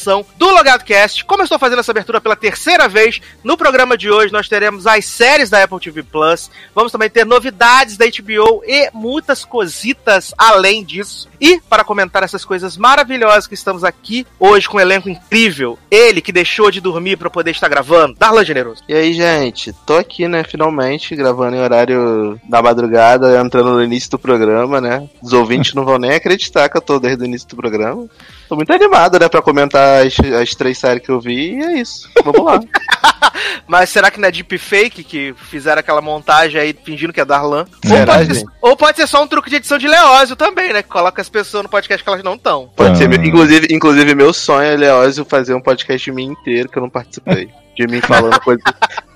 edição do Logado Cast. Como eu estou fazendo essa abertura pela terceira vez, no programa de hoje nós teremos as séries da Apple TV Plus. Vamos também ter novidades da HBO e muitas cositas além disso. E para comentar essas coisas maravilhosas que estamos aqui hoje com um elenco incrível, ele que deixou de dormir para poder estar gravando, Darlan Generoso. E aí, gente, tô aqui, né, finalmente, gravando em horário da madrugada, entrando no início do programa, né? Os ouvintes não vão nem acreditar que eu tô desde o início do programa. Tô muito animado, né, pra comentar as, as três séries que eu vi, e é isso. Vamos lá. Mas será que não é deepfake que fizeram aquela montagem aí fingindo que é Darlan? Ou pode, ser, ou pode ser só um truque de edição de Leózio também, né? Que coloca as pessoas no podcast que elas não estão. Pode ser, Ah. inclusive, inclusive, meu sonho é Leózio fazer um podcast de mim inteiro que eu não participei. De mim falando coisas,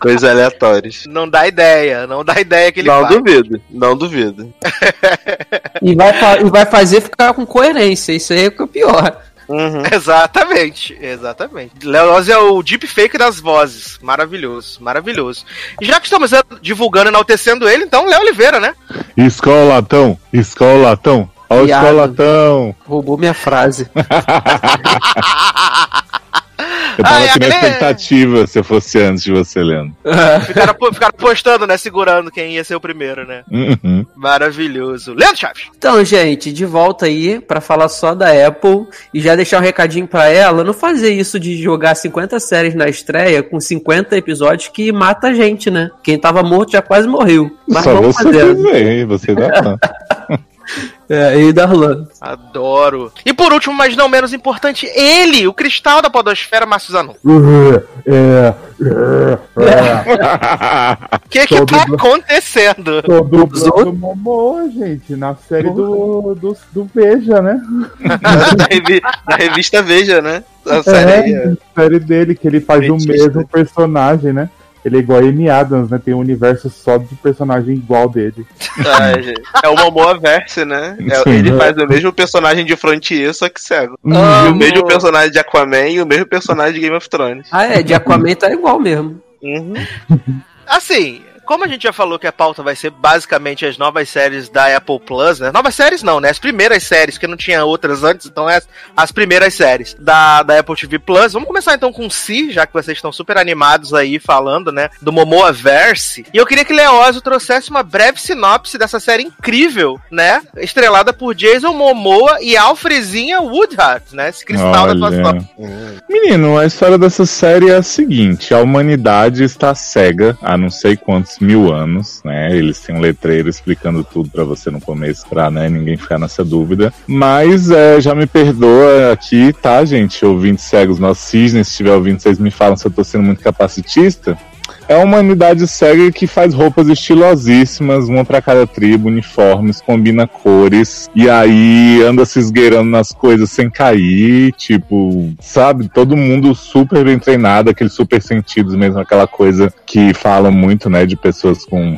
coisas aleatórias. Não dá ideia, não dá ideia que ele Não faz. duvido, não duvido. E vai, e vai fazer ficar com coerência. Isso aí é o que é o pior. Uhum. Exatamente, exatamente. Leoz é o deepfake das vozes. Maravilhoso, maravilhoso. E já que estamos divulgando e enaltecendo ele, então, Léo Oliveira, né? Escolatão, escolatão, ó o escolatão. Roubou minha frase. Eu tava Ai, aqui na aquele- expectativa se eu fosse antes de você, Leandro. Ficaram, ficaram postando, né? Segurando quem ia ser o primeiro, né? Uhum. Maravilhoso. Leandro Chaves. Então, gente, de volta aí pra falar só da Apple e já deixar um recadinho pra ela, não fazer isso de jogar 50 séries na estreia com 50 episódios que mata a gente, né? Quem tava morto já quase morreu. Mas Só vamos você fazer. fazer, você dá. É, e Darlan. Adoro. E por último, mas não menos importante, ele, o cristal da podosfera, Márcio Zanon. É, O que que Todo tá mundo- acontecendo? tô dublando Usou? Momoa, gente, na série do, do, do Veja, né? revi- da revista Veja, né? A série é. É, a série dele, que ele faz o mesmo personagem, né? Ele é igual a Amy Adams, né? Tem um universo só de personagem igual dele. Ai, gente. É o Momoa Verse, né? É- Sim. ele faz o mesmo personagem de Frontier, só que cego. E o mesmo personagem de Aquaman e o mesmo personagem de Game of Thrones. Ah, é, de Aquaman tá igual mesmo. Uhum. Assim, como a gente já falou que a pauta vai ser basicamente as novas séries da Apple Plus, né? Novas séries não, né? As primeiras séries, que não tinha outras antes, então é as, as primeiras séries da, da Apple TV Plus. Vamos começar então com Si, já que vocês estão super animados aí falando, né? Do Momoa Verse. E eu queria que Leózio trouxesse uma breve sinopse dessa série incrível, né? Estrelada por Jason Momoa e Alfrezinha Woodhart, né? Esse cristal da atuação. Olha. Menino, a história dessa série é a seguinte: a humanidade está cega há não sei quantos mil anos, né? Eles têm um letreiro explicando tudo pra você no começo, pra né, ninguém ficar nessa dúvida. Mas é, já me perdoa aqui, tá, gente? Ouvintes cegos, nossos cisnes, se estiver ouvindo, vocês me falam se eu tô sendo muito capacitista. É uma humanidade cega que faz roupas estilosíssimas, uma pra cada tribo, uniformes, combina cores, e aí anda se esgueirando nas coisas sem cair, tipo, sabe? Todo mundo super bem treinado, aqueles super sentidos mesmo, aquela coisa que fala muito, né, de pessoas com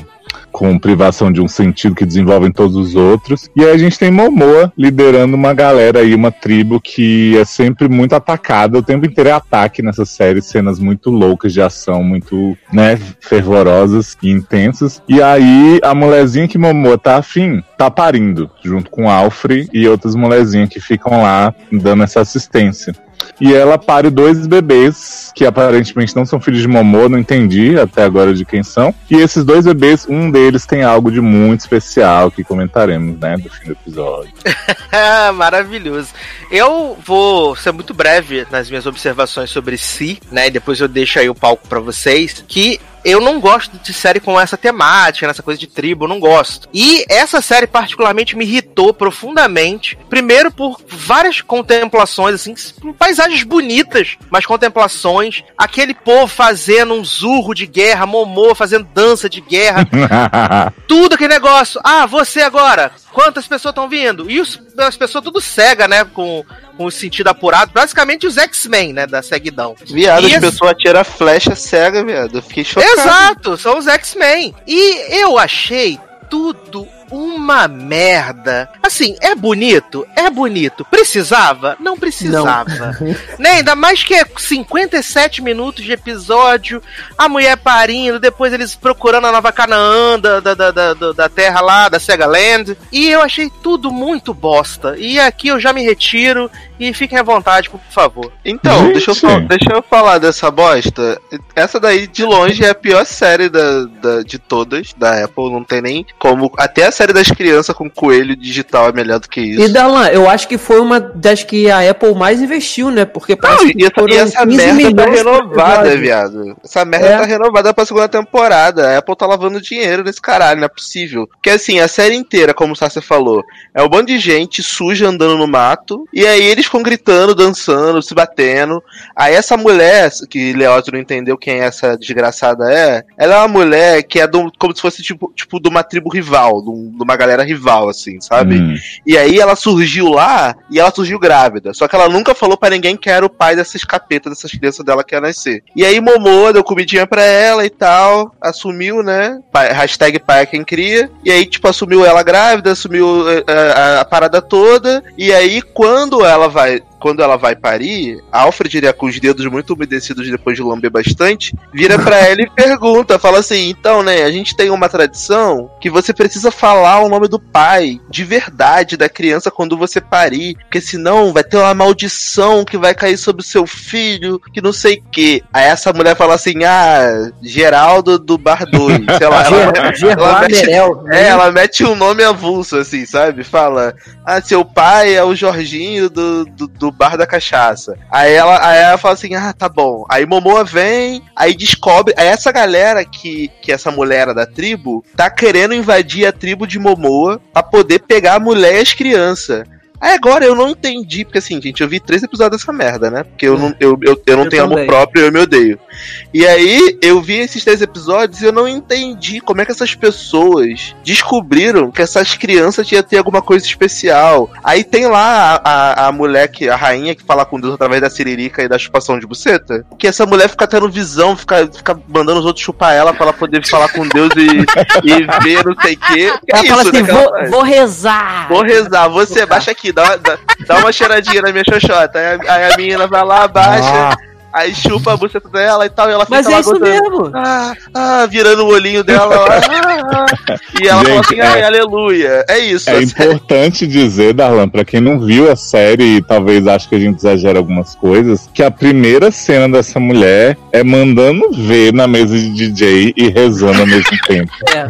com privação de um sentido que desenvolvem todos os outros. E aí a gente tem Momoa liderando uma galera aí, uma tribo que é sempre muito atacada, o tempo inteiro é ataque nessa série, cenas muito loucas de ação, muito, né, fervorosas e intensas. E aí a mulherzinha que Momoa tá afim, tá parindo, junto com Alfred e outras mulherzinhas que ficam lá dando essa assistência. E ela pare dois bebês que aparentemente não são filhos de Momô, não entendi até agora de quem são. E esses dois bebês, um deles tem algo de muito especial que comentaremos, né, do fim do episódio. Maravilhoso. Eu vou ser muito breve nas minhas observações sobre si, né? E depois eu deixo aí o palco pra vocês. Que eu não gosto de série com essa temática, nessa coisa de tribo, eu não gosto. E essa série particularmente me irritou profundamente. Primeiro por várias contemplações, assim, paisagens bonitas, mas contemplações. Aquele povo fazendo um zurro de guerra, Momô fazendo dança de guerra, tudo aquele negócio. Ah, você agora. Quantas pessoas estão vindo? E os- as pessoas tudo cega, né? Com, com o sentido apurado. Basicamente os X-Men, né? Da seguidão. Viado, E as pessoas atiram flecha cega, viado. Eu fiquei chocado. Exato, são os X-Men. E eu achei tudo uma merda. Assim, é bonito? É bonito. Precisava? Não precisava. né? Ainda mais que é 57 minutos de episódio, a mulher parindo, depois eles procurando a nova Canaã da, da, da, da, da terra lá, da Sega Land. E eu achei tudo muito bosta. E aqui eu já me retiro e fiquem à vontade, por favor. Então, Gente. deixa eu, fa- deixa eu falar dessa bosta. Essa daí, de longe, é a pior série da, da- de todas, da Apple. Não tem nem como. Até a série das crianças com coelho digital é melhor do que isso. E Dalan, eu acho que foi uma das que a Apple mais investiu, né? Porque Não, parece e, que essa, foram e essa 15 merda tá renovada, viado. Essa merda É. tá renovada pra segunda temporada. A Apple tá lavando dinheiro nesse caralho, não é possível. Porque assim, a série inteira, como o Sassi falou, é um bando de gente suja andando no mato. E aí eles ficam gritando, dançando, se batendo. Aí essa mulher, que Leózio não entendeu quem essa desgraçada é, ela é uma mulher que é do- como se fosse tipo, tipo de uma tribo rival, de, um- de uma galera rival, assim, sabe? Hum. E aí ela surgiu lá e ela surgiu grávida. Só que ela nunca falou pra ninguém que era o pai dessas capetas, dessas crianças dela que ia nascer. E aí Momoa deu comidinha pra ela e tal, assumiu, né? Pai- hashtag pai é quem cria. E aí, tipo, assumiu ela grávida, assumiu eh, a, a parada toda. E aí, quando ela vai. Quando ela vai parir, a Alfred, né, com os dedos muito umedecidos depois de lamber bastante, vira pra ela e pergunta, fala assim, então, né, a gente tem uma tradição que você precisa falar o nome do pai, de verdade, da criança quando você parir, porque senão vai ter uma maldição que vai cair sobre o seu filho, que não sei o que. Aí essa mulher fala assim, ah, Geraldo do Bar 2, sei lá, ela, Gerard mete- Merel. é, ela mete um nome avulso, assim, sabe? Fala, ah, seu pai é o Jorginho do, do, do bar da cachaça. Aí ela, aí ela fala assim, ah, tá bom. Aí Momoa vem, aí descobre. Aí essa galera que, que essa mulher era da tribo, tá querendo invadir a tribo de Momoa pra poder pegar a mulher e as crianças. Aí agora eu não entendi, porque assim, gente, eu vi três episódios dessa merda, né? Porque eu não, eu, eu, eu não Eu tenho amor também. próprio, eu me odeio. E aí, eu vi esses três episódios e eu não entendi como é que essas pessoas descobriram que essas crianças iam ter alguma coisa especial. Aí tem lá a, a, a mulher, que, a rainha que fala com Deus através da siririca e da chupação de buceta. Que essa mulher fica tendo visão, fica, fica mandando os outros chupar ela pra ela poder falar com Deus e, e ver não sei o quê. Que Ela é fala isso, assim, né, vou, vou rezar. Vou rezar, você baixa aqui, dá, uma- dá, dá uma cheiradinha na minha xoxota. Aí a, aí a menina vai lá, baixa, Ah, aí chupa a buceta dela e tal, e ela fica Mas lá é isso gozando. mesmo. Ah, ah, virando o olhinho dela ah, ah. e ela fala Gente, assim, é- ai, aleluia. É isso. É a série- importante dizer, Darlan, pra quem não viu a série e talvez ache que a gente exagera algumas coisas, que a primeira cena dessa mulher é mandando ver na mesa de DJ e rezando ao mesmo tempo. É.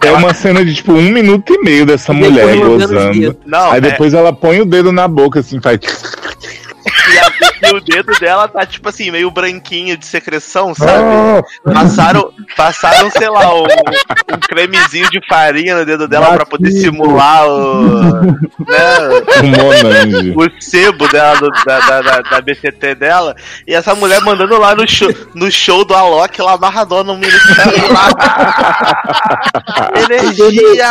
É uma cena de tipo um minuto e meio dessa mulher gozando. Não, Aí é- depois ela põe o dedo na boca assim, faz. E, a- e o dedo dela tá, tipo assim, meio branquinho de secreção, sabe? ah, Passaram, passaram, sei lá, um, um cremezinho de farinha no dedo dela pra poder Batido. simular o. Né, monange. o sebo dela, do- da, da, da, da BCT dela, e essa mulher mandando lá no show, no show do Alok, lá amarradona no ministério lá. Energia!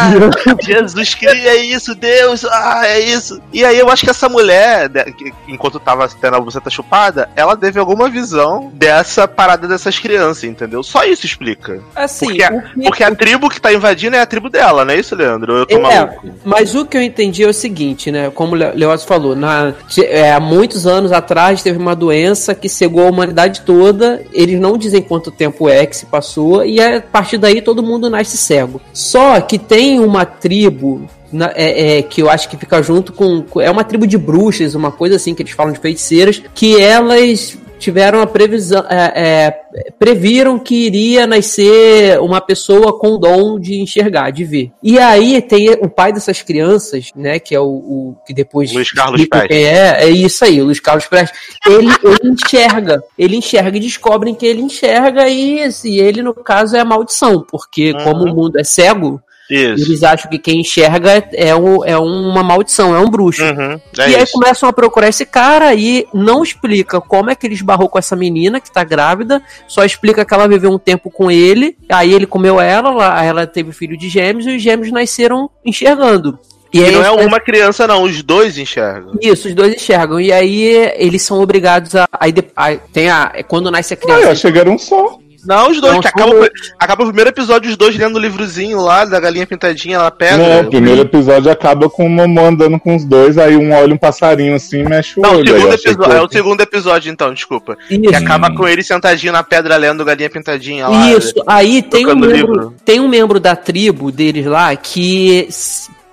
Jesus Cristo, é isso, Deus, ah, é isso. E aí eu acho que essa mulher, que- enquanto tava tendo a buceta chupada, ela teve alguma visão dessa parada dessas crianças, entendeu? Só isso explica. Assim, Porque, a, que- porque a tribo que tá invadindo é a tribo dela, não é isso, Leandro? Eu tô É, maluco. mas o que eu entendi é o seguinte, né? Como o Le- Leózio falou, na, é, há muitos anos atrás teve uma doença que cegou a humanidade toda. Eles não dizem quanto tempo é que se passou, e a partir daí todo mundo nasce cego. Só que tem uma tribo. Na- é- é, que eu acho que fica junto com. É uma tribo de bruxas, uma coisa assim que eles falam de feiticeiras, que elas tiveram a previsão. é, é, previram que iria nascer uma pessoa com dom de enxergar, de ver. E aí tem o pai dessas crianças, né, que é o, o- que depois Luiz Carlos Prestes. é, é isso aí, o Luiz Carlos Prestes. Ele, ele enxerga, ele enxerga e descobrem que ele enxerga e, assim, ele no caso é a maldição, porque Uhum. como o mundo é cego, Isso. eles acham que quem enxerga é, um, é uma maldição, é um bruxo. Uhum, é e aí isso. começam a procurar esse cara e não explica como é que ele esbarrou com essa menina que tá grávida, só explica que ela viveu um tempo com ele, aí ele comeu ela, ela teve filho de gêmeos e os gêmeos nasceram enxergando. E E aí não é eles- uma criança, não, os dois enxergam. Isso, os dois enxergam. E aí eles são obrigados a. Aí de- aí tem a. é Quando nasce a Ah, criança. era um só. Não, os dois, Não, que acaba, acaba o primeiro episódio, os dois lendo o livrozinho lá da galinha pintadinha na pedra. Não, o primeiro episódio acaba com o Momô andando com os dois, aí um olha um passarinho assim e mexe o Não, olho. achei episódio, que- é o segundo episódio, então, desculpa. Isso. Que acaba com ele sentadinho na pedra lendo galinha pintadinha lá. Isso, aí tem um, membro, tem um membro da tribo deles lá que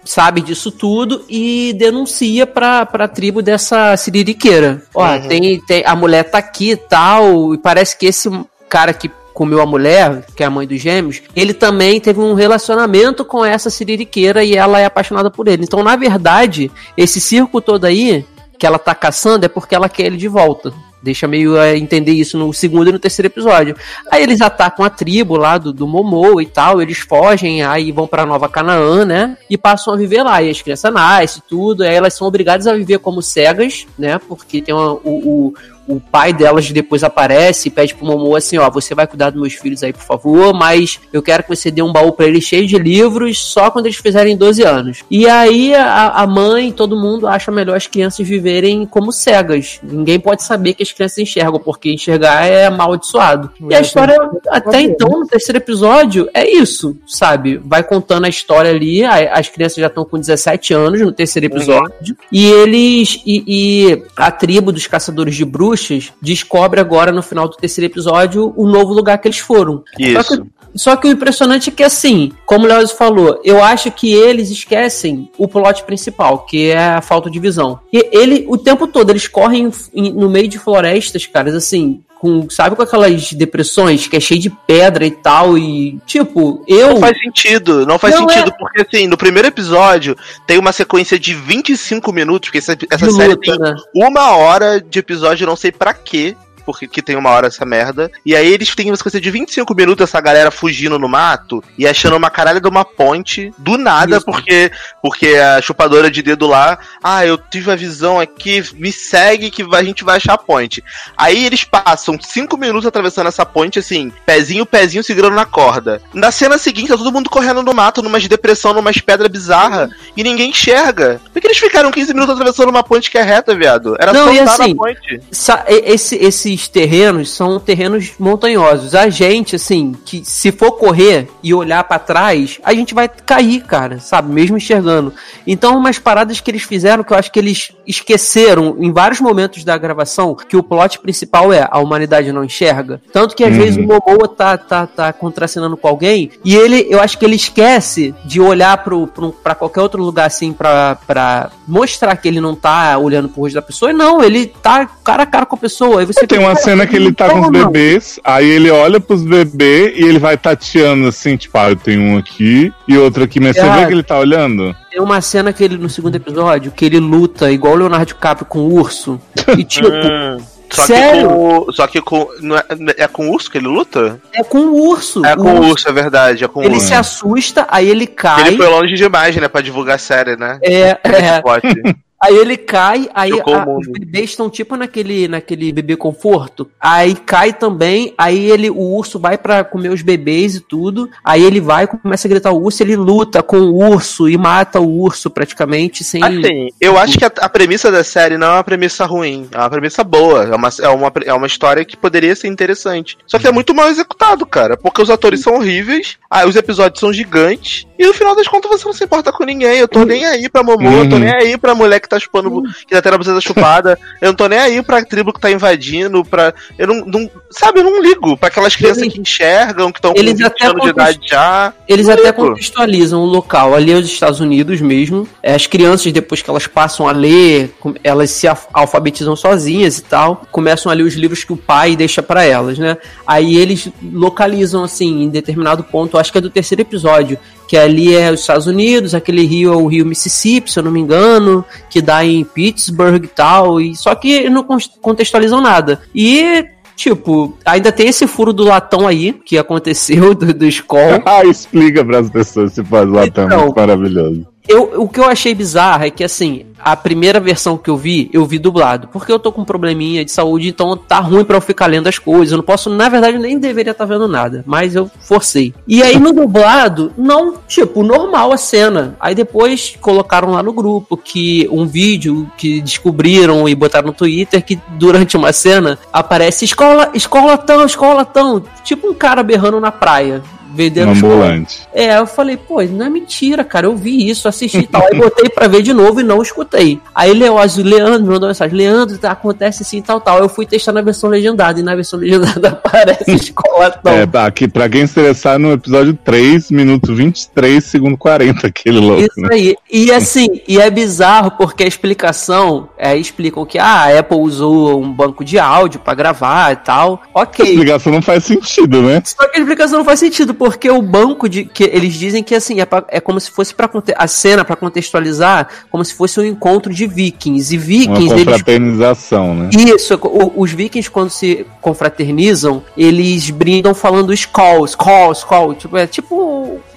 sabe disso tudo e denuncia pra, pra tribo dessa siririqueira. Ó, Uhum. tem, tem, a mulher tá aqui e tal, e parece que esse cara que comeu a mulher, que é a mãe dos gêmeos, ele também teve um relacionamento com essa siririqueira e ela é apaixonada por ele. Então, na verdade, esse circo todo aí que ela tá caçando é porque ela quer ele de volta. Deixa meio a entender isso no segundo e no terceiro episódio. Aí eles atacam a tribo lá do, do Momô e tal, eles fogem, aí vão pra Nova Canaã, né? E passam a viver lá. E as crianças nascem, tudo, aí elas são obrigadas a viver como cegas, né? Porque tem uma- o, o, o pai delas depois aparece e pede pro Momô assim, ó, você vai cuidar dos meus filhos aí, por favor, mas eu quero que você dê um baú pra eles cheio de livros só quando eles fizerem 12 anos. E aí a, a mãe, todo mundo acha melhor as crianças viverem como cegas. Ninguém pode saber que as crianças enxergam, porque enxergar é amaldiçoado. E a história, até então, no terceiro episódio, é isso, sabe? Vai contando a história ali, a- as crianças já estão com 17 anos no terceiro episódio, e eles, e, e a tribo dos caçadores de bruxas descobre agora, no final do terceiro episódio, o novo lugar que eles foram. Só Isso. que, só que o impressionante é que, assim, como o Léo falou, eu acho que eles esquecem o plot principal, que é a falta de visão. E ele, o tempo todo, eles correm em- no meio de florestas, caras, assim, com, sabe, com aquelas depressões que é cheio de pedra e tal, e, tipo, eu... Não faz sentido, não faz Não, sentido, é- porque assim, no primeiro episódio tem uma sequência de 25 minutos, porque essa, essa de série luta, tem né? uma hora de episódio, não sei pra quê. Porque que tem uma hora essa merda. E aí eles têm uma sequência de 25 minutos, essa galera fugindo no mato e achando uma caralho de uma ponte do nada, Isso. porque porque a chupadora de dedo lá, ah, eu tive a visão aqui, me segue que a gente vai achar a ponte. Aí eles passam 5 minutos atravessando essa ponte, assim, pezinho, pezinho segurando na corda. Na cena seguinte, tá todo mundo correndo no mato, numas depressão, numas pedras bizarras, e ninguém enxerga. Por que eles ficaram 15 minutos atravessando uma ponte que é reta, viado? Era Não, só e assim, na ponte. Sa- e- esse- esses terrenos são terrenos montanhosos. A gente, assim, que se for correr e olhar pra trás, a gente vai cair, cara, sabe? Mesmo enxergando. Então, umas paradas que eles fizeram que eu acho que eles esqueceram em vários momentos da gravação que o plot principal é a humanidade não enxerga. Tanto que às Uhum. vezes o Momoa tá, tá, tá contracenando com alguém e ele, eu acho que ele esquece de olhar pro, pro, pra qualquer outro lugar assim pra, pra mostrar que ele não tá olhando pro rosto da pessoa. E não, ele tá cara a cara com a pessoa. Aí você Tem uma cena que ele tá com os bebês, aí ele olha pros bebês e ele vai tateando assim, tipo, ah, eu tenho um aqui e outro aqui, mas você vê que ele tá olhando? Tem uma cena que ele, no segundo episódio, que ele luta igual o Leonardo DiCaprio com o urso. E tipo, Hum, só sério? que com. Só que com. Não é, é com o urso que ele luta? é com o urso. É com o urso, é verdade. É com Ele urso. se assusta, aí ele cai. Ele foi longe demais, né? Pra divulgar a série, né? É, é. Aí ele cai, aí a- os bebês estão tipo naquele, naquele bebê conforto. Aí cai também, aí ele, o urso vai pra comer os bebês e tudo. Aí ele vai, começa a gritar o urso, ele luta com o urso e mata o urso praticamente sem. Assim, eu acho que a, a premissa da série não é uma premissa ruim, é uma premissa boa, é uma, é, uma, é uma história que poderia ser interessante. Só que é muito mal executado, cara, porque os atores são horríveis, aí os episódios são gigantes, e no final das contas você não se importa com ninguém. Eu tô nem aí pra Momô, eu tô Uhum. nem aí pra mulher que tá chupando, que tá tendo a buceta chupada, eu não tô nem aí pra tribo que tá invadindo, pra. Eu não. não- sabe, eu não ligo pra aquelas crianças Eles- que enxergam, que estão com eles 20 até anos de idade já. Eles até ligo. contextualizam o local. Ali é os Estados Unidos mesmo. É, As crianças, depois que elas passam a ler, elas se alf- alfabetizam sozinhas e tal. Começam a ler os livros que o pai deixa pra elas, né? Aí eles localizam, assim, em determinado ponto, acho que é do terceiro episódio, que ali é os Estados Unidos, aquele rio é o rio Mississippi, se eu não me engano, que dá em Pittsburgh e tal. E, só que não con- contextualizam nada. E. Tipo, ainda tem esse furo do latão aí, que aconteceu do, do. Ah, explica pras pessoas se faz lá tá Então. maravilhoso. Eu, o que eu achei bizarro é que, assim, a primeira versão que eu vi, eu vi dublado. Porque eu tô com um probleminha de saúde, então tá ruim para eu ficar lendo as coisas. Eu não posso, na verdade, nem deveria estar tá vendo nada. Mas eu forcei. E aí no dublado, não, tipo, normal a cena. Aí depois colocaram lá no grupo que um vídeo que descobriram e botaram no Twitter que durante uma cena aparece escola, escola tão, escola tão. Tipo um cara berrando na praia vendendo Um ambulante. É, eu falei, pô, não é mentira, cara, eu vi isso, assisti e tal. Aí botei pra ver de novo e não escutei. Aí Leózio, Leandro me mandou mensagem, Leandro, tá, acontece assim tal, tal. Eu fui testar na versão legendada e na versão legendada aparece escola tão. É, tá, aqui, pra quem se interessar, no episódio 3, minuto 23, segundo 40, aquele louco, Isso né? aí. E assim, e é bizarro porque a explicação, é, explicam que ah, a Apple usou um banco de áudio pra gravar e tal. A Ok. explicação não faz sentido, né? Só que a explicação não faz sentido, porque o banco de. que Eles dizem que assim, é, pra- é como se fosse para a cena, pra contextualizar, como se fosse um encontro de vikings. E Uma vikings, eles. confraternização, né? Isso, o- os vikings, quando se confraternizam, eles brindam falando Skol, Skol, Skol. Tipo, é tipo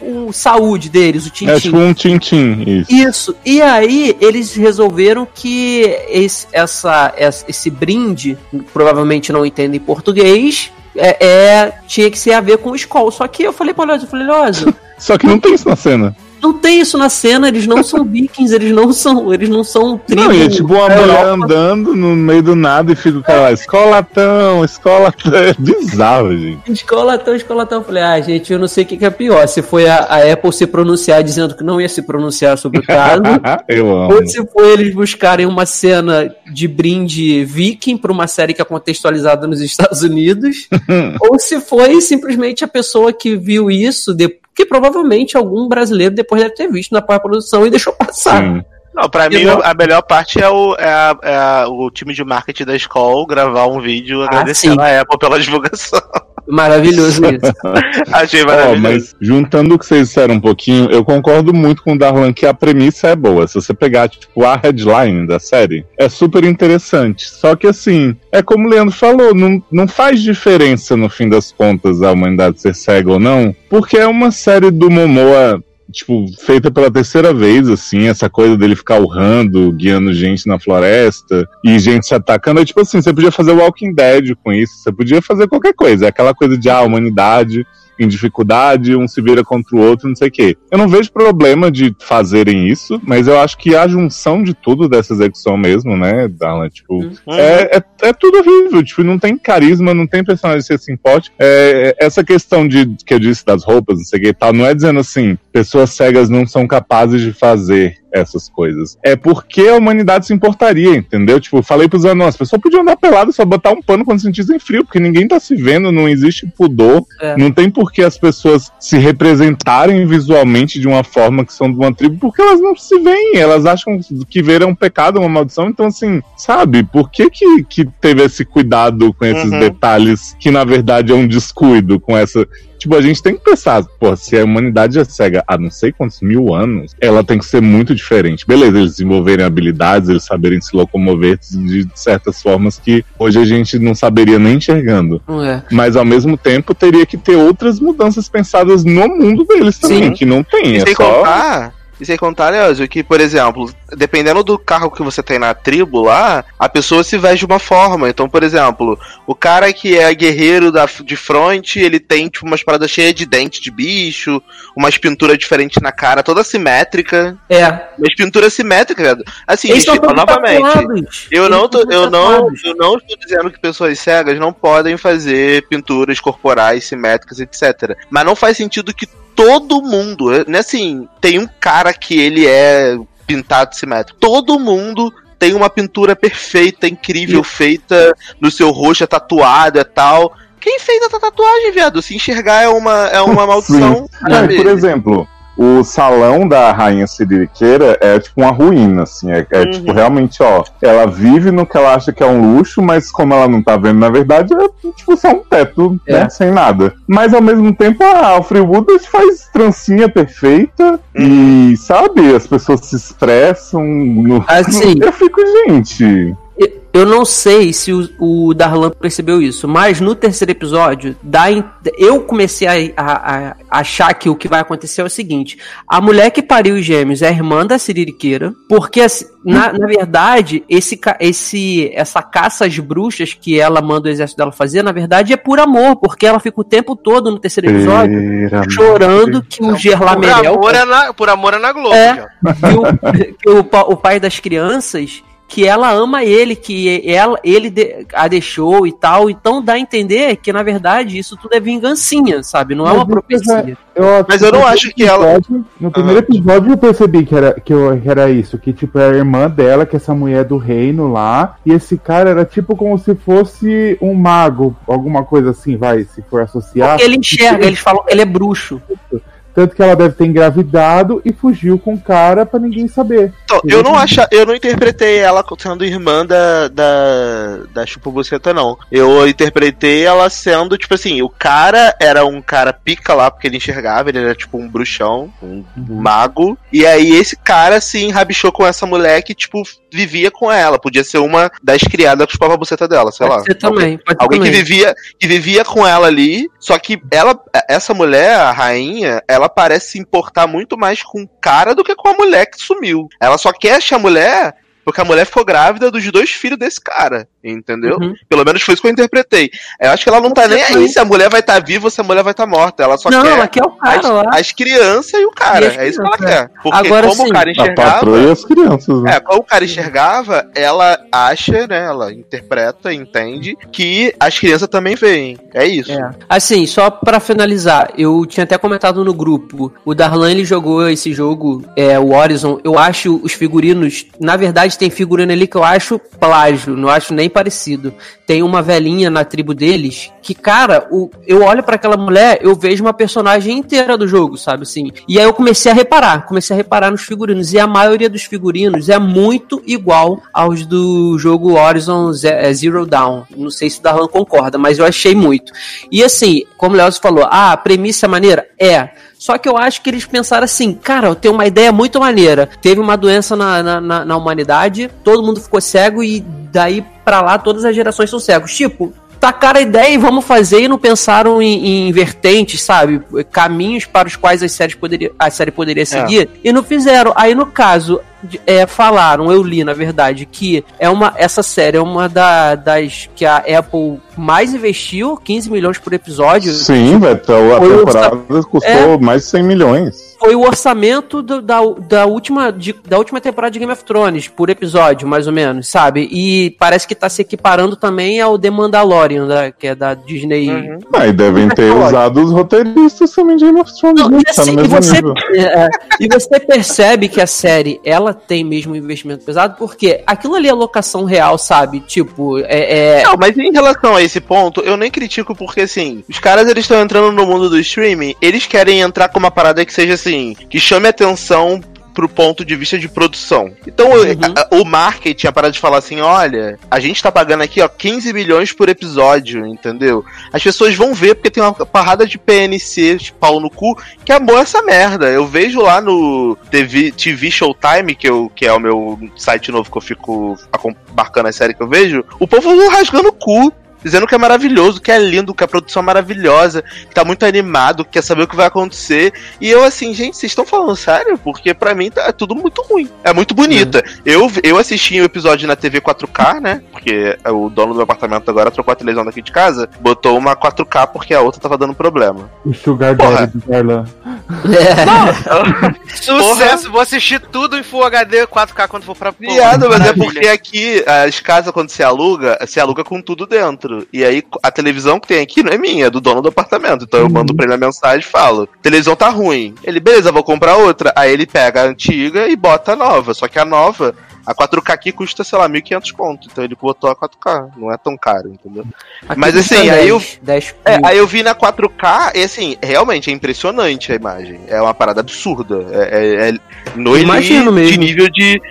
o, o saúde deles, o tintim. É tipo um tintim, isso. Isso. E aí eles resolveram que esse, essa, essa- esse brinde, provavelmente não entendem português, é, é- tinha que ser a ver com o Skol. Só que eu falei pra Leózio, eu falei, Só que não tem isso na cena. Não tem isso na cena, eles não são vikings, eles não são, eles não são tribo. Não, e é tipo uma da mulher Europa. andando no meio do nada e fica cara lá, escolatão, escolatão. É bizarro, gente. Escolatão, escolatão. Eu falei, ah, gente, eu não sei o que, que é pior. Se foi a, a Apple se pronunciar dizendo que não ia se pronunciar sobre o caso, Eu amo. Ou se foi eles buscarem uma cena de brinde viking para uma série que é contextualizada nos Estados Unidos, ou se foi simplesmente a pessoa que viu isso, de- que provavelmente algum brasileiro depois deve ter visto na pós-produção e deixou passar. Sim. Não, pra mim a melhor parte é, o, é, a- é a- o time de marketing da escola gravar um vídeo agradecendo sim. a Apple pela divulgação. Maravilhoso isso. Achei maravilhoso. mas juntando o que vocês disseram um pouquinho, eu concordo muito com o Darlan que a premissa é boa. Se você pegar, tipo, a headline da série, é super interessante. Só que, assim, é como o Leandro falou, não, não faz diferença, no fim das contas, a humanidade ser cega ou não, porque é uma série do Momoa tipo, feita pela terceira vez, assim, essa coisa dele ficar urrando, guiando gente na floresta e gente se atacando. É tipo assim, você podia fazer Walking Dead com isso, você podia fazer qualquer coisa. É aquela coisa de, ah, humanidade em dificuldade, um se vira contra o outro, não sei o quê. Eu não vejo problema de fazerem isso, mas eu acho que a junção de tudo dessa execução mesmo, né, Darlan, tipo, Uhum. é, é, é tudo horrível, tipo, não tem carisma, não tem personagem ser simpático. É, essa questão de que eu disse das roupas, não sei o que e tal, não é dizendo assim, pessoas cegas não são capazes de fazer essas coisas. É porque a humanidade se importaria, entendeu? Tipo, falei pros anões, as pessoas podiam andar pelado só botar um pano quando sentissem frio, porque ninguém tá se vendo, não existe pudor, É. não tem por que as pessoas se representarem visualmente de uma forma que são de uma tribo, porque elas não se veem, elas acham que ver é um pecado, uma maldição, então assim, sabe, por que que, que teve esse cuidado com esses Uhum. detalhes que na verdade é um descuido com essa Tipo, a gente tem que pensar, pô, se a humanidade é cega há não sei quantos mil anos, ela tem que ser muito diferente. Beleza, eles desenvolverem habilidades, eles saberem se locomover de certas formas que hoje a gente não saberia nem enxergando. Não é. Mas ao mesmo tempo teria que ter outras mudanças pensadas no mundo deles também, Sim. que não tem. E É sem só. contar, e sem contar, Leózio, que, por exemplo, dependendo do carro que você tem na tribo lá, a pessoa se veste de uma forma. Então, por exemplo, o cara que é guerreiro da, de fronte, ele tem, tipo, umas paradas cheias de dente de bicho, umas pinturas diferentes na cara, toda simétrica. É. Mas pintura simétrica, cara. Assim, Eles gente, novamente. tatuados. Eu Eles não, tô, eu, não, eu não estou dizendo que pessoas cegas não podem fazer pinturas corporais simétricas, etc. Mas não faz sentido que todo mundo, né, assim, tem um cara que ele é pintado simétrico. Todo mundo tem uma pintura perfeita, incrível, feita no seu rosto, é tatuado, é tal. Quem fez essa tatuagem, viado? Se enxergar é uma, é uma maldição. Por exemplo, o salão da rainha Siririqueira é tipo uma ruína, assim. É, é, Uhum. tipo, realmente, ó, ela vive no que ela acha que é um luxo, mas como ela não tá vendo, na verdade, é tipo só um teto, É. né? Sem nada. Mas ao mesmo tempo, a Alfred Woodard faz trancinha perfeita Uhum. e, sabe, as pessoas se expressam no. Assim. Eu fico, gente. Eu não sei se o, o Darlan percebeu isso, mas no terceiro episódio, dá eu comecei a, a- a achar que o que vai acontecer é o seguinte: a mulher que pariu os gêmeos é a irmã da Siririqueira, porque assim, na, na verdade, esse, esse, essa caça às bruxas que ela manda o exército dela fazer, na verdade é por amor, porque ela fica o tempo todo no terceiro episódio Pera, chorando que o Por Gerlamerel amor, é na, por amor é na Globo. É. que o, que o, o pai das crianças que ela ama ele, que ela, ele de- a deixou e tal. Então dá a entender que, na verdade, isso tudo é vingancinha, sabe? Não é uma isso profecia. Eu, Mas eu não acho que ela- No primeiro episódio eu percebi que era, que eu- que era isso, que tipo, é a irmã dela, que é essa mulher do reino lá, e esse cara era tipo como se fosse um mago, alguma coisa assim, vai, se for associar. Porque ele enxerga, eles falam que ele é bruxo. Tanto que ela deve ter engravidado e fugiu com o cara pra ninguém saber. Então, eu não acho, eu não interpretei ela sendo irmã da da, da Chupa Buceta, não. Eu interpretei ela sendo, tipo assim, o cara era um cara pica lá, porque ele enxergava, ele era tipo um bruxão, um mago. E aí esse cara se enrabichou com essa mulher que, tipo, vivia com ela. Podia ser uma das criadas que chupava a buceta dela, sei lá. Pode ser também. Pode ser Alguém que também. vivia, que vivia com ela ali, só que ela, essa mulher, a rainha, ela parece se importar muito mais com o cara do que com a mulher que sumiu. Ela só quer achar a mulher porque a mulher ficou grávida dos dois filhos desse cara, entendeu? Uhum. Pelo menos foi isso que eu interpretei. Eu acho que ela não tá nem aí se a mulher vai estar viva ou se a mulher vai estar morta. Ela só Não, quer ela quer o cara as, lá. as crianças e o cara. E é isso que ela quer. Porque Agora como sim, o cara A enxergava. patroa e as crianças, né? É, como o cara enxergava, ela acha, né? Ela interpreta, entende que as crianças também veem. É isso. É. Assim, só pra finalizar, eu tinha até comentado no grupo, o Darlan ele jogou esse jogo, é, o Horizon, eu acho os figurinos, na verdade tem figurino ali que eu acho plágio, não acho nem parecido. Tem uma velhinha na tribo deles que, cara, o, eu olho pra aquela mulher, eu vejo uma personagem inteira do jogo, sabe assim? E aí eu comecei a reparar, comecei a reparar nos figurinos, e a maioria dos figurinos é muito igual aos do jogo Horizon é, Zero Dawn. Não sei se o Darlan concorda, mas eu achei muito. E assim, como o Leoz falou, ah, a premissa é maneira? É. Só que eu acho que eles pensaram assim, cara, eu tenho uma ideia muito maneira. Teve uma doença na, na, na- na humanidade, todo mundo ficou cego e daí pra lá todas as gerações são cegos. Tipo, tacaram a ideia e vamos fazer e não pensaram em, em vertentes, sabe? Caminhos para os quais as séries poderia, a série poderia seguir e não fizeram. Aí no caso, é, falaram, eu li na verdade, que é uma, essa série é uma da- das que a Apple mais investiu, 15 milhões por episódio. Sim, velho. A temporada custou mais de 100 milhões. Foi o orçamento do- da, da, última, de- da última temporada de Game of Thrones, por episódio, mais ou menos, sabe? E parece que tá se equiparando também ao The Mandalorian, da, que é da Disney. Uhum. Ah, e devem ter usado os roteiristas também de Game of Thrones, Não, né? e, Tá assim, no e você, é, e você percebe que a série ela tem mesmo um investimento pesado, porque aquilo ali é locação real, sabe? Tipo, é. é- Não, mas em relação a esse ponto, eu nem critico porque, assim, os caras eles estão entrando no mundo do streaming, eles querem entrar com uma parada que seja assim, que chame atenção pro ponto de vista de produção. Então, Uhum. a- a- o marketing, a parada de falar assim, olha, a gente tá pagando aqui, ó, 15 milhões por episódio, entendeu? As pessoas vão ver porque tem uma parada de PNC, de pau no cu, que amou essa merda. Eu vejo lá no TV, TV Showtime, que, eu, que é o meu site novo que eu fico marcando a série que eu vejo, o povo rasgando o cu. Dizendo que é maravilhoso, que é lindo, que a produção é maravilhosa, que tá muito animado, que quer saber o que vai acontecer. E eu assim, gente, vocês estão falando sério? Porque pra mim tá é tudo muito ruim. É muito bonita. Eu, eu assisti o episódio na TV 4K, né? Porque o dono do meu apartamento agora trocou a televisão daqui de casa, botou uma 4K porque a outra tava dando problema. O Sugar Porra. Daddy do Darlan. Sucesso, vou assistir tudo em Full HD 4K quando for pra Viado, mas é porque aqui as casas, quando se aluga, se aluga com tudo dentro. E aí a televisão que tem aqui não é minha, é do dono do apartamento. Então eu mando pra ele a mensagem e falo: televisão tá ruim. Ele, beleza, vou comprar outra. Aí ele pega a antiga e bota a nova. Só que a nova, a 4K aqui custa, sei lá, 1.500 conto. Então ele botou a 4K. Não é tão caro, entendeu? aqui Mas, assim, aí 10, 10 É, mil. aí eu vi na 4K e assim, realmente é impressionante a imagem. É uma parada absurda. É, é, é no Imagino elite de mesmo. nível de.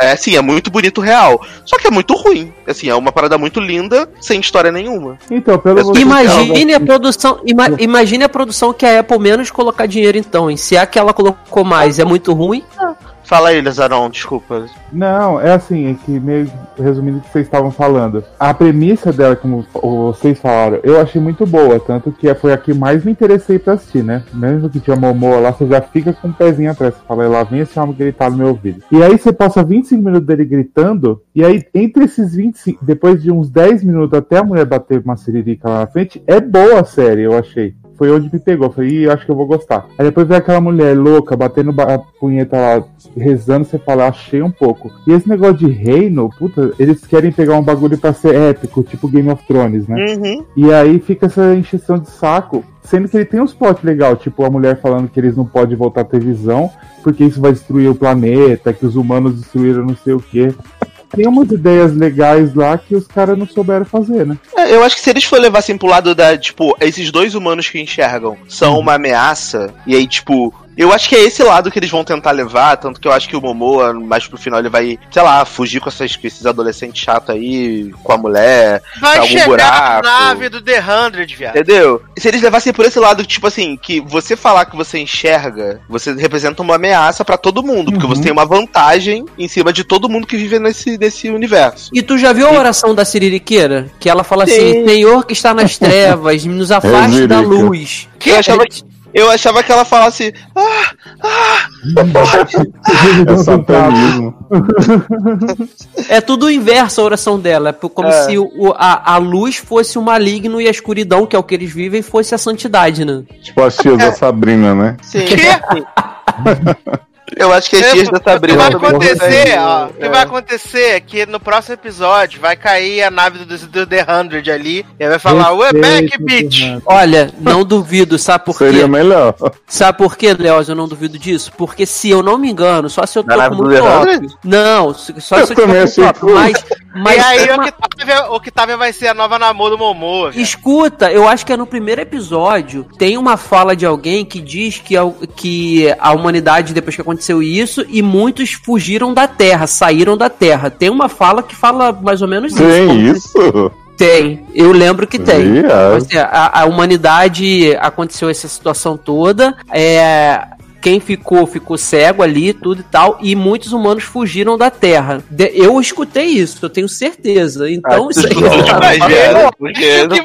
é assim, é muito bonito real. Só que é muito ruim. Assim, é uma parada muito linda, sem história nenhuma. Então, pelo É Imagine a produção, ima- imagine a produção que a Apple menos colocar dinheiro então. E se a que ela colocou mais é muito ruim, Fala aí, Lezaron, desculpa. Não, é assim, é que meio resumindo o que vocês estavam falando. A premissa dela, como vocês falaram, eu achei muito boa, tanto que foi a que mais me interessei pra assistir, né? Mesmo que tinha Momoa lá, você já fica com um pezinho atrás. Você fala, lá vem esse homem gritar no meu ouvido. E aí você passa 25 minutos dele gritando, e aí entre esses 25, depois de uns 10 minutos até a mulher bater uma siririca lá na frente, é boa a série, eu achei foi onde me pegou. Falei, Ih, acho que eu vou gostar. Aí depois vem aquela mulher louca, batendo a punheta lá, rezando, você fala, achei um pouco. E esse negócio de reino, puta, eles querem pegar um bagulho pra ser épico, tipo Game of Thrones, né? Uhum. E aí fica essa encheção de saco. Sendo que ele tem uns plots legal, tipo a mulher falando que eles não podem voltar a ter visão, porque isso vai destruir o planeta, que os humanos destruíram não sei o quê tem umas ideias legais lá que os caras não souberam fazer, né? É, eu acho que se eles for levar assim pro lado da, tipo, esses dois humanos que enxergam são uma ameaça, e aí, tipo, eu acho que é esse lado que eles vão tentar levar, tanto que eu acho que o Momoa, mais pro final, ele vai, sei lá, fugir com, essas, com esses adolescentes chatos aí, com a mulher, Vai pra algum chegar buraco. na nave do The Hundred, viado. Entendeu? Se eles levassem por esse lado, tipo assim, que você falar que você enxerga, você representa uma ameaça pra todo mundo, porque Uhum. você tem uma vantagem em cima de todo mundo que vive nesse, nesse universo. E tu já viu a oração da Siririqueira? Que ela fala assim: Sim. Senhor que está nas trevas, nos afaste da Siririca. luz. Eu achava, eu achava que ela falasse, ah, ah, É satanismo. É tudo o inverso a oração dela. É como É. se o- a, a luz fosse o maligno e a escuridão, que é o que eles vivem, fosse a santidade, né? Tipo as tias da Sabrina, né? sim. Eu acho que as tias da O que Sabrina vai acontecer, ó, o que é. vai acontecer é que no próximo episódio vai cair a nave do, do The Hundred ali e aí vai falar, we're back, bitch! Olha, não duvido, sabe por quê? Seria melhor. Sabe por quê, Leoz? Eu não duvido disso? Porque se eu não me engano, só se eu Na tô nave com do muito The óbvio. Hundred? Não, só Eu se eu tiver achei muito óbvio. Mas, mas e aí é o uma- Octavia, Octavia vai ser a nova namoro do viado. Escuta, eu acho que é no primeiro episódio tem uma fala de alguém que diz que a, que a humanidade, depois que aconteceu isso, e muitos fugiram da Terra, saíram da Terra. Tem uma fala que fala mais ou menos isso. Tem isso? Tem, eu lembro que tem. Viado. Assim, a, a humanidade aconteceu essa situação toda. É, quem ficou, ficou cego ali, tudo e tal. E muitos humanos fugiram da Terra. De- eu escutei isso, eu tenho certeza. Então, isso aí. Não que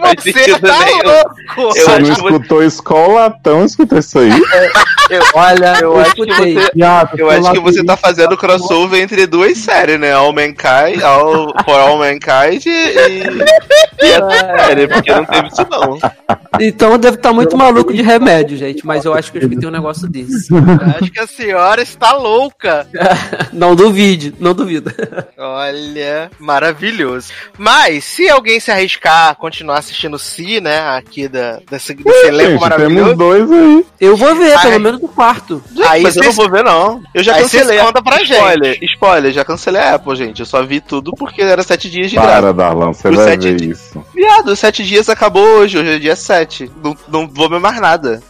faz você tá louco! Eu Você acho não que você- escutou escolatão, escutou isso aí? Olha, Eu eu, acho que escutei. você- Viado, Eu acho que você tá fazendo crossover entre duas séries, né? All Mankind, All, For All Mankind e, e essa série, porque não teve isso não. Então eu devo estar muito maluco de remédio, gente. Mas eu acho que eu escutei um negócio desse. Acho que a senhora está louca. Não duvide, não duvido. Olha, maravilhoso. Mas, se alguém se arriscar a continuar assistindo Si, né, aqui da, desse, desse elenco Gente, maravilhoso, temos dois aí. Eu vou ver, Ai. pelo menos no quarto. aí Mas eu não vou ver não. Eu já Aí cancelei. contam pra spoiler, gente. spoiler, já cancelei a Apple, gente. Eu só vi tudo porque era sete dias de Para, graça. Darlan, você Os vai ver di- isso. Viado, sete dias acabou hoje, hoje é dia sete. Não, não vou ver mais nada.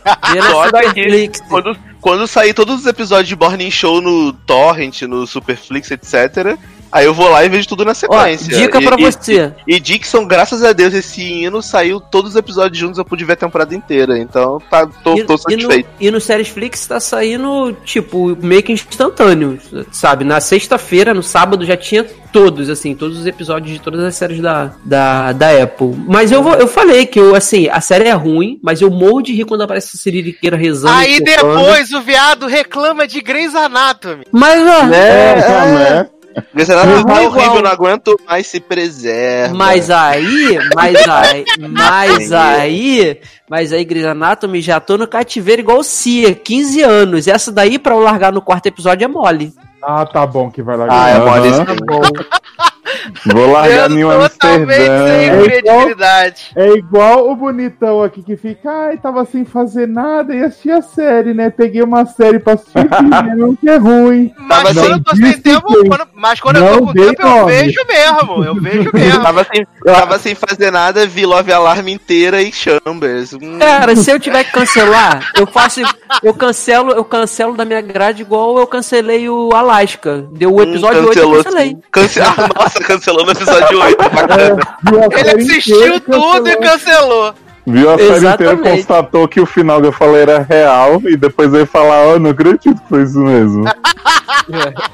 Só daqui. Quando, quando sair todos os episódios de Morning Show no Torrent, no Superflix, etc., aí eu vou lá e vejo tudo na Ó, sequência. dica E- pra e- você. E Dixon, graças a Deus, esse hino saiu todos os episódios juntos, eu pude ver a temporada inteira. Então, tá, tô, E, tô e no, satisfeito. e no Séries Flix tá saindo, tipo, meio que instantâneo, sabe? Na sexta-feira, no sábado, já tinha todos, assim, todos os episódios de todas as séries da, da, da Apple. Mas eu, vou, eu falei que, eu, assim, a série é ruim, mas eu morro de rir quando aparece a Siririqueira rezando. Aí e depois o viado reclama de Grey's Anatomy. Mas, ó, É, já, né? Grey's Anatomy tá Igual. horrível, não aguento mais se preserva. Mas aí, mas aí, mas aí, mas aí, Grey's Anatomy, já tô no cativeiro igual o Cia, 15 anos. Essa daí, pra eu largar no quarto episódio, é mole. Ah, tá bom que vai lá. Ah, é mole esse Tá bom. Vou largar Eu New totalmente sem Amsterdã. credibilidade. É igual o bonitão aqui que fica, ai, tava sem fazer nada e assisti a série, né? Peguei uma série pra assistir e não que é ruim. Mas Tava quando eu tô sem tempo, quando- mas quando eu tô com tempo, eu nome. vejo mesmo. Eu vejo mesmo. Tava sem, tava sem fazer nada, vi Love Alarm inteira e Chambers. Hum, Cara, se eu tiver que cancelar, eu faço. Eu cancelo, eu cancelo da minha grade igual eu cancelei o Alaska. Deu o episódio 8 eu cancelei. Ah, nossa, cancelou no episódio 8. Bacana. Viu a Ele assistiu tudo e cancelou. Viu a série inteira, constatou que o final que eu falei era real e depois ele falar, ó, não acredito que foi isso mesmo.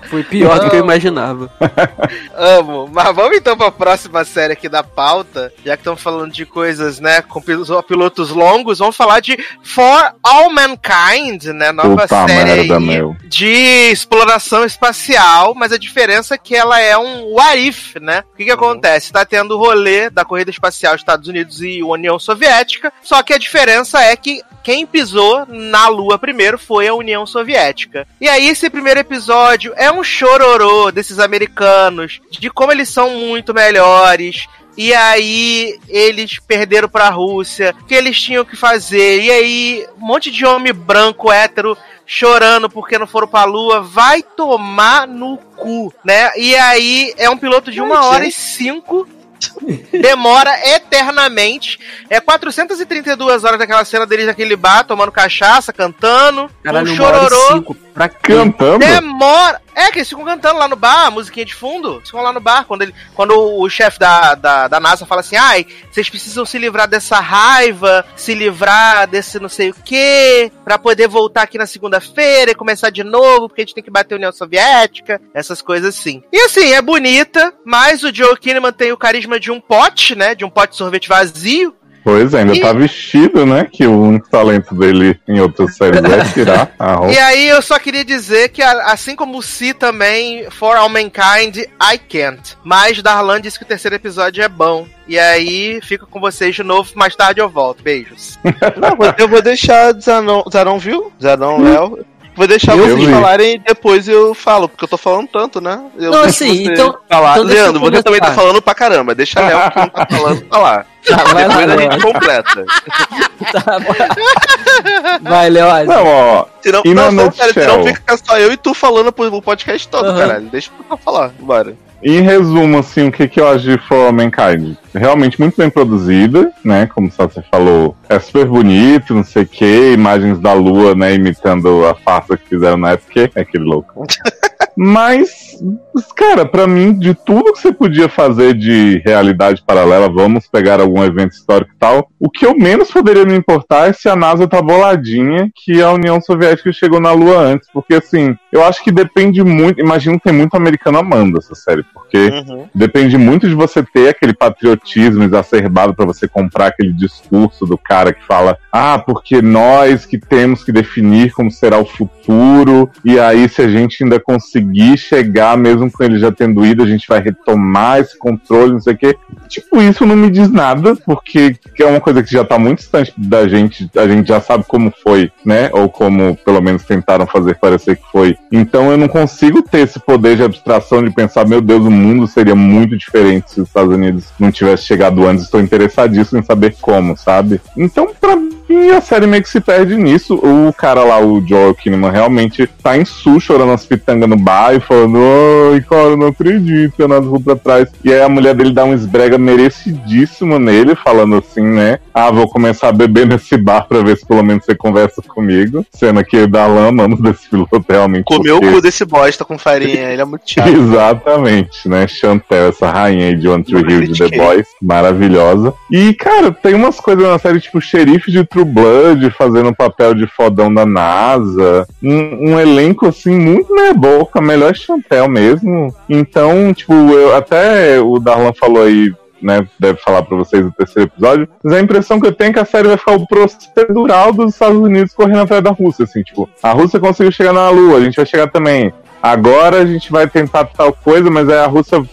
Foi pior do que eu imaginava. Amo. Mas vamos então pra próxima série aqui da pauta. Já que estamos falando de coisas, né, com pil- pilotos longos, vamos falar de For All Mankind, né? Nova Puta série merda, aí meu. de exploração espacial, mas a diferença é que ela é um what if, né? O que que acontece? Tá tendo o rolê da corrida espacial Estados Unidos e União Soviética, só que a diferença é que quem pisou na Lua primeiro foi a União Soviética. E aí, esse primeiro episódio é um chororô desses americanos, de como eles são muito melhores. E aí, eles perderam pra Rússia, o que eles tinham que fazer. E aí, um monte de homem branco, hétero, chorando porque não foram pra Lua. Vai tomar no cu, né? E aí, é um piloto de uma hora e cinco demora eternamente. É 432 horas daquela cena deles naquele bar, tomando cachaça, cantando, Caralho, um chororô. Pra quê? Cantando? Demora. É, que eles ficam cantando lá no bar, a musiquinha de fundo. Eles ficam lá no bar. Quando, ele, quando o, o chefe da, da, da NASA fala assim: ai, vocês precisam se livrar dessa raiva, se livrar desse não sei o quê, pra poder voltar aqui na segunda-feira e começar de novo, porque a gente tem que bater a União Soviética, essas coisas assim. E assim, é bonita, mas o Joe Kinnaman tem o carisma de um pote, né? De um pote de sorvete vazio. Pois é, ainda E- tá vestido, né? Que o único talento dele em outras séries é tirar a roupa. E aí eu só queria dizer que, assim como o Si também, For All Mankind, I Can't. Mas Darlan disse que o terceiro episódio é bom. E aí, fico com vocês de novo, mais tarde eu volto. Beijos. Não, eu vou deixar Zanon, Zanon viu? Zanon, Léo. Vou deixar Eu vocês vi. falarem e depois eu falo, porque eu tô falando tanto, né? Eu Não, assim, então- Falar. então Leandro, você também tá falando pra caramba. Deixa Léo que não tá falando falar. Tá, vai lá, Depois a Léo. gente completa. Tá, vai, Léo. Não, ó, Senão, não, não, cara, senão fica só eu e tu falando pro podcast todo, Aham. caralho. Deixa eu falar, bora. Em resumo, assim, o que, que eu acho de For Mankind? Realmente muito bem produzida, né? Como só você falou, é super bonito, não sei o que, imagens da lua, né? Imitando a farsa que fizeram na época, é aquele louco. Mas, cara, pra mim, de tudo que você podia fazer de realidade paralela, vamos pegar algum evento histórico e tal, o que eu menos poderia me importar é se a NASA tá boladinha que a União Soviética chegou na Lua antes. Porque, assim, eu acho que depende muito. Imagino que tem muito americano amando essa série, porque Uhum. depende muito de você ter aquele patriotismo exacerbado pra você comprar aquele discurso do cara que fala: ah, porque nós que temos que definir como será o futuro, e aí se a gente ainda conseguir chegar, mesmo com ele já tendo ido, a gente vai retomar esse controle, não sei o quê. Tipo, isso não me diz nada, porque é uma coisa que já tá muito distante da gente, a gente já sabe como foi, né? Ou como pelo menos tentaram fazer parecer que foi. Então eu não consigo ter esse poder de abstração de pensar, meu Deus, o mundo seria muito diferente se os Estados Unidos não tivesse chegado antes. Estou interessadíssimo em saber como, sabe? Então, pra mim, a série meio que se perde nisso. O cara lá, o Joel Kinnaman, realmente tá em su, chorando as pitangas no bar e falando, ai, cara, não acredito, eu não vou pra trás. E aí a mulher dele dá um esbrega merecidíssimo nele, falando assim, né? Ah, vou começar a beber nesse bar pra ver se pelo menos você conversa comigo. Sendo que o Darlan, mano, desse piloto realmente. Comeu porque- o cu desse bosta com farinha, ele é muito chato. Exatamente, né? Chantel, essa rainha aí de One Tree Hill de The. Boys, maravilhosa. E, cara, tem umas coisas na série, tipo, xerife de True Blood fazendo o papel de fodão da NASA. Um, um elenco, assim, muito meia boca, melhor Chantel mesmo. Então, tipo, eu, até o Darlan falou aí. Né, deve falar pra vocês no terceiro episódio, mas a impressão que eu tenho é que a série vai ficar o procedural dos Estados Unidos correndo atrás da Rússia, assim, tipo, a Rússia conseguiu chegar na Lua, a gente vai chegar também. Agora a gente vai tentar tal coisa, mas aí a Rússia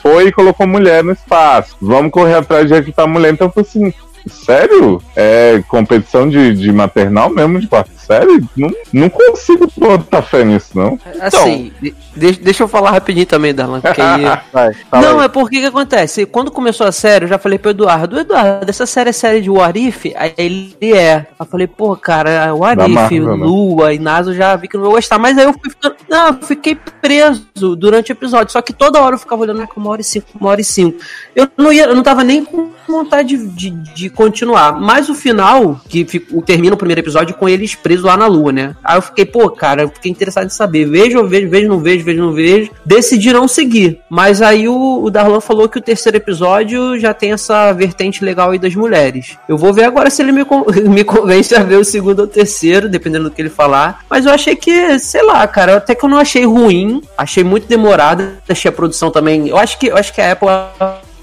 foi e colocou mulher no espaço. Vamos correr atrás de recrutar mulher. Então foi assim, sério? É competição de, de maternal mesmo, de quarta série? Não, não consigo botar fé nisso, não. Assim, de- deixa, eu falar rapidinho também, Darlan, porque aí... Vai, fala Não, aí. é porque que acontece? Quando começou a série, eu já falei pro Eduardo, Eduardo, essa série é série de What If? Aí ele é. Eu falei, pô, cara, What Da If, Marvel, né? Lua e NASA, eu já vi que não vou gostar. Mas aí eu fui ficando. Não, eu fiquei preso durante o episódio. Só que toda hora eu ficava olhando, ah, uma hora e cinco, uma hora e cinco. Eu não ia, eu não tava nem com vontade de, de, de continuar. Mas o final, que fica- termina o primeiro episódio com eles presos lá na lua, né? Aí eu fiquei, pô, cara, eu fiquei interessado em saber. Vejo, vejo, vejo, não vejo, vejo, não vejo. Decidi não seguir. Mas aí o, o Darlan falou que o terceiro episódio já tem essa vertente legal aí das mulheres. Eu vou ver agora se ele me, me convence a ver o segundo ou terceiro, dependendo do que ele falar. Mas eu achei que, sei lá, cara, até que eu não achei ruim. Achei muito demorado. Achei a produção também. Eu acho que, eu acho que a Apple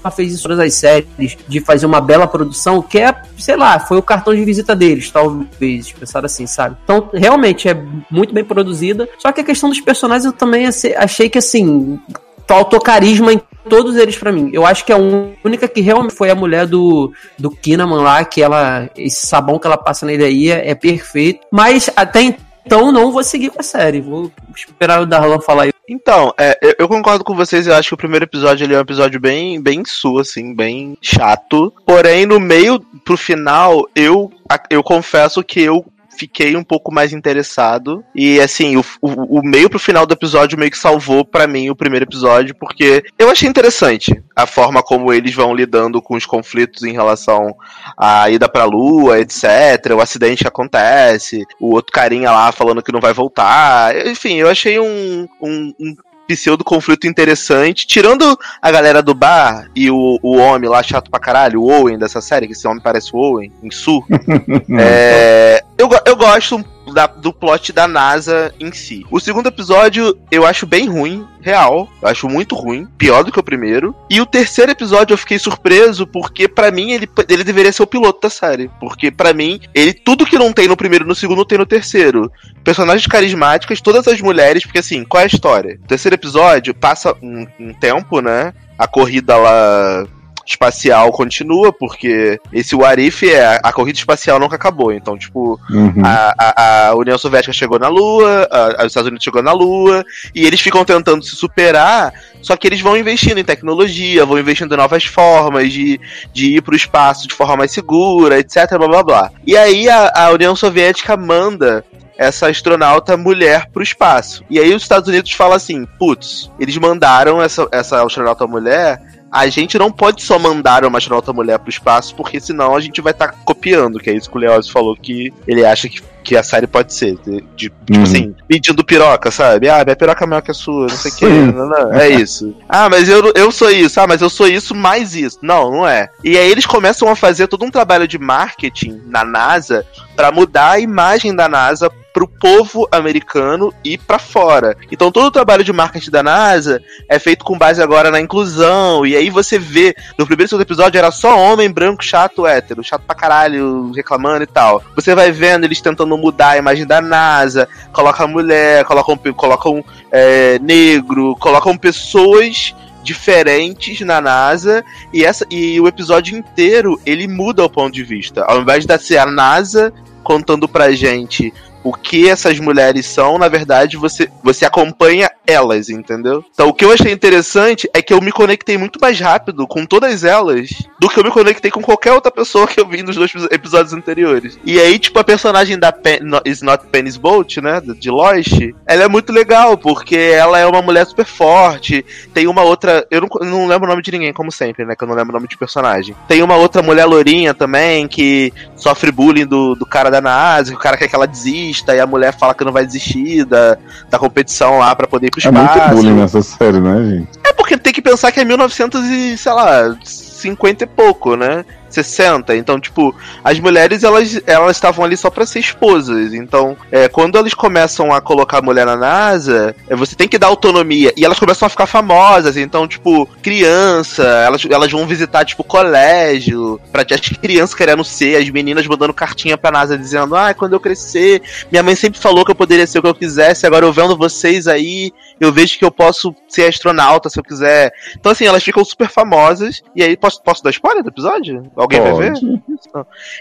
fez isso todas as séries, de fazer uma bela produção, que é, sei lá, foi o cartão de visita deles, talvez, pensaram assim, sabe? Então, realmente, é muito bem produzida, só que a questão dos personagens eu também achei que, assim, faltou carisma em todos eles para mim. Eu acho que a única que realmente foi a mulher do, do Kinnaman lá, que ela, esse sabão que ela passa nele aí é, é perfeito, mas até então não vou seguir com a série, vou esperar o Darlan falar aí. Então, é, eu concordo com vocês, eu acho que o primeiro episódio ele é um episódio bem, bem su, assim, bem chato. Porém, no meio pro final, eu, eu confesso que eu fiquei um pouco mais interessado. E assim, o, o, o meio pro final do episódio meio que salvou para mim o primeiro episódio, porque eu achei interessante a forma como eles vão lidando com os conflitos em relação à ida pra lua, etc. O acidente que acontece, o outro carinha lá falando que não vai voltar. Enfim, eu achei um, um, um pseudo conflito interessante. Tirando a galera do bar e o, o homem lá chato pra caralho, o Owen dessa série, que esse homem parece o Owen, em Su. é, eu, eu gosto da, do plot da NASA em si. O segundo episódio eu acho bem ruim, real. Eu acho muito ruim, pior do que o primeiro. E o terceiro episódio eu fiquei surpreso porque para mim ele, ele deveria ser o piloto da série, porque para mim ele tudo que não tem no primeiro, no segundo tem no terceiro. Personagens carismáticas, todas as mulheres, porque assim, qual é a história? O terceiro episódio passa um, um tempo, né? A corrida lá espacial continua, porque esse Warif é a corrida espacial nunca acabou. Então, tipo, uhum. a, a, a, União Soviética chegou na Lua, a, os Estados Unidos chegou na Lua, e eles ficam tentando se superar, só que eles vão investindo em tecnologia, vão investindo em novas formas de, de ir para o espaço de forma mais segura, etc, blá blá blá. E aí a, a União Soviética manda essa astronauta mulher pro espaço. E aí os Estados Unidos falam assim, putz, eles mandaram essa, essa astronauta mulher a gente não pode só mandar uma astronauta mulher pro espaço, porque senão a gente vai estar tá copiando, que é isso que o Leoz falou que ele acha que, que a série pode ser. De, de tipo uhum. assim, pedindo piroca, sabe? Ah, minha piroca é maior que a sua, não sei o que. Não, não, é isso. Ah, mas eu, eu sou isso. Ah, mas eu sou isso mais isso. Não, não é. E aí eles começam a fazer todo um trabalho de marketing na NASA para mudar a imagem da NASA pro povo americano e para fora. Então todo o trabalho de marketing da NASA é feito com base agora na inclusão. E aí você vê, no primeiro e segundo episódio era só homem branco, chato, hétero, chato pra caralho, reclamando e tal. Você vai vendo eles tentando mudar a imagem da NASA, colocam mulher, colocam, colocam é, negro, colocam pessoas diferentes na NASA e essa e o episódio inteiro ele muda o ponto de vista. Ao invés de ser a NASA contando pra gente o que essas mulheres são, na verdade, você, você acompanha elas, entendeu? Então o que eu achei interessante é que eu me conectei muito mais rápido com todas elas do que eu me conectei com qualquer outra pessoa que eu vi nos dois episódios anteriores. E aí, tipo, a personagem da Pen Is Not Penny's Boat, né? De Lost, ela é muito legal, porque ela é uma mulher super forte. Tem uma outra. Eu não, não lembro o nome de ninguém, como sempre, né? Que eu não lembro o nome de personagem. Tem uma outra mulher lourinha também que sofre bullying do, do cara da NASA, que o cara quer que ela desista, e a mulher fala que não vai desistir da, da competição lá para poder ir pro espaço. É muito bullying nessa série, né, gente? É porque tem que pensar que é 1900 e, sei lá, 50 e pouco, né? 60. Então, tipo, as mulheres elas elas estavam ali só para ser esposas. Então, é, quando eles começam a colocar a mulher na NASA, é, você tem que dar autonomia. E elas começam a ficar famosas. Então, tipo, criança, elas, elas vão visitar, tipo, colégio, pra as crianças querendo ser, as meninas mandando cartinha pra NASA dizendo: Ah, quando eu crescer, minha mãe sempre falou que eu poderia ser o que eu quisesse, agora eu vendo vocês aí, eu vejo que eu posso ser astronauta se eu quiser. Então, assim, elas ficam super famosas. E aí, posso, posso dar spoiler do episódio? Alguém Pode. vai ver?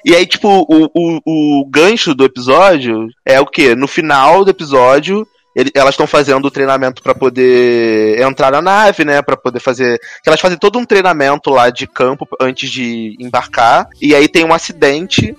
E aí, tipo, o, o, o gancho do episódio é o quê? No final do episódio, ele, elas estão fazendo o treinamento para poder entrar na nave, né? Para poder fazer. Elas fazem todo um treinamento lá de campo antes de embarcar. E aí tem um acidente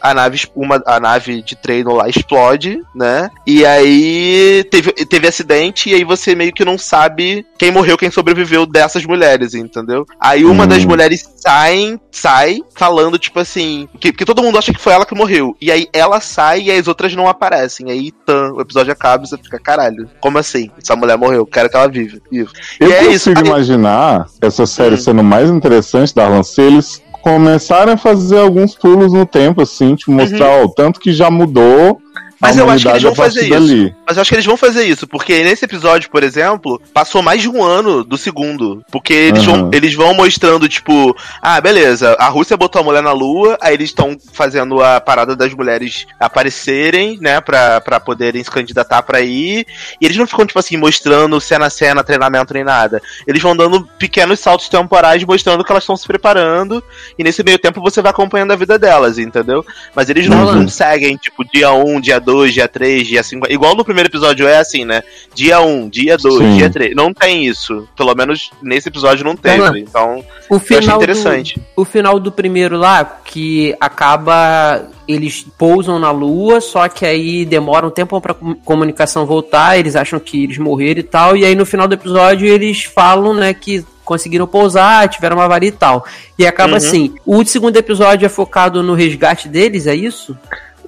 a nave, uma, a nave de treino lá explode, né? E aí teve, teve acidente e aí você meio que não sabe quem morreu, quem sobreviveu dessas mulheres, entendeu? Aí uma Hum. das mulheres sai, sai falando, tipo assim, que, que todo mundo acha que foi ela que morreu. E aí ela sai e as outras não aparecem. Aí tan, o episódio acaba e você fica, caralho, como assim? Essa mulher morreu, quero que ela viva. Eu E é consigo isso. Aí- imaginar essa série Hum. sendo mais interessante da se eles começarem a fazer alguns pulos no tempo, assim, te mostrar ó, o tanto que já mudou Mas eu acho que eles vão fazer isso. dali. Mas eu acho que eles vão fazer isso, porque nesse episódio, por exemplo, passou mais de um ano do segundo. Porque eles, Aham. vão, eles vão mostrando, tipo, ah, beleza, a Rússia botou a mulher na lua, aí eles estão fazendo a parada das mulheres aparecerem, né, pra, pra poderem se candidatar pra ir. E eles não ficam, tipo assim, mostrando cena a cena, treinamento nem nada. Eles vão dando pequenos saltos temporais, mostrando que elas estão se preparando. E nesse meio tempo você vai acompanhando a vida delas, entendeu? Mas eles não, Uhum. não seguem, tipo, dia 1, dia 2, dia 3, dia 5. Igual no primeiro episódio é assim, né? Dia 1, dia 2, Sim. dia 3. Não tem isso. Pelo menos nesse episódio não teve. Não, não. Então, O eu achei final, do, interessante. o final do primeiro lá, que acaba. Eles pousam na lua, só que aí demora um tempo pra com- comunicação voltar, eles acham que eles morreram e tal, e aí no final do episódio eles falam, né, que conseguiram pousar, tiveram uma avaria e tal. E acaba Uhum. assim. O segundo episódio é focado no resgate deles, é isso?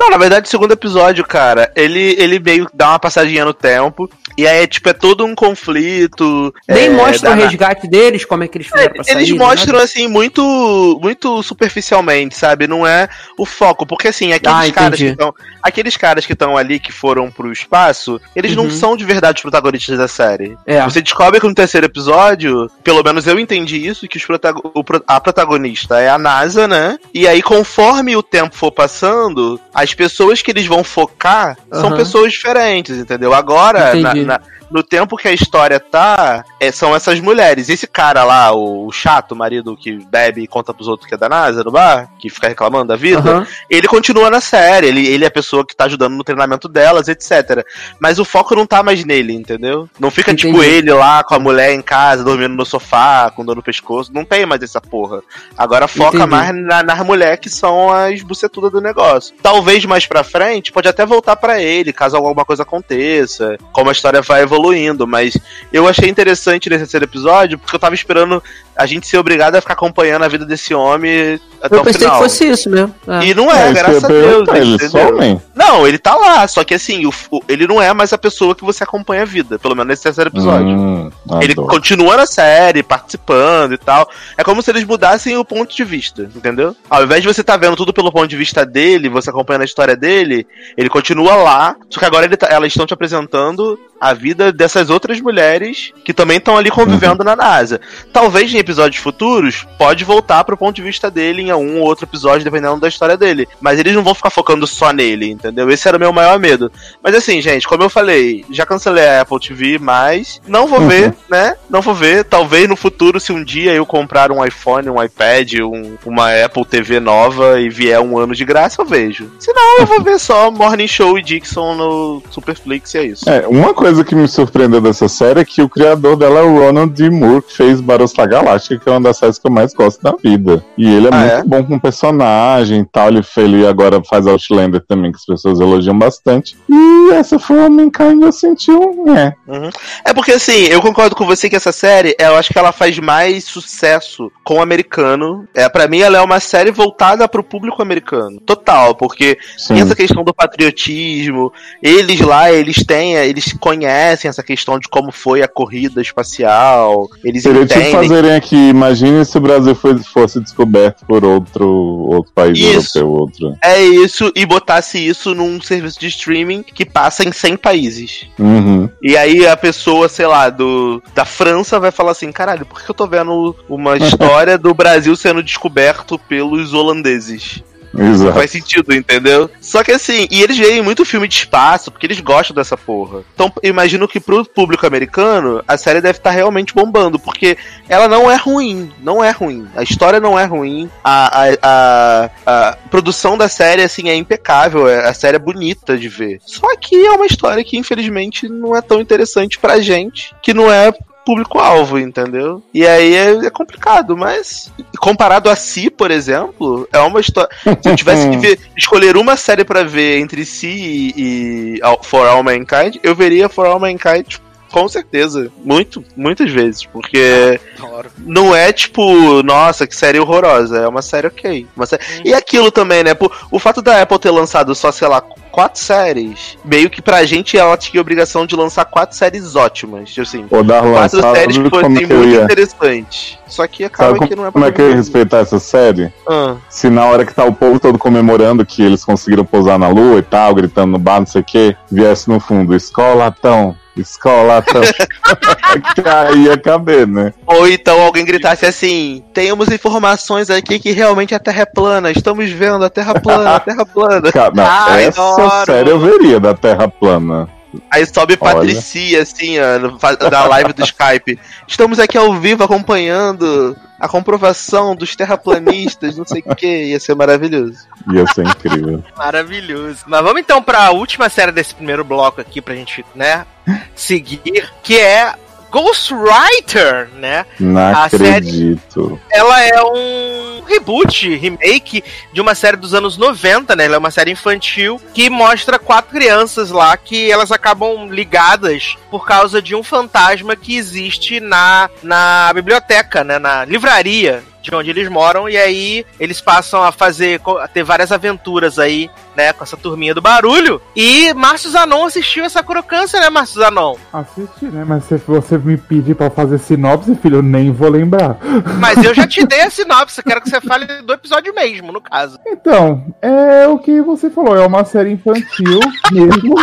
Não, na verdade, o segundo episódio, cara, ele, ele meio que dá uma passadinha no tempo. E aí, tipo, é todo um conflito. Nem é, mostra o resgate deles, como é que eles fizeram pra sair. Eles mostram assim muito muito superficialmente, sabe? Não é o foco, porque assim, aqueles Ah, caras que estão, aqueles caras que estão ali que foram pro espaço, eles não Uhum. são de verdade os protagonistas da série. É. Você descobre que no terceiro episódio, pelo menos eu entendi isso, que os protago- a protagonista é a NASA, né? E aí, conforme o tempo for passando, as pessoas que eles vão focar são pessoas diferentes, entendeu? Agora, na- na- no tempo que a história tá, é, são essas mulheres. Esse cara lá, o, o chato, o marido que bebe e conta pros outros que é da NASA no bar, que fica reclamando da vida, Aham. ele continua na série, ele, ele é a pessoa que tá ajudando no treinamento delas, etc. Mas o foco não tá mais nele, entendeu? Não fica tipo Entendi. ele lá com a mulher em casa, dormindo no sofá, com dor no pescoço. Não tem mais essa porra. Agora foca Entendi. mais na, nas mulheres que são as bucetudas do negócio. Talvez mais pra frente, pode até voltar pra ele, caso alguma coisa aconteça, como a história vai evoluindo. Mas eu achei interessante nesse terceiro episódio, porque eu tava esperando a gente ser obrigado a ficar acompanhando a vida desse homem até Eu o pensei final. que fosse isso mesmo. É. E não é, eu graças a Deus. somem? Não, ele tá lá, só que assim, o, o- ele não é mais a pessoa que você acompanha a vida, pelo menos nesse terceiro episódio. Hum, Ele continua na série, participando e tal. É como se eles mudassem o ponto de vista, entendeu? Ao invés de você estar vendo tudo pelo ponto de vista dele, você acompanhando a história dele, ele continua lá, só que agora ele tá- elas estão te apresentando a vida dessas outras mulheres que também estão ali convivendo na NASA. Talvez em episódios futuros, pode voltar pro ponto de vista dele em um ou outro episódio, dependendo da história dele. Mas eles não vão ficar focando só nele, entendeu? Esse era o meu maior medo. Mas assim, gente, como eu falei, já cancelei a Apple TV, mas não vou ver, né? Não vou ver. Talvez no futuro, se um dia eu comprar um iPhone, um iPad, um- uma Apple TV nova e vier um ano de graça, eu vejo. Se não, eu vou ver só Morning Show e Dixon no Superflix e é isso. É, uma coisa que me surpreendeu dessa série é que o criador dela é o Ronald D. Moore, que fez Battlestar Galactica, que é uma das séries que eu mais gosto da vida. E ele é Ah, muito é? bom com personagem e tal. Ele, ele agora faz Outlander também, que as pessoas elogiam bastante. E essa foi uma Mankind, eu senti um. É. É porque assim, eu concordo com você que essa série, eu acho que ela faz mais sucesso com o americano. É, para mim, ela é uma série voltada pro público americano. Total, porque Sim. tem essa questão do patriotismo. Eles lá, eles têm, eles conhecem essa questão de como foi a corrida espacial. Eles Seria tipo entendem. fazerem aqui, imagine se o Brasil fosse descoberto por outro, outro país Isso. europeu, outro. É isso, e botasse isso num serviço de streaming que passa em 100 países. Uhum. E aí a pessoa, sei lá, do, da França vai falar assim, caralho, por que eu tô vendo uma história do Brasil sendo descoberto pelos holandeses? Exato. faz sentido, entendeu? Só que assim, e eles veem muito filme de espaço, porque eles gostam dessa porra. Então, imagino que pro público americano, a série deve estar realmente bombando, porque ela não é ruim, não é ruim. A história não é ruim, a, a, a, a produção da série, assim, é impecável, é- a série é bonita de ver. Só que é uma história que, infelizmente, não é tão interessante pra gente, que não é público-alvo, entendeu? E aí é, é complicado, mas comparado a si, por exemplo, é uma história. Se eu tivesse que ver, escolher uma série pra ver entre si e, e For All Mankind, eu veria For All Mankind com certeza. Muito, muitas vezes. Porque Adoro. não é tipo, nossa, que série horrorosa. É uma série ok. Uma sé- E aquilo também, né? O fato da Apple ter lançado só, sei lá, quatro séries, meio que pra gente ela tinha a obrigação de lançar quatro séries ótimas. Assim, Ô, Darlan, quatro séries sabe que fossem eu muito ia... interessantes. Só que acaba Sabe como, que não é como é que eu ia respeitar essa série? Ah, Se na hora que tá o povo todo comemorando que eles conseguiram pousar na lua e tal, gritando no bar, não sei o que, viesse no fundo, escolatão, escolatão. que aí ia caber, né? Ou então alguém gritasse assim: temos informações aqui que realmente a Terra é plana. Estamos vendo a Terra plana, a Terra plana. Cara, não, Ai, essa adoro. série eu veria da Terra plana. Aí sobe Olha. Patricia, assim, ó, da live do Skype. Estamos aqui ao vivo acompanhando a comprovação dos terraplanistas, não sei o que. Ia ser maravilhoso. Ia ser incrível. Maravilhoso. Mas vamos então pra última série desse primeiro bloco aqui pra gente, né, seguir, que é Ghostwriter, né? Não A série- acredito. Ela é um reboot, remake de uma série dos anos 90, né? Ela é uma série infantil que mostra quatro crianças lá que elas acabam ligadas por causa de um fantasma que existe na, na biblioteca, né? Na livraria de onde eles moram e aí eles passam a fazer a ter várias aventuras aí, né, com essa turminha do barulho. E Márcio Zanon assistiu essa crocância, né, Márcio Zanon? Assisti, né? Mas se você me pedir pra fazer sinopse, filho, eu nem vou lembrar. Mas eu já te dei a sinopse, quero que você fale do episódio mesmo, no caso. Então, é o que você falou, é uma série infantil mesmo.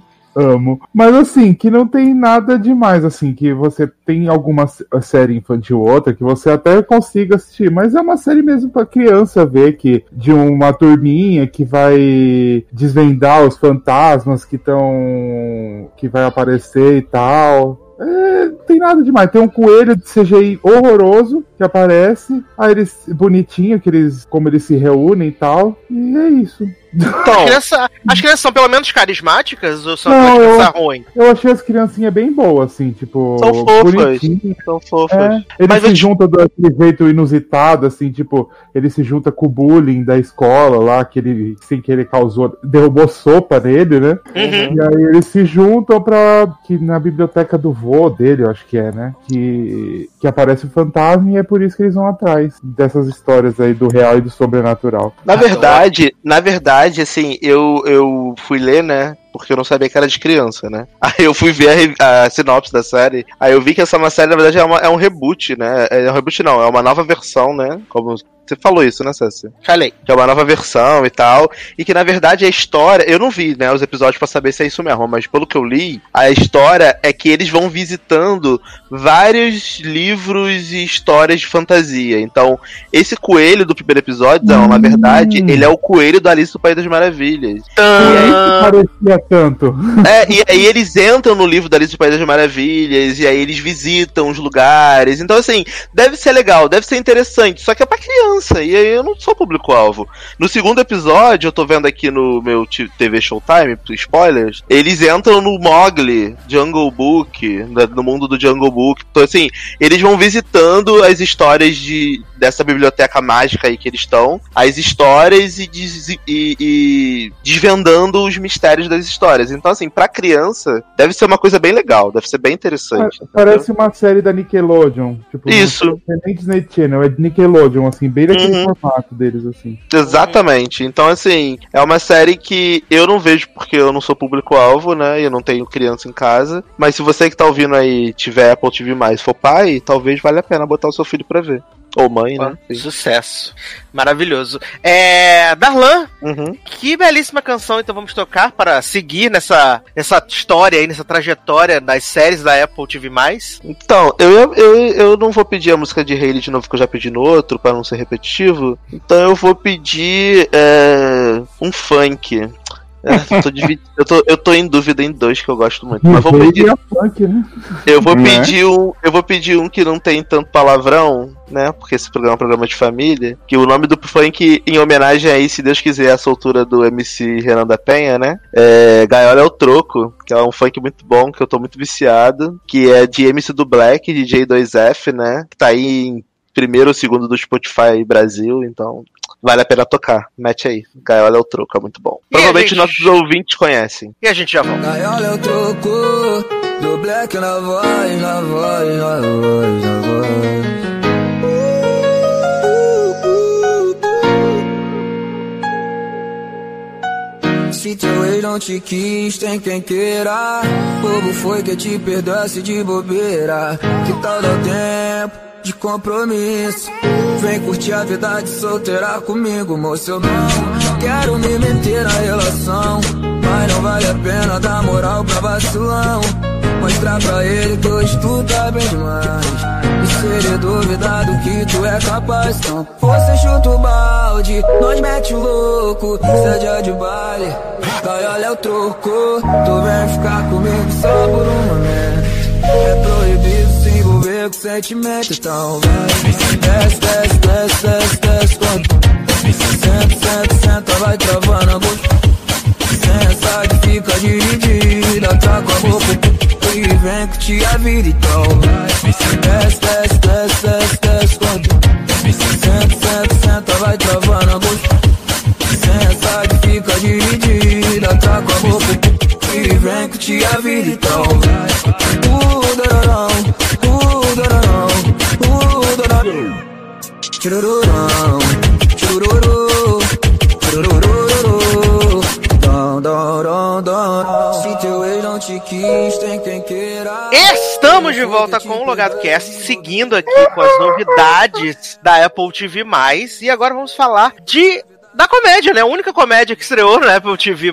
Amo. Mas assim, que não tem nada demais, assim, que você tem alguma s- série infantil ou outra que você até consiga assistir, mas é uma série mesmo pra criança ver que de uma turminha que vai desvendar os fantasmas que estão que vai aparecer e tal. É, não tem nada demais. Tem um coelho de CGI horroroso que aparece. Aí eles bonitinho, que eles, como eles se reúnem e tal. E é isso. As Então, crianças, as crianças são pelo menos carismáticas ou são Não, crianças ruins? Eu achei as criancinhas bem boas, assim, tipo. São fofas. são fofas. É, eles Mas se te- juntam daquele jeito inusitado, assim, tipo, ele se junta com o bullying da escola lá, que ele, sem que ele causou, derrubou sopa nele, né? Uhum. E aí eles se juntam pra. que na biblioteca do vô dele, eu acho que é, né? Que, que aparece o fantasma e é por isso que eles vão atrás dessas histórias aí do real e do sobrenatural. Na verdade, na verdade, assim, eu, eu fui ler, né? Porque eu não sabia que era de criança, né? Aí eu fui ver a, a sinopse da série. Aí eu vi que essa é série, na verdade, é, uma- é um reboot, né? É um reboot não, é uma nova versão, né? Como você falou isso, né, Cécia? Falei. Que é uma nova versão e tal. E que na verdade a história. Eu não vi, né, os episódios pra saber se é isso mesmo, mas pelo que eu li, a história é que eles vão visitando vários livros e histórias de fantasia. Então, esse coelho do primeiro episódio, não, na verdade, Hum. ele é o coelho do Alice do País das Maravilhas. E aí parecia tanto. É, e aí eles entram no livro da Alice do País das Maravilhas, e aí eles visitam os lugares. Então, assim, deve ser legal, deve ser interessante, só que é pra criança, e aí eu não sou público-alvo. No segundo episódio, eu tô vendo aqui no meu TV Showtime, spoilers, eles entram no Mowgli, Jungle Book, no mundo do Jungle Book. Então, assim, eles vão visitando as histórias de, dessa biblioteca mágica aí que eles estão, as histórias e, des- e- e desvendando os mistérios das histórias. Então, assim, pra criança, deve ser uma coisa bem legal, deve ser bem interessante. Parece uma série da Nickelodeon. Tipo, Isso. Não é nem Disney Channel, é Nickelodeon, assim, bem daquele Uhum. formato deles, assim. Exatamente. Então, assim, é uma série que eu não vejo porque eu não sou público-alvo, né? E eu não tenho criança em casa. Mas se você que tá ouvindo aí tiver Apple TV mais for pai, talvez valha a pena botar o seu filho pra ver. Ou mãe, né? Sucesso. Maravilhoso. É. Darlan, Uhum. que belíssima canção, então vamos tocar para seguir nessa, nessa história aí, nessa trajetória das séries da Apple TV. Então, eu, eu, eu não vou pedir a música de Hayley de novo que eu já pedi no outro, pra não ser repetitivo. Então eu vou pedir é, um funk. É, tô divi- eu, tô, eu tô em dúvida em dois que eu gosto muito. Mas vou pedir, Punk, né? eu vou Né? pedir um. Eu vou pedir um que não tem tanto palavrão, né? Porque esse programa é um programa de família. Que o nome do funk, em homenagem aí, se Deus quiser, a soltura do MC Renan da Penha, né? É Gaiola é o Troco, que é um funk muito bom, que eu tô muito viciado. Que é de MC do Black, DJ 2F, né? Que tá aí em primeiro ou segundo do Spotify Brasil, então vale a pena tocar. Mete aí. Gaiola é o Troco, é muito bom. E a Provavelmente gente- nossos ouvintes conhecem. E a gente já volta. Gaiola eu troco do black na voz, na voz, na voz, na voz. Se teu ex não te quis, tem quem queira. Bobo foi que te perdoasse de bobeira. Que tal dar tempo de compromisso? Vem curtir a vida de solteira comigo, moço. Eu não quero me meter na relação. Mas não vale a pena dar moral pra vacilão. Mostrar pra ele que hoje tu tá bem demais. E se ele duvidar do que tu é capaz, então você chuta o balde, nós mete o louco, seja de baile. Vai, olha o troco, tu vem ficar comigo só por um momento. É proibido com sentimento, então vai. Desce, desce, desce, desce, desce, quando. Senta, senta, senta, vai travando a boca. Sensa que fica dividida, tá com a boca e vem curtir a vida, então vai. Desce, desce, desce, desce, desce, quando. Senta, senta, senta, vai travando a boca. Sensa que fica dividida, tá com a boca e vem curtir a vida, então vai. Uh, Não te quis, tem quem queira. Estamos de volta com o Logado Cast, seguindo aqui com as novidades da Apple TV+. E agora vamos falar de da comédia, né? A única comédia que estreou no Apple TV+,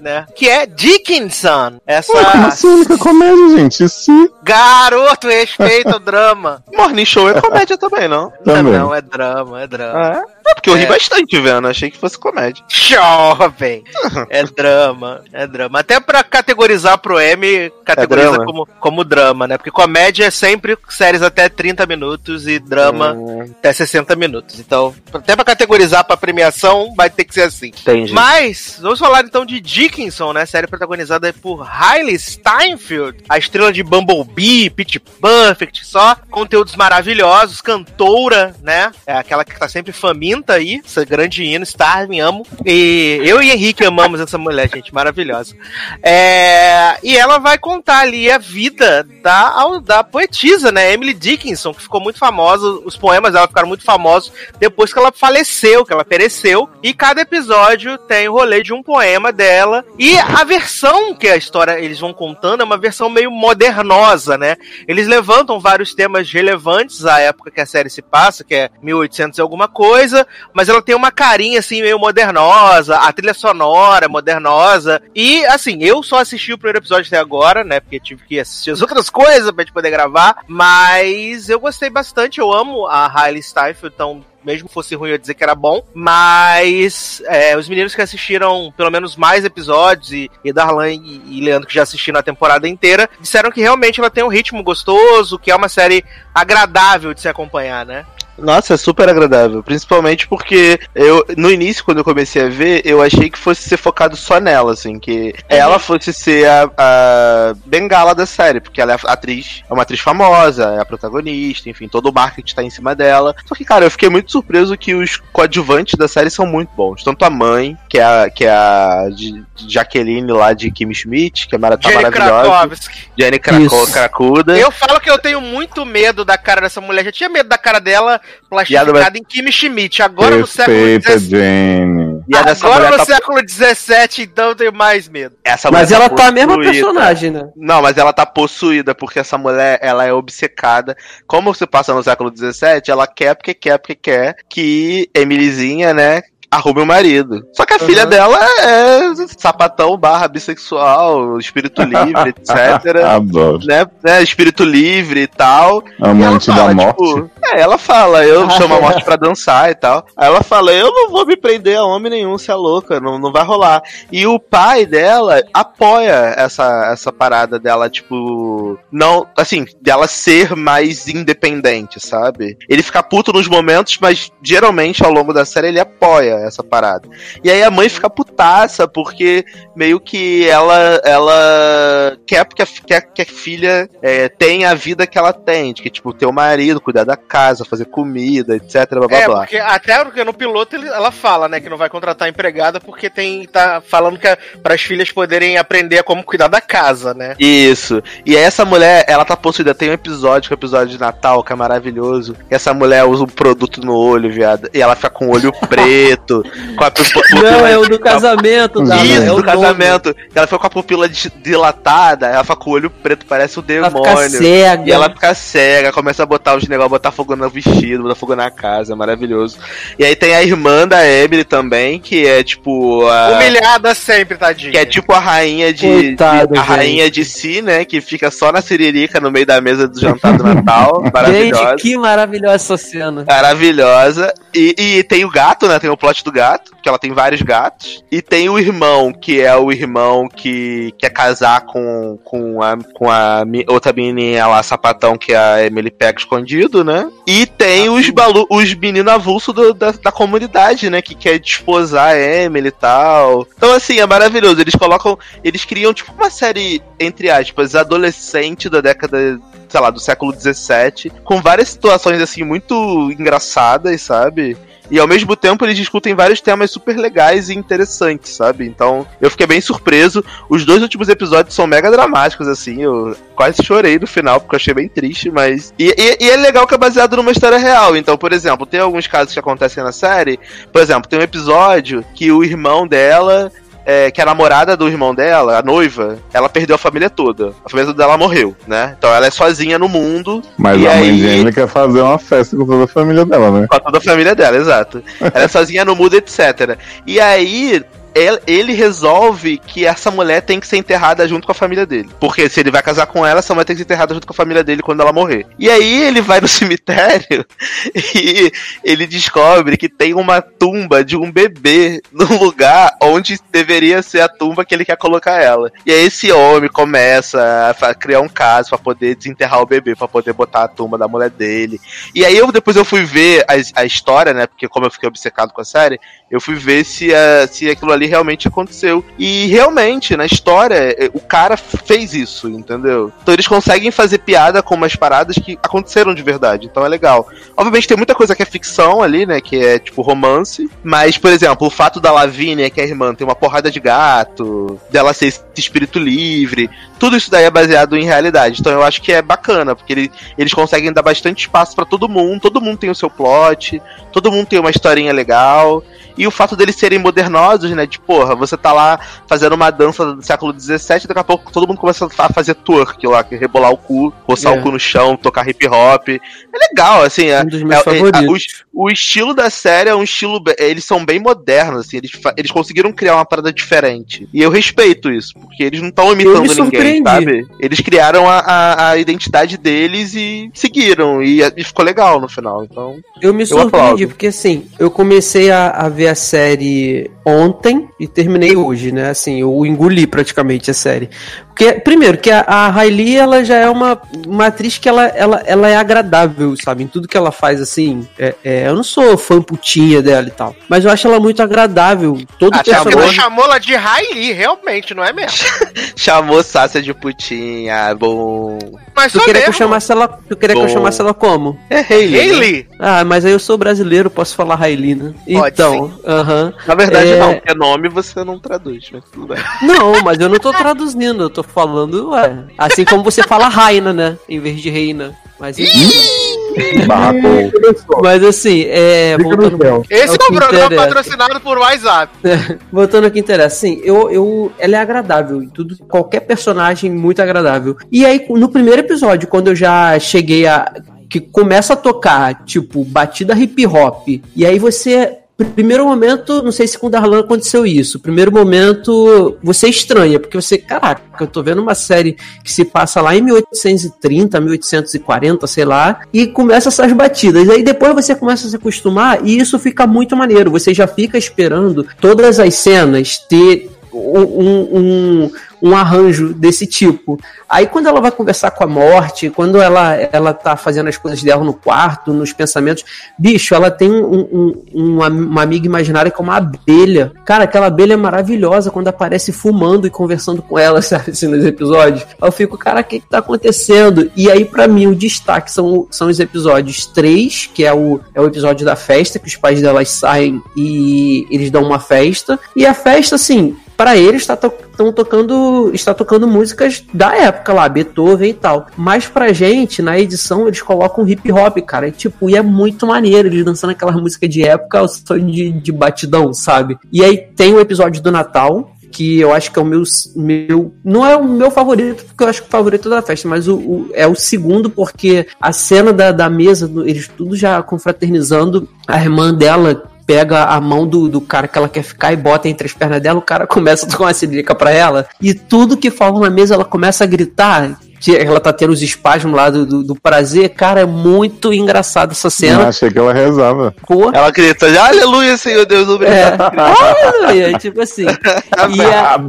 né? Que é Dickinson. Essa... Ué, como assim, única comédia, gente? Se Garoto, respeita o drama. Morning Show é comédia também, não? também. Não, é drama, é drama. Ah, é? É porque eu ri É. bastante vendo, achei que fosse comédia. Jovem! É drama, é drama. Até pra categorizar pro M, categoriza drama? como, como drama, né? Porque comédia é sempre séries até 30 minutos e drama Hum, até 60 minutos. Então, até pra categorizar pra premiação, vai ter que ser assim. entendi. Mas, vamos falar então de Dickinson, né? Série protagonizada por Hailey Steinfeld, a estrela de Bumblebee, Pitch Perfect, só conteúdos maravilhosos, cantora, né? É aquela que tá sempre faminta aí, essa grande hino, Starving, amo. E eu e Henrique amamos essa mulher, gente, maravilhosa. É, e ela vai contar ali a vida da, da poetisa, né? Emily Dickinson, que ficou muito famosa, os poemas dela ficaram muito famosos depois que ela faleceu, que ela pereceu. E cada episódio tem o rolê de um poema dela. E a versão que a história eles vão contando é uma versão meio modernosa, né? Eles levantam vários temas relevantes à época que a série se passa, que é 1800 e alguma coisa, mas ela tem uma carinha assim meio modernosa, a trilha sonora é modernosa. E assim, eu só assisti o primeiro episódio até agora, né? Porque tive que assistir as outras coisas pra gente poder gravar, mas eu gostei bastante, eu amo a Hailey Steinfeld, então mesmo fosse ruim eu dizer que era bom, mas é, os meninos que assistiram pelo menos mais episódios, e, e Darlan e, e Leandro que já assistiram a temporada inteira, disseram que realmente ela tem um ritmo gostoso, que é uma série agradável de se acompanhar, né? Nossa, é super agradável. Principalmente porque eu, no início, quando eu comecei a ver, eu achei que fosse ser focado só nela, assim, que ela fosse ser a, a bengala da série, porque ela é a atriz, é uma atriz famosa, é a protagonista, enfim, todo o marketing tá em cima dela. Só que, cara, eu fiquei muito surpreso que os coadjuvantes da série são muito bons. Tanto a mãe, que é a, que é a de- de Jaqueline lá de Kim Schmidt, que é mara, tá Jenny maravilhosa. Krakowski. Jenny Krakow. Cracuda. Eu falo que eu tenho muito medo da cara dessa mulher. Já tinha medo da cara dela plastificada em Kimi Schmidt. Agora no século XVII. Agora no tá, século XVII, então eu tenho mais medo. essa Mas mulher ela tá a mesma personagem, né? Não, mas ela tá possuída, porque essa mulher, ela é obcecada. Como você passa no século XVII, ela quer, porque quer, porque quer que Emilizinha, né, arrume o marido. Só que a filha dela é sapatão barra bissexual, espírito livre, etc. Adoro. Né, né, espírito livre e tal. E Amante da fala, morte. tipo, É, ela fala, eu Ah, chamo a morte pra dançar e tal. Aí ela fala, eu não vou me prender a homem nenhum, você é louca, não, não vai rolar. E o pai dela apoia essa, essa parada dela, tipo, não, assim, dela ser mais independente, sabe? Ele fica puto nos momentos, mas geralmente ao longo da série ele apoia essa parada. E aí a mãe fica putaça, porque meio que ela, ela quer, porque a, quer que a filha é, tenha a vida que ela tem, de que, tipo, ter o marido, cuidar da casa, fazer comida, etc, blá blá É, blá. porque até porque no piloto ela fala, né, que não vai contratar empregada porque tem tá falando que é para as filhas poderem aprender a como cuidar da casa, né? Isso. E aí essa mulher, ela tá possuída. Tem um episódio, que é o episódio de Natal, que é maravilhoso. Essa mulher usa um produto no olho, viado. E ela fica com o olho preto, com a pupila. Não, é o do casamento, da Isso, é o do casamento. Ela fica com a pupila di- dilatada, ela fica com o olho preto, parece o Ela demônio. fica cega. E ela fica cega, começa a botar os negócios, botar fogo no vestido, botar fogo na casa, maravilhoso. E aí tem a irmã da Emily também, que é tipo. A... Humilhada sempre, tadinha. Que é tipo a rainha de. Coitado, de- a gente. rainha de si, né? Que fica só na siririca no meio da mesa do jantar do Natal. maravilhosa. Gente, que maravilhosa essa cena. Maravilhosa. E, e tem o gato, né? Tem o plot do gato, que ela tem vários gatos. E tem o irmão, que é o irmão que quer casar com, com, a, com a outra menininha lá, sapatão, que a Emily pega escondido, né? E tem os, balu os meninos avulsos do- da, da comunidade, né? Que quer desposar a Emily e tal. Então, assim, é maravilhoso. Eles colocam. Eles criam, tipo, uma série, entre aspas, adolescente da década sei lá, do século XVII, com várias situações, assim, muito engraçadas, sabe? E ao mesmo tempo eles discutem vários temas super legais e interessantes, sabe? Então eu fiquei bem surpreso. Os dois últimos episódios são mega dramáticos, assim. Eu quase chorei no final, porque eu achei bem triste, mas. E, e- e é legal que é baseado numa história real. Então, por exemplo, tem alguns casos que acontecem na série. Por exemplo, tem um episódio que o irmão dela é, que a namorada do irmão dela, a noiva, ela perdeu a família toda. A família dela morreu, né? Então ela é sozinha no mundo. Mas a mãe aí- de Emily quer fazer uma festa com toda a família dela, né? Com toda a família dela, exato. Ela é sozinha no mundo, etc. E aí. El- Ele resolve que essa mulher tem que ser enterrada junto com a família dele. Porque se ele vai casar com ela, essa mulher tem que ser enterrada junto com a família dele quando ela morrer. E aí ele vai no cemitério e ele descobre que tem uma tumba de um bebê no lugar onde deveria ser a tumba que ele quer colocar ela. E aí esse homem começa a criar um caso pra poder desenterrar o bebê, pra poder botar a tumba da mulher dele. E aí eu depois eu fui ver a, a história, né? Porque como eu fiquei obcecado com a série, eu fui ver se, a- se aquilo ali realmente aconteceu. E realmente, na história, eh, o cara fez isso, entendeu? Então eles conseguem fazer piada com umas paradas que aconteceram de verdade. Então é legal. Obviamente tem muita coisa que é ficção ali, né? Que é tipo romance. Mas, por exemplo, o fato da Lavínia, que é a irmã, ter uma porrada de gato, dela ser esse espírito livre, tudo isso daí é baseado em realidade. Então eu acho que é bacana, porque ele- eles conseguem dar bastante espaço pra todo mundo, todo mundo tem o seu plot, todo mundo tem uma historinha legal. E o fato deles serem modernosos, né? De porra, você tá lá fazendo uma dança do século XVII, daqui a pouco todo mundo começa a fazer twerk lá, que é rebolar o cu, roçar É. o cu no chão, tocar hip hop. É legal, assim. é- Um dos meus é- é- favoritos. O, estilo da série é um estilo. Eles são bem modernos, assim. Eles, eles conseguiram criar uma parada diferente. E eu respeito isso, porque eles não estão imitando ninguém, sabe? Eles criaram a, a, a identidade deles e seguiram. E, e ficou legal no final. Então. Eu me aplaudo. surpreendi, porque assim, eu comecei a, a ver a série ontem e terminei hoje, né? Assim, eu engoli praticamente a série. Porque, primeiro, que a, a Hailey, ela já é uma, uma atriz que ela, ela, ela é agradável, sabe? Em tudo que ela faz, assim. é- é, eu não sou fã putinha dela e tal. Mas eu acho ela muito agradável. Todo Até porque tu personagem. chamou ela de Riley, realmente, não é mesmo? Chamou Sácia de putinha, bom. Mas Tu queria, que eu chamasse ela, tu queria que eu chamasse ela como? É Hayley. né? Hailey? Ah, mas aí eu sou brasileiro, posso falar Hailey, né? Pode Então, aham. Na verdade, É. não, porque nome você não traduz, mas tudo bem. Não, mas eu não tô traduzindo, eu tô falando, ué. Assim como você fala Raina, né? Em vez de Reina. Mas, mas assim, é. Voltando. Esse É o programa interessa. patrocinado por WhatsApp. voltando ao que interessa, assim, eu, eu, ela é agradável, em tudo, qualquer personagem muito agradável. E aí, no primeiro episódio, quando eu já cheguei a. que começa a tocar, tipo, batida hip hop, e aí você Primeiro momento, não sei se com o Darlan aconteceu isso. Primeiro momento, você estranha, porque você, caraca, eu tô vendo uma série que se passa lá em 1830, 1840, sei lá, e começa essas batidas. Aí depois você começa a se acostumar e isso fica muito maneiro. Você já fica esperando todas as cenas ter um, um, um arranjo desse tipo. Aí quando ela vai conversar com a morte, quando ela, ela tá fazendo as coisas dela no quarto, nos pensamentos, bicho, ela tem um, um, uma, uma, amiga imaginária que é uma abelha. Cara, aquela abelha é maravilhosa quando aparece fumando e conversando com ela, sabe, assim, nos episódios. Eu fico, cara, o que, que tá acontecendo? E aí, para mim, o destaque são, são os episódios 3, que é o, é o episódio da festa, que os pais delas saem e eles dão uma festa. E a festa, assim, para eles está to tocando está tocando músicas da época lá, Beethoven e tal. Mas pra gente, na edição, eles colocam hip hop, cara. E, tipo, e é muito maneiro, eles dançando aquela música de época, o sonho de, de batidão, sabe? E aí tem o episódio do Natal, que eu acho que é o meu, meu. Não é o meu favorito, porque eu acho que o favorito da festa, mas o, o, é o segundo, porque a cena da, da mesa, eles tudo já confraternizando, a irmã dela pega a mão do, do cara que ela quer ficar e bota entre as pernas dela, o cara começa a tocar uma cilica pra ela, e tudo que fala na mesa ela começa a gritar, ela tá tendo os espasmos lá do, do, do, prazer, cara, é muito engraçado essa cena. Eu achei que ela rezava. Pô. Ela grita, aleluia, Senhor Deus, obrigado. É, aleluia, tipo assim. e a,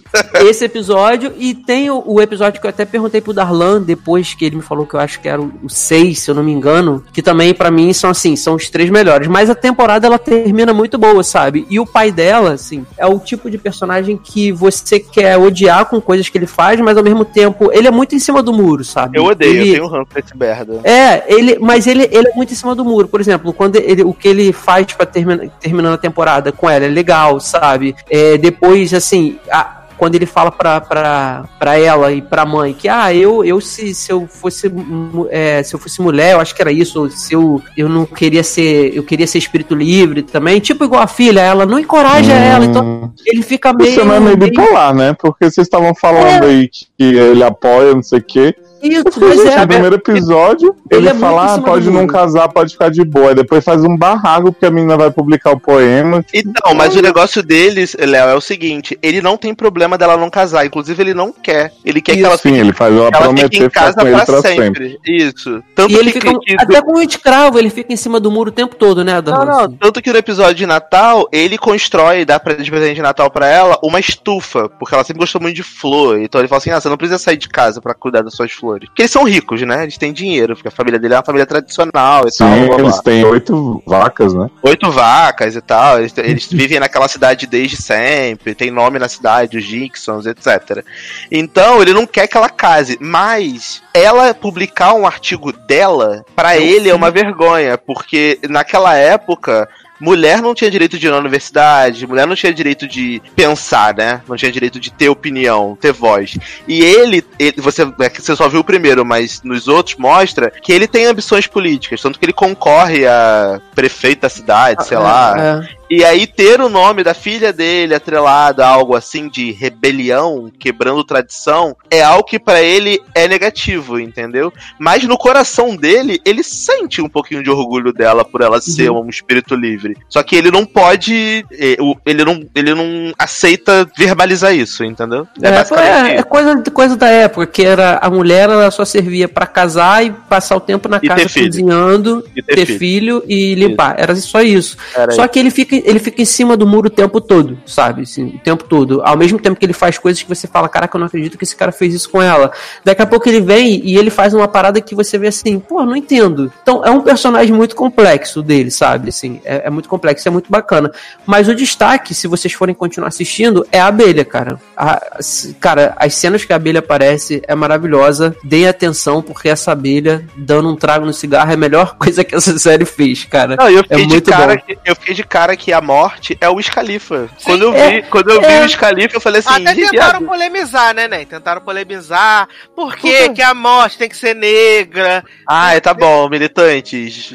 esse episódio, e tem o, o, episódio que eu até perguntei pro Darlan, depois que ele me falou que eu acho que era o 6, se eu não me engano, que também para mim são assim, são os três melhores. Mas a temporada ela termina muito boa, sabe? E o pai dela, assim, é o tipo de personagem que você quer odiar com coisas que ele faz, mas ao mesmo tempo ele é muito muito em cima do muro, sabe? Eu odeio, ele... eu tenho ranço esse merda. É, ele, mas ele, ele é muito em cima do muro. Por exemplo, quando ele, o que ele faz para terminar terminando a temporada com ela é legal, sabe? É, depois, assim, a, quando ele fala pra, pra, pra ela e pra mãe que, ah, eu, eu se, se eu fosse é, se eu fosse mulher, eu acho que era isso, se eu, eu não queria ser, eu queria ser espírito livre também, tipo igual a filha, ela não encoraja hum. ela, então ele fica meio... Isso não é meio bipolar, né? Porque vocês estavam falando é. aí que ele apoia, não sei o quê, isso, mas é. No primeiro episódio, ele, ele é fala, ah, pode não casar, pode ficar de boa. depois faz um barraco porque a menina vai publicar o poema. Então, mas o negócio deles, Léo, é o seguinte: ele não tem problema dela não casar. Inclusive, ele não quer. Ele quer Isso. que ela Sim, ele faz ela, ela prometer em casa pra, pra sempre. sempre. Isso. Tanto e ele fica, até com o escravo, ele fica em cima do muro o tempo todo, né, Não, não. Tanto que no episódio de Natal, ele constrói, dá pra, de presente de Natal pra ela, uma estufa. Porque ela sempre gostou muito de flor. Então ele fala assim: ah, você não precisa sair de casa pra cuidar das suas flores. Porque eles são ricos ricos, né? Eles têm dinheiro, porque a família dele é uma família tradicional e Sim, tal. Blá, blá. eles têm oito vacas, né? Oito vacas e tal. Eles, eles vivem naquela cidade desde sempre, tem nome na cidade, os Dixons, etc. Então, ele não quer que ela case, mas ela publicar um artigo dela, para ele é uma vergonha, porque naquela época mulher não tinha direito de ir na universidade, mulher não tinha direito de pensar, né? Não tinha direito de ter opinião, ter voz. E ele, ele você, é você só viu o primeiro, mas nos outros mostra que ele tem ambições políticas, tanto que ele concorre a prefeito da cidade, sei ah, lá. É. E aí ter o nome da filha dele atrelado a algo assim de rebelião, quebrando tradição, é algo que para ele é negativo, entendeu? Mas no coração dele, ele sente um pouquinho de orgulho dela por ela ser uhum. um espírito livre. Só que ele não pode, eh, ele não, ele não aceita verbalizar isso, entendeu? É, é, é, é coisa, coisa da época, que era a mulher ela só servia para casar e passar o tempo na casa cozinhando, ter, ter filho. filho. e limpar. Isso. Era só isso. Era só isso. que ele fica ele fica em cima do muro o tempo todo, sabe? Assim, o tempo todo. Ao mesmo tempo que ele faz coisas que você fala, caraca, eu não acredito que esse cara fez isso com ela. Daqui a pouco ele vem e ele faz uma parada que você vê assim, pô, não entendo. Então é um personagem muito complexo dele, sabe? Assim, é, é muito complexo, é muito bacana. Mas o destaque, se vocês forem continuar assistindo, é a abelha, cara. A, cara, as cenas que a abelha aparece é maravilhosa. Deem atenção, porque essa abelha dando um trago no cigarro é a melhor coisa que essa série fez, cara. Não, eu fiquei é muito de cara bom. Que, eu fiquei de cara que que a morte é o Scalifa. Sim, quando eu vi, é, quando eu é. vi o Scalifa, eu falei assim, Até "Ih, tentaram viado." polemizar, né, né? Tentaram polemizar. Por que, que a morte tem que ser negra? Ai, tá bom, militantes.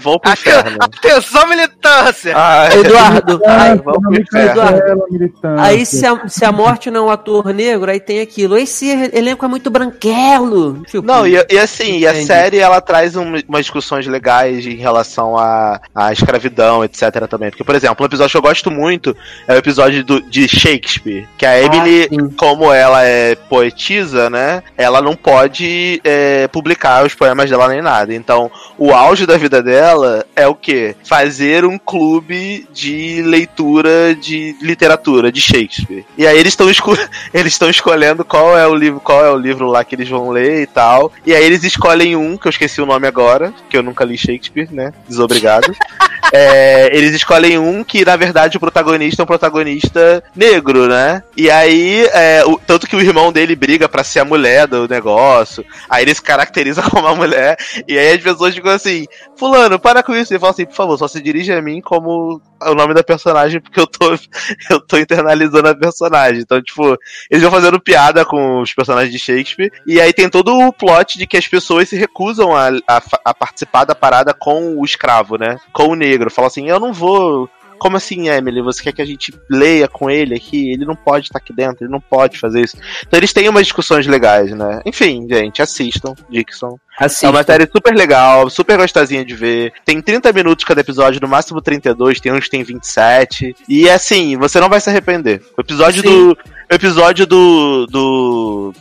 Vão pro inferno. Atenção, militância! Ai, Eduardo, aí, vamos não pro inferno. cancela, militância. aí se, a, se a morte não é um ator negro, aí tem aquilo. Esse elenco é muito branquelo. Tipo, Não, e, e assim, e a série ela traz um- umas discussões legais em relação à, à escravidão, etc. também. Porque, por exemplo, um episódio que eu gosto muito é o episódio do- de Shakespeare. Que a Emily, sim. como ela é poetisa, né? Ela não pode é, publicar os poemas dela nem nada. Então, o auge da vida dela é o quê? Fazer um clube de leitura de literatura de Shakespeare. E aí eles estão esco eles estão escolhendo qual é o livro, qual é o livro lá que eles vão ler e tal. E aí eles escolhem um, que eu esqueci o nome agora, que eu nunca li Shakespeare, né? Desobrigado. É, eles escolhem um que, na verdade, o protagonista é um protagonista negro, né? E aí, é, o- tanto que o irmão dele briga pra ser a mulher do negócio. Aí ele se caracteriza como a mulher. E aí as pessoas ficam assim: Fulano, para com isso. E fala assim: por favor, só se dirige a mim como o nome da personagem, porque eu tô, eu tô internalizando a personagem. Então, tipo, eles vão fazendo piada com os personagens de Shakespeare. E aí tem todo o plot de que as pessoas se recusam a, a, a participar da parada com o escravo, né? Com o negro. Fala assim: eu não vou. Como assim, Emily? Você quer que a gente leia com ele aqui? Ele não pode estar aqui dentro, ele não pode fazer isso. Então eles têm umas discussões legais, né? Enfim, gente, assistam, Dixon. Assista. É uma série super legal, super gostosinha de ver. Tem 30 minutos cada episódio, no máximo 32, tem uns que tem 27. E assim, você não vai se arrepender. O episódio Sim. do. O episódio do. do.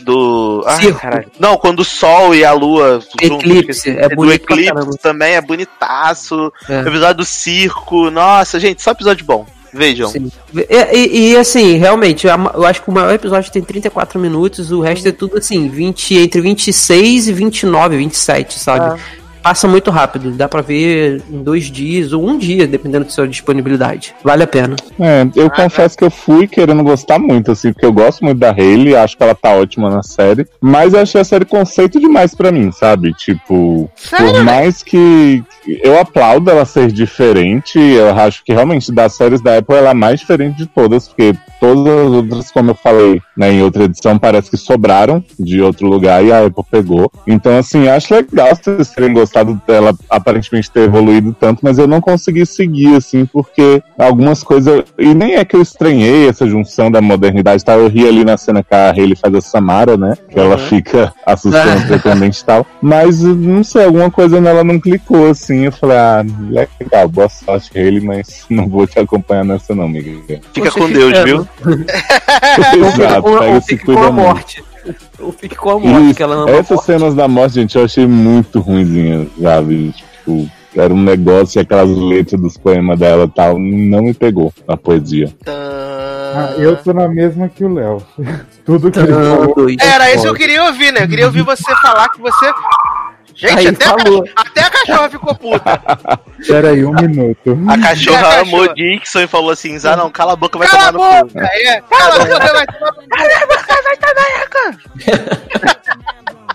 Do. Ai, caralho. Não, quando o sol e a lua. Eclipse, é do bonito pra Eclipse também é bonitaço. É. Episódio do circo. Nossa, gente, só episódio bom. Vejam. E, e- e, assim, realmente, eu acho que o maior episódio tem 34 minutos, o resto é tudo assim, 20, entre 26 e 29, 27, sabe? Passa muito rápido, dá pra ver em dois dias ou um dia, dependendo da sua disponibilidade. Vale a pena. É, eu confesso que eu fui querendo gostar muito, assim, porque eu gosto muito da Hayley, acho que ela tá ótima na série, mas eu achei a série conceito demais pra mim, sabe? Tipo, por mais que eu aplaudo ela ser diferente, eu acho que realmente das séries da Apple ela é a mais diferente de todas, porque todas as outras, como eu falei né, em outra edição, parece que sobraram de outro lugar e a Apple pegou. Então, assim, acho legal vocês terem gostado dela aparentemente ter evoluído tanto, mas eu não consegui seguir, assim, porque algumas coisas. E nem é que eu estranhei essa junção da modernidade e tal. Eu ri ali na cena que a Hayley faz a Samara, né? Que ela fica assustando o pretendente e tal. Mas não sei, alguma coisa nela não clicou, assim. Eu falei, ah, legal, boa sorte, Hayley, mas não vou te acompanhar nessa, não, amiga. Fica Você com fica- Deus, Exato, ou, pega ou e se cuida morte. Ou fique com a morte, Isso, que ela a essas morte. cenas da morte, gente, eu achei muito ruimzinha, sabe? Tipo, era um negócio e aquelas letras dos poemas dela e tal, não me pegou a poesia. Ah, eu tô na mesma que o Léo. Tudo que ele falou. dois. Era isso que eu queria ouvir, né? Eu queria ouvir você falar que você. Gente, até, a até a cachorra ficou puta. Pera aí, um minuto. A cachorra a amou cachorra. Dixon e falou assim: Zá, não, cala a boca, vai Cala a tomar no cu. boca! É, cala a boca, vai tomar no cu. Cala a boca, vai tomar no cu.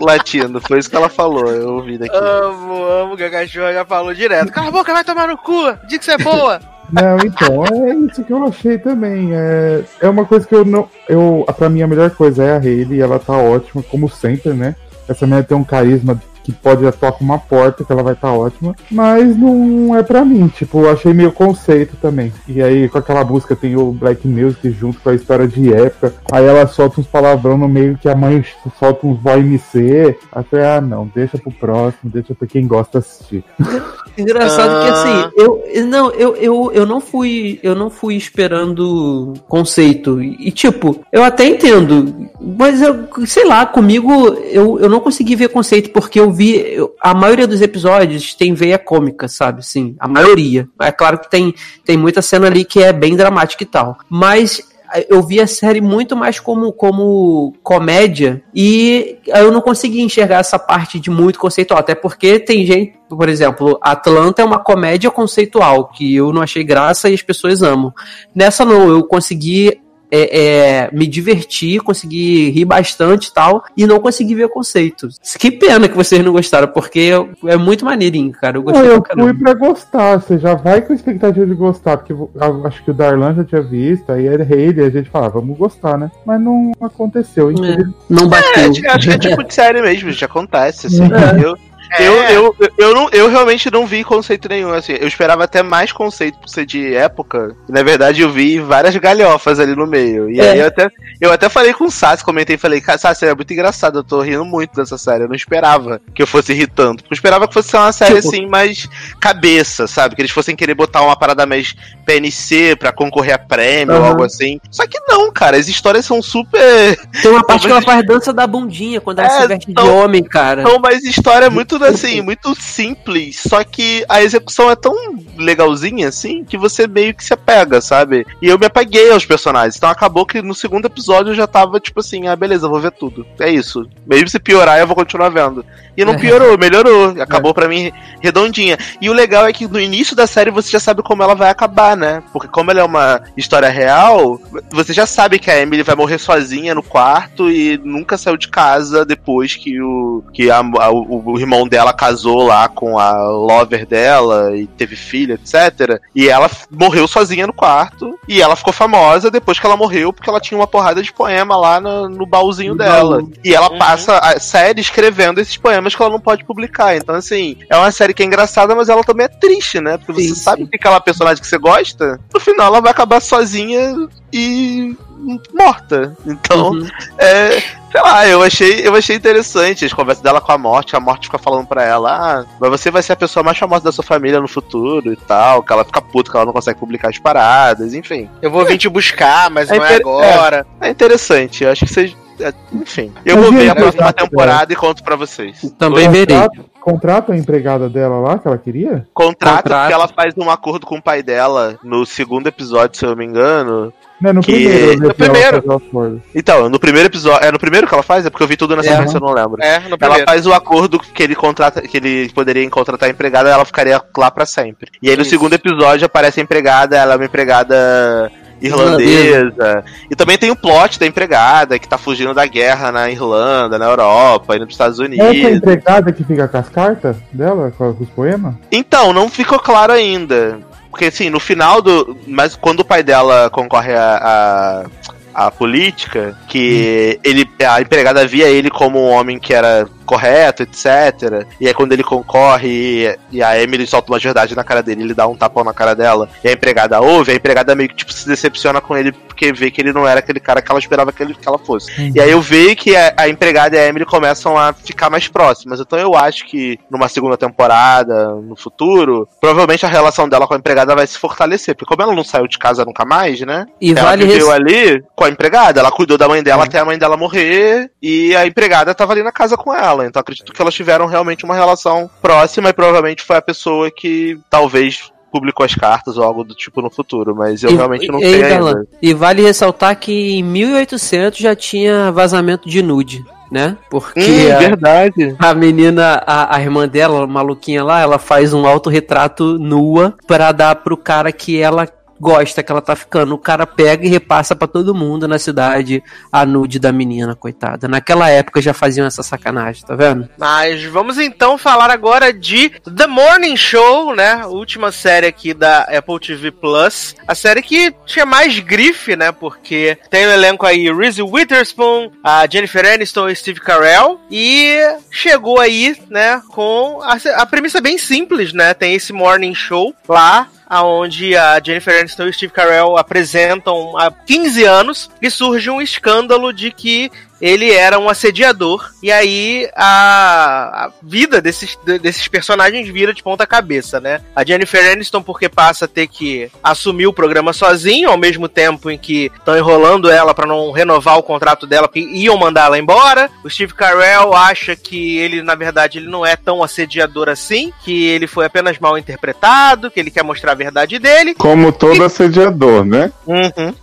Latindo, foi isso que ela falou, eu ouvi daqui. Amo, amo que a cachorra já falou direto. Cala a boca, vai tomar no cu. Diz que você é boa. Não, então, é isso que eu achei também. É, é uma coisa que eu não. Eu, pra mim, a melhor coisa é a Hayley, ela tá ótima, como sempre, né? Essa mulher tem um carisma que pode atuar com uma porta, que ela vai estar ótima, mas não é pra mim. Tipo, eu achei meio conceito também. E aí, com aquela música, tem o Black Music junto com a história de época. Aí ela solta uns palavrão no meio que a mãe solta uns voz MC. Aí eu falei, ah, não, deixa pro próximo, deixa pra quem gosta assistir. Engraçado que Ah. assim, eu eu- não, eu, eu, eu não fui, eu não fui esperando conceito e e, tipo, eu até entendo, mas eu sei lá, comigo eu, eu não consegui ver conceito porque eu vi eu- a maioria dos episódios tem veia cômica, sabe? Sim, a maioria. É claro que tem tem muita cena ali que é bem dramática e tal, mas eu vi a série muito mais como, como comédia e eu não consegui enxergar essa parte de muito conceitual, até porque tem gente, por exemplo, Atlanta é uma comédia conceitual que eu não achei graça e as pessoas amam. Nessa não, eu consegui é, é, me divertir, conseguir rir bastante e tal, e não consegui ver conceitos. Que pena que vocês não gostaram, porque é muito maneirinho, cara. Eu gostei Não, eu fui pra gostar, você já vai com a expectativa de gostar, porque eu acho que o Darlan já tinha visto, aí era ele, e a gente falava, vamos gostar, né? Mas não aconteceu, É, não É, bateu. acho que- acho que é tipo de série mesmo, já acontece, assim. É. Eu, eu, eu, não, eu realmente não vi conceito nenhum, assim. Eu esperava até mais conceito por ser de época. Na verdade, eu vi várias galhofas ali no meio. E É. aí eu até, eu até falei com o Sassi, comentei e falei, Sassi, é muito engraçado, eu tô rindo muito dessa série. Eu não esperava que eu fosse rir tanto. Eu esperava que fosse ser uma série Tipo- assim, mais cabeça, sabe? Que eles fossem querer botar uma parada mais PNC pra concorrer a prêmio ou Aham. algo assim. Só que não, cara, as histórias são super. Tem uma parte que ela faz dança da bundinha quando ela É, se veste de então- homem, cara. Então, mas história é muito assim, muito simples, só que a execução é tão legalzinha assim que você meio que se apega, sabe? E eu me apeguei aos personagens. Então acabou que no segundo episódio eu já tava tipo assim, ah, beleza, vou ver tudo. É isso. Mesmo se piorar, eu vou continuar vendo. E não É. piorou, melhorou. Acabou pra mim redondinha. E o legal é que no início da série você já sabe como ela vai acabar, né? Porque como ela é uma história real, você já sabe que a Emily vai morrer sozinha no quarto e nunca saiu de casa depois que o que a- a- o, o irmão dela casou lá com a lover dela e teve filho, etc. E ela morreu sozinha no quarto e ela ficou famosa depois que ela morreu porque ela tinha uma porrada de poema lá no, no baúzinho No dela. baú. E ela Uhum. passa a série escrevendo esses poemas que ela não pode publicar. Então, assim, é uma série que é engraçada, mas ela também é triste, né? Porque Sim, você sabe sim. que aquela personagem que você gosta, no final ela vai acabar sozinha e morta. Então, Uhum. é, sei lá, eu achei, eu achei interessante as conversas dela com a morte. A morte fica falando pra ela: ah, mas você vai ser a pessoa mais famosa da sua família no futuro e tal. Que ela fica puta que ela não consegue publicar as paradas, enfim. Eu vou vir te buscar, mas É não é inter- agora. É interessante, eu acho que vocês. é, Enfim, eu Mas vou ver a próxima temporada e conto pra vocês. Também verei. Contrata, contrata a empregada dela lá, que ela queria? Contrato, Contrato. porque ela faz um acordo com o pai dela no segundo episódio, se eu não me engano. Não, no Que- primeiro. No ela primeiro. Então, no primeiro episódio. É no primeiro que ela faz? É porque eu vi tudo na É. sequência, eu não lembro. É, no Ela primeiro. faz o acordo que ele contrata, que ele poderia contratar a empregada, ela ficaria lá pra sempre. E aí no Isso. segundo episódio aparece a empregada, ela é uma empregada irlandesa. E também tem o plot da empregada que tá fugindo da guerra na Irlanda, na Europa, indo pros Estados Essa Unidos. empregada que fica com as cartas dela, com os poemas? Então, não ficou claro ainda. Porque assim, no final do. Mas quando o pai dela concorre a. a... a política, que ele a empregada via ele como um homem que era correto, etc. E aí quando ele concorre e, e a Emily solta uma verdade na cara dele, ele dá um tapão na cara dela, e a empregada ouve, a empregada meio que tipo, se decepciona com ele porque vê que ele não era aquele cara que ela esperava que, ele, que ela fosse. E aí eu vejo que a, a empregada e a Emily começam a ficar mais próximas. Então eu acho que numa segunda temporada, no futuro, provavelmente a relação dela com a empregada vai se fortalecer. Porque como ela não saiu de casa nunca mais, né? E ela vale viveu res- ali com a empregada, ela cuidou da mãe dela até a mãe dela morrer, e a empregada tava ali na casa com ela. Então acredito que elas tiveram realmente uma relação próxima e provavelmente foi a pessoa que talvez publicou as cartas ou algo do tipo no futuro, mas eu E- realmente não e- sei e, ainda. E vale ressaltar que em 1800 já tinha vazamento de nude, né? Porque Hum, a, verdade. a menina, a, a irmã dela, a maluquinha lá, ela faz um autorretrato nua pra dar pro cara que ela gosta, que ela tá ficando. O cara pega e repassa pra todo mundo na cidade a nude da menina, coitada. Naquela época já faziam essa sacanagem, tá vendo? Mas vamos então falar agora de The Morning Show, né? Última série aqui da Apple TV Plus. A série que tinha mais grife, né? Porque tem o elenco aí Reese Witherspoon, a Jennifer Aniston e Steve Carell. E chegou aí, né? Com a, a premissa bem simples, né? Tem esse Morning Show lá aonde a Jennifer Aniston e o Steve Carell apresentam há 15 anos e surge um escândalo de que ele era um assediador e aí a, a vida desses, de- desses personagens vira de ponta cabeça, né? A Jennifer Aniston porque passa a ter que assumir o programa sozinho, ao mesmo tempo em que estão enrolando ela pra não renovar o contrato dela, porque iam mandar ela embora. O Steve Carell acha que ele, na verdade, ele não é tão assediador assim, que ele foi apenas mal interpretado, que ele quer mostrar a verdade dele. Como todo assediador, né? Uhum.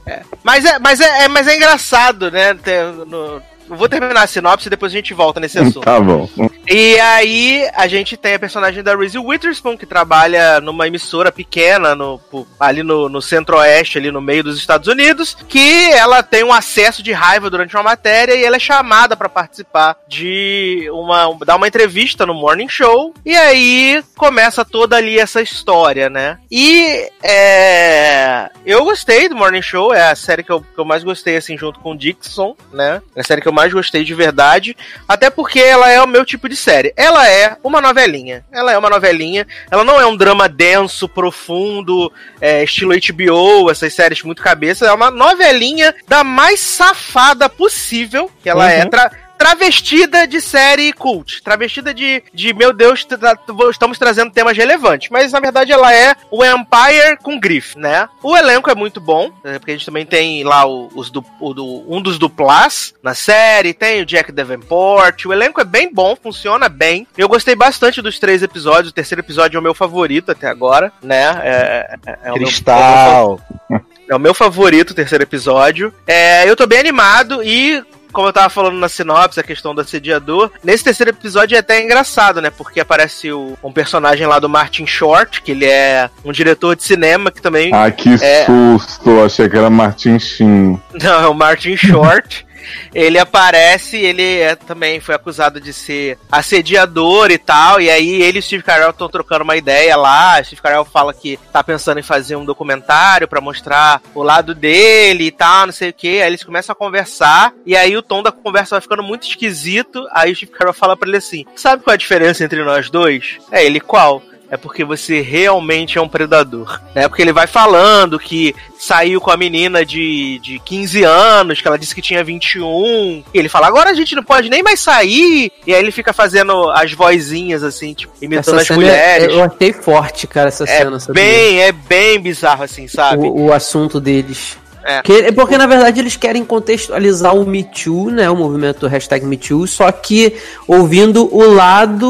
Mas é, mas é, é- mas é engraçado, né? ter- no- eu vou terminar a sinopse e depois a gente volta nesse assunto. Tá bom. E aí a gente tem a personagem da Reese Witherspoon, que trabalha numa emissora pequena no, ali no, no centro-oeste, ali no meio dos Estados Unidos, que ela tem um acesso de raiva durante uma matéria e ela é chamada para participar de uma. dar uma entrevista no Morning Show. E aí começa toda ali essa história, né? E é, eu gostei do Morning Show, é a série que eu, que eu mais gostei, assim, junto com o Dixon, né? É a série que eu mais gostei de verdade. Até porque ela é o meu tipo de série. Ela é uma novelinha. Ela é uma novelinha. Ela não é um drama denso, profundo, é, estilo HBO, essas séries muito cabeça. É uma novelinha da mais safada possível. Que ela é. Uhum. Tra travestida de série cult. Travestida de, de meu Deus, tra estamos trazendo temas relevantes. Mas na verdade ela é o Empire com grife, né? O elenco é muito bom, né, porque a gente também tem lá o, os do, do, um dos duplas na série, tem o Jack Davenport. O elenco é bem bom, funciona bem. Eu gostei bastante dos três episódios. O terceiro episódio é o meu favorito até agora, né? É, é, é Cristal. O meu, é o meu favorito, o terceiro episódio. É, eu tô bem animado e como eu tava falando na sinopse, a questão do assediador, nesse terceiro episódio é até engraçado, né? Porque aparece o, um personagem lá do Martin Short, que ele é um diretor de cinema que também. Ah, que é... susto! Achei que era Martin Sheen. Não, é o Martin Short. Ele aparece, ele é, também foi acusado de ser assediador e tal, e aí ele e Steve Carell estão trocando uma ideia lá, Steve Carell fala que tá pensando em fazer um documentário para mostrar o lado dele e tal, não sei o que, aí eles começam a conversar, e aí o tom da conversa vai ficando muito esquisito, aí o Steve Carell fala para ele assim, sabe qual é a diferença entre nós dois? É, ele, qual? É porque você realmente é um predador. Né? Porque ele vai falando que saiu com a menina de, de 15 anos, que ela disse que tinha 21. E ele fala, agora a gente não pode nem mais sair. E aí ele fica fazendo as vozinhas, assim, tipo, imitando essa as mulheres. É, eu achei forte, cara, essa é cena. Sabia? Bem, é bem bizarro, assim, sabe? O, o assunto deles. É. Que, porque, na verdade, eles querem contextualizar o Me Too, né? O movimento hashtag Me Too, só que ouvindo o lado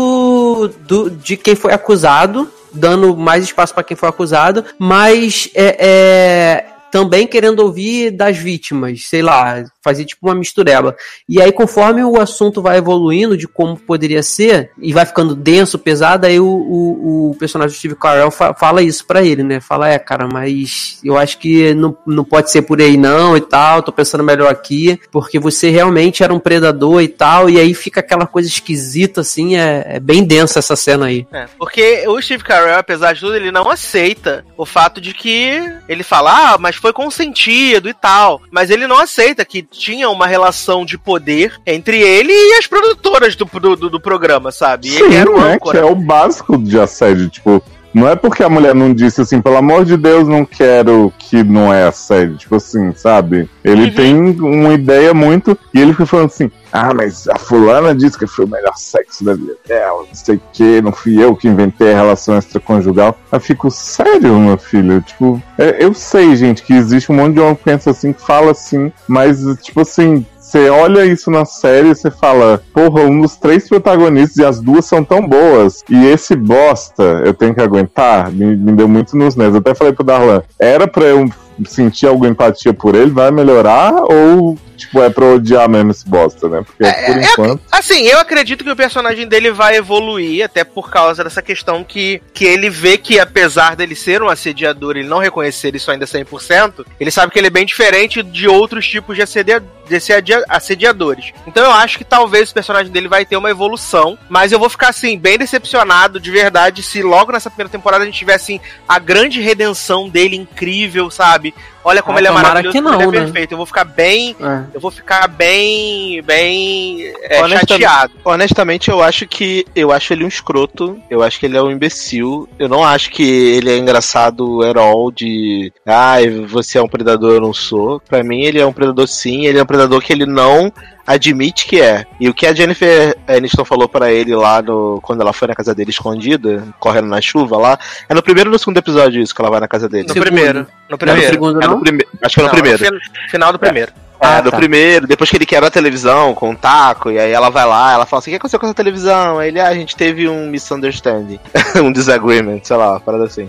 do, de quem foi acusado, dando mais espaço para quem foi acusado, mas é, é, também querendo ouvir das vítimas, sei lá, fazer tipo uma mistureba. E aí, conforme o assunto vai evoluindo de como poderia ser, e vai ficando denso, pesado, aí o, o, o personagem do Steve Carell fa fala isso para ele, né? Fala, é, cara, mas eu acho que não, não pode ser por aí não e tal, tô pensando melhor aqui, porque você realmente era um predador e tal, e aí fica aquela coisa esquisita, assim, é, é bem densa essa cena aí. É, porque o Steve Carell, apesar de tudo, ele não aceita o fato de que ele fala, ah, mas foi consentido e tal, mas ele não aceita que tinha uma relação de poder entre ele e as produtoras do, do, do programa, sabe? E Sim, ele era o né? âncora. Que é o básico de assédio, tipo. Não é porque a mulher não disse assim, pelo amor de Deus, não quero que não é assédio. Tipo assim, sabe? Ele Uhum. tem uma ideia muito. E ele fica falando assim: ah, mas a fulana disse que foi o melhor sexo da vida dela, não sei o que, não fui eu que inventei a relação extraconjugal. Eu fico, sério, meu filho? Tipo, é, eu sei, gente, que existe um monte de homem que pensa assim, que fala assim, mas, tipo assim, você olha isso na série e você fala, porra, um dos três protagonistas e as duas são tão boas. E esse bosta, eu tenho que aguentar, me, me deu muito nos nervos. Eu até falei pro Darlan, era pra eu sentir alguma empatia por ele, vai melhorar? Ou, tipo, é pra odiar mesmo esse bosta, né? Porque É, por é, enquanto. Assim, eu acredito que o personagem dele vai evoluir, até por causa dessa questão que, que ele vê que, apesar dele ser um assediador e ele não reconhecer isso ainda 100%, ele sabe que ele é bem diferente de outros tipos de, assedia, de assedia- assediadores. Então eu acho que talvez o personagem dele vai ter uma evolução, mas eu vou ficar, assim, bem decepcionado de verdade se logo nessa primeira temporada a gente tiver, assim, a grande redenção dele incrível, sabe? Olha como Ah, ele é maravilhoso, que como ele não, é né? perfeito. Eu vou ficar bem É. eu vou ficar bem, bem é, Honestamente- chateado. Honestamente, eu acho que eu acho ele um escroto. Eu acho que ele é um imbecil. Eu não acho que ele é engraçado all de ai, você é um predador, eu não sou. Pra mim, ele é um predador sim, ele é um predador que ele não admite que é. E o que a Jennifer Aniston falou pra ele lá no quando ela foi na casa dele escondida, correndo na chuva lá, é no primeiro ou no segundo episódio isso que ela vai na casa dele. No Segundo. primeiro. No Não é no primeiro. segundo, É no prime- Acho que é no Não, primeiro. fin- Final do primeiro. É, Ah, do tá. primeiro, depois que ele quebra a televisão com o taco, e aí ela vai lá, ela fala assim: o que aconteceu com essa televisão? Aí ele, ah, a gente teve um misunderstanding, um disagreement, sei lá, uma parada assim.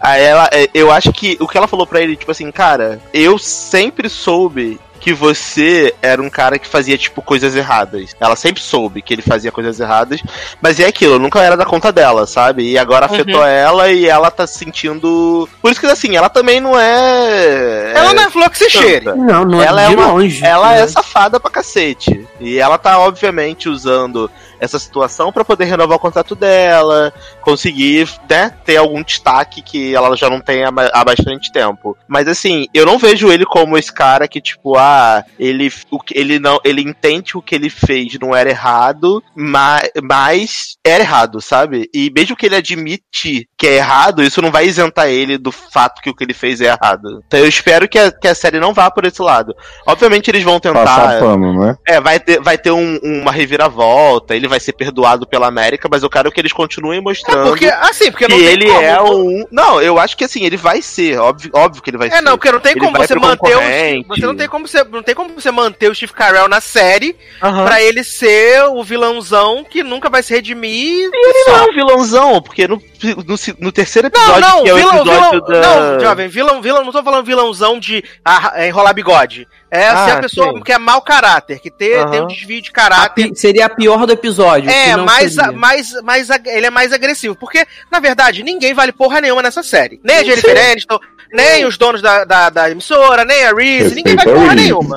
Aí ela, é, eu acho que o que ela falou pra ele, tipo assim, cara, eu sempre soube que você era um cara que fazia, tipo, coisas erradas. Ela sempre soube que ele fazia coisas erradas, mas é aquilo, nunca era da conta dela, sabe? E agora afetou ela e ela tá se sentindo. Por isso que, assim, ela também não é. Ela não é flor que se cheire. santa. Não, não ela é de uma, longe. ela né? é safada pra cacete. E ela tá, obviamente, usando essa situação pra poder renovar o contrato dela, conseguir, né, ter algum destaque que ela já não tem há, ba- há bastante tempo. Mas assim, eu não vejo ele como esse cara que, tipo, ah, ele, o ele não, ele entende que o que ele fez não era errado, mas, mas era errado, sabe? E mesmo que ele admite que é errado, isso não vai isentar ele do fato que o que ele fez é errado. Então eu espero que a, que a série não vá por esse lado. Obviamente eles vão tentar. Passar pano, né? É, vai ter, vai ter um- uma reviravolta, ele vai ser perdoado pela América, mas eu quero que eles continuem É mostrando porque, assim, porque que não tem ele como. é um. Não, eu acho que assim, ele vai ser, óbvio, óbvio que ele vai ser. É, não, porque não tem Ele como você manter o. Você não tem como você, não tem como você manter o Steve Carell na série Aham. pra ele ser o vilãozão que nunca vai se redimir. Ele não é um vilãozão, porque no, no, no terceiro Não, episódio, não, que é o vilão, episódio vilão, da. não, jovem, vilão, vilão, não tô falando vilãozão de ah, é, enrolar bigode. É Ah, ser a pessoa sim. que é mau caráter, que tem, tem um desvio de A caráter. pi- seria a pior do episódio. É, mais, mais, mais, ele é mais agressivo. Porque, na verdade, ninguém vale porra nenhuma nessa série. Nem a Jennifer Aniston, nem os donos da, da, da emissora, nem a Reese, ninguém o porra nenhuma.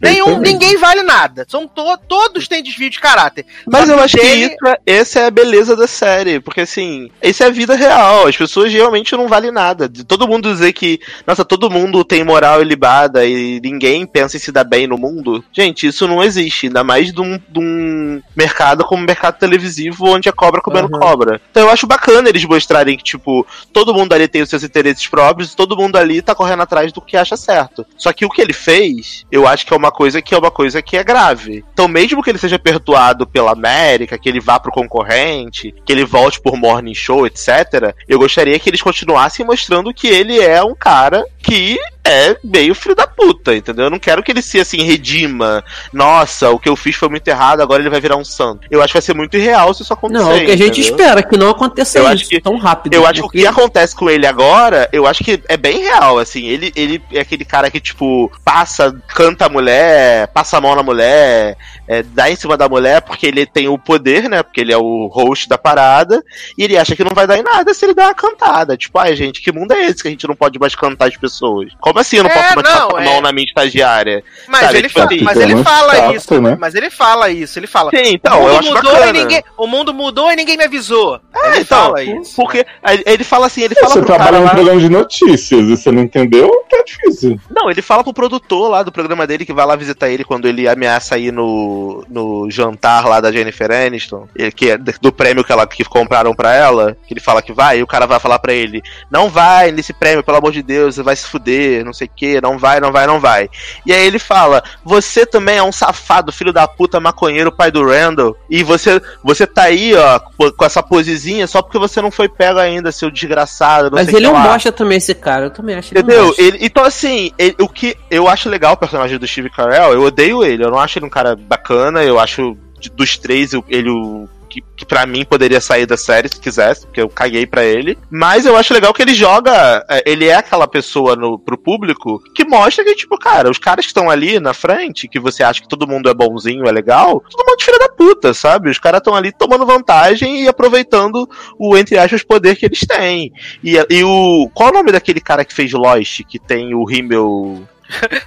Nenhum, ninguém vale nada. São to, todos têm desvio de caráter. Mas Só eu que acho que dele- isso é, essa é a beleza da série, porque assim, isso é a vida real, as pessoas realmente não valem nada. De todo mundo dizer que, nossa, todo mundo tem moral ilibada e ninguém pensa em se dar bem no mundo, gente, isso não existe, ainda mais de um, de um mercado como o mercado televisivo, onde é cobra comendo Uhum. cobra. Então eu acho bacana eles mostrarem que, tipo, todo mundo ali tem os seus interesses próprios, todo mundo ali tá correndo atrás do que acha certo. Só que o que ele fez, eu acho que é uma coisa que é uma coisa que é grave. Então, mesmo que ele seja perdoado pela América, que ele vá pro concorrente, que ele volte por morning show, etc., eu gostaria que eles continuassem mostrando que ele é um cara que é meio filho da puta, entendeu? Eu não quero que ele se assim redima. Nossa, o que eu fiz foi muito errado, agora ele vai virar um santo. Eu acho que vai ser muito irreal se isso acontecer. Não, é o que a gente entendeu? espera, que não aconteça Eu acho que- tão rápido. Eu acho que o que acontece com ele agora, eu acho que é bem real, assim. Ele, ele é aquele cara que, tipo, passa, canta a mulher, passa a mão na mulher, é, dá em cima da mulher porque ele tem o poder, né? Porque ele é o host da parada, e ele acha que não vai dar em nada se ele der uma cantada. Tipo, ai, gente, que mundo é esse que a gente não pode mais cantar as pessoas? Como assim eu não É, posso mais não, passar a é. mão na minha estagiária? Mas Sabe, ele, tipo fa- assim, mas ele fala chato, isso. né? Mas ele fala isso. Ele fala. Sim, então, o eu mundo acho mudou e ninguém. O mundo mudou e ninguém me avisou. É, ele então, fala isso. porque ele fala assim, ele fala Você trabalha num programa de notícias e você não entendeu, tá difícil. Não, ele fala pro produtor lá do programa dele que vai lá visitar ele quando ele ameaça ir no, no jantar lá da Jennifer Aniston, que é do prêmio que, ela, que compraram pra ela, que ele fala que vai, e o cara vai falar pra ele: Não vai nesse prêmio, pelo amor de Deus, você vai se fuder, não sei o que, não vai, não vai, não vai. E aí ele fala: Você também é um safado, filho da puta, maconheiro, pai do Randall, e você, você tá aí, ó, com- essa posezinha só porque você não foi pego ainda, seu desgraçado, Mas ele é um bosta também, esse cara. Eu também acho ele Entendeu? Ele, então, assim, ele- o que eu acho legal o personagem do Steve Carell, eu odeio ele. Eu não acho ele um cara bacana. Eu acho dos três, ele o. Que, que pra mim poderia sair da série se quisesse, porque eu caguei pra ele. Mas eu acho legal que ele joga. é, Ele é aquela pessoa no, pro público que mostra que, tipo, cara, os caras que estão ali na frente, que você acha que todo mundo é bonzinho, é legal, todo mundo é filho da puta, sabe? Os caras estão ali tomando vantagem e aproveitando o, entre aspas, poder que eles têm. E, e o. Qual é o nome daquele cara que fez Lost, que tem o rímel.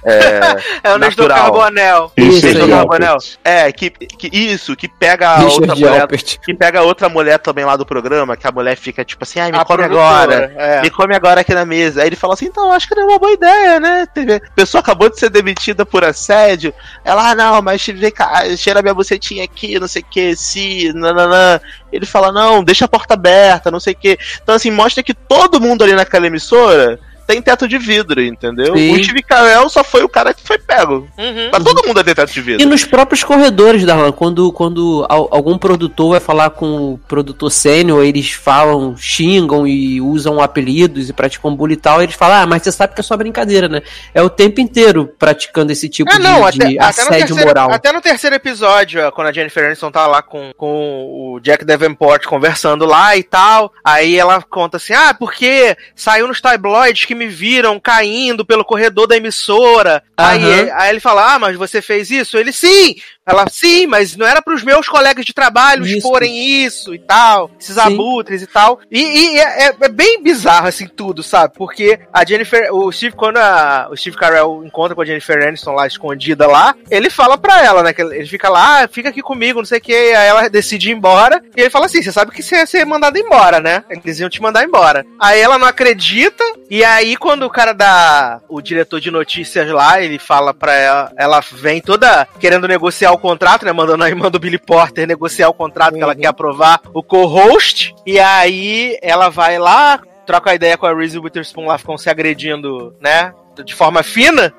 É, É o Nestor natural. Carbonel. Nestor. Carbonel. É, que, que isso, que pega a outra mulher. Alpert. Que pega outra mulher também lá do programa, que a mulher fica tipo assim, ai, me A come produtora, agora. é. Me come agora aqui na mesa. Aí ele fala assim, então, acho que não é uma boa ideia, né? A pessoa acabou de ser demitida por assédio. Ela, ah, não, mas vem cá, cheira minha bucetinha aqui, não sei o que, se, nananã. Ele fala, não, deixa a porta aberta, não sei o que. Então, assim, mostra que todo mundo ali naquela emissora tem teto de vidro, entendeu? Sim. O Steve Carell só foi o cara que foi pego. Uhum. Mas todo mundo tem teto de E vidro. nos próprios corredores, Darlan, quando, quando al- algum produtor vai falar com o produtor sênior, eles falam, xingam e usam apelidos e praticam bullying e tal, eles falam, ah, mas você sabe que é só brincadeira, né? É o tempo inteiro praticando esse tipo Ah, de, não, de até, até, no assédio terceiro, moral. até no terceiro episódio, ó, quando a Jennifer Aniston tá lá com, com o Jack Davenport conversando lá e tal, aí ela conta assim, ah, porque saiu nos tabloides que me viram caindo pelo corredor da emissora. Aí, Aham. aí ele fala: Ah, mas você fez isso? Ele, sim! Ela, sim, mas não era pros meus colegas de trabalho Isso. exporem isso e tal, esses Sim. abutres e tal. E, e é, é- é bem bizarro, assim, tudo, sabe? Porque a Jennifer, o Steve, quando a- o Steve Carell encontra com a Jennifer Aniston lá, escondida lá, ele fala pra ela, né, ele fica lá, ah, fica aqui comigo, não sei o que, aí ela decide ir embora, e ele fala assim, você sabe que você ia ser mandado embora, né? Eles iam te mandar embora. Aí ela não acredita, e aí quando o cara da, o diretor de notícias lá, ele fala pra ela, ela vem toda querendo negociar o contrato, né, mandando aí, manda o Billy Porter negociar o contrato que ela quer aprovar o co-host, e aí ela vai lá, troca a ideia com a Reese Witherspoon lá, ficam se agredindo, né, de forma fina,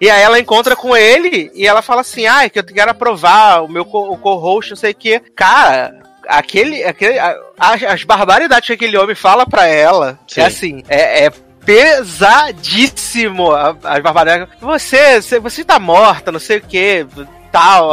e aí ela encontra com ele e ela fala assim: ah, é que eu quero aprovar o meu co-host, não sei o quê. Cara, aquele. aquele a- as, barbaridades que aquele homem fala pra ela Sim. é assim, é. é pesadíssimo a- as barbaridades. Você, você, você tá morta, não sei o que, tal,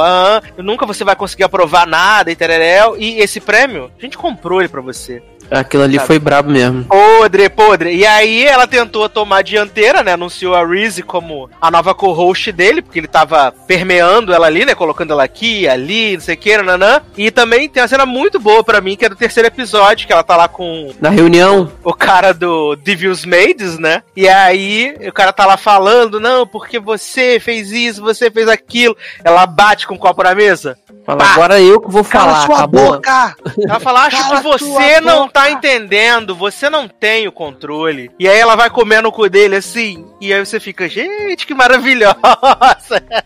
nunca você vai conseguir aprovar nada e tereréu. E esse prêmio, a gente comprou ele pra você. Aquilo ali Sabe? foi brabo mesmo. Podre, podre. E aí ela tentou tomar a dianteira, né? Anunciou a Reese como a nova co-host dele, porque ele tava permeando ela ali, né? Colocando ela aqui, ali, não sei o que, nanã. E também tem uma cena muito boa pra mim, que é do terceiro episódio, que ela tá lá com Na reunião, o cara do Devil's Maids, né? E aí o cara tá lá falando, não, porque você fez isso, você fez aquilo. Ela bate com o copo na mesa. fala, Pá. agora eu que vou falar, acabou. boca! Ela fala, acho Cala que você não boca. Tá entendendo, você não tem o controle. E aí ela vai comer no cu dele assim, e aí você fica, gente, que maravilhosa!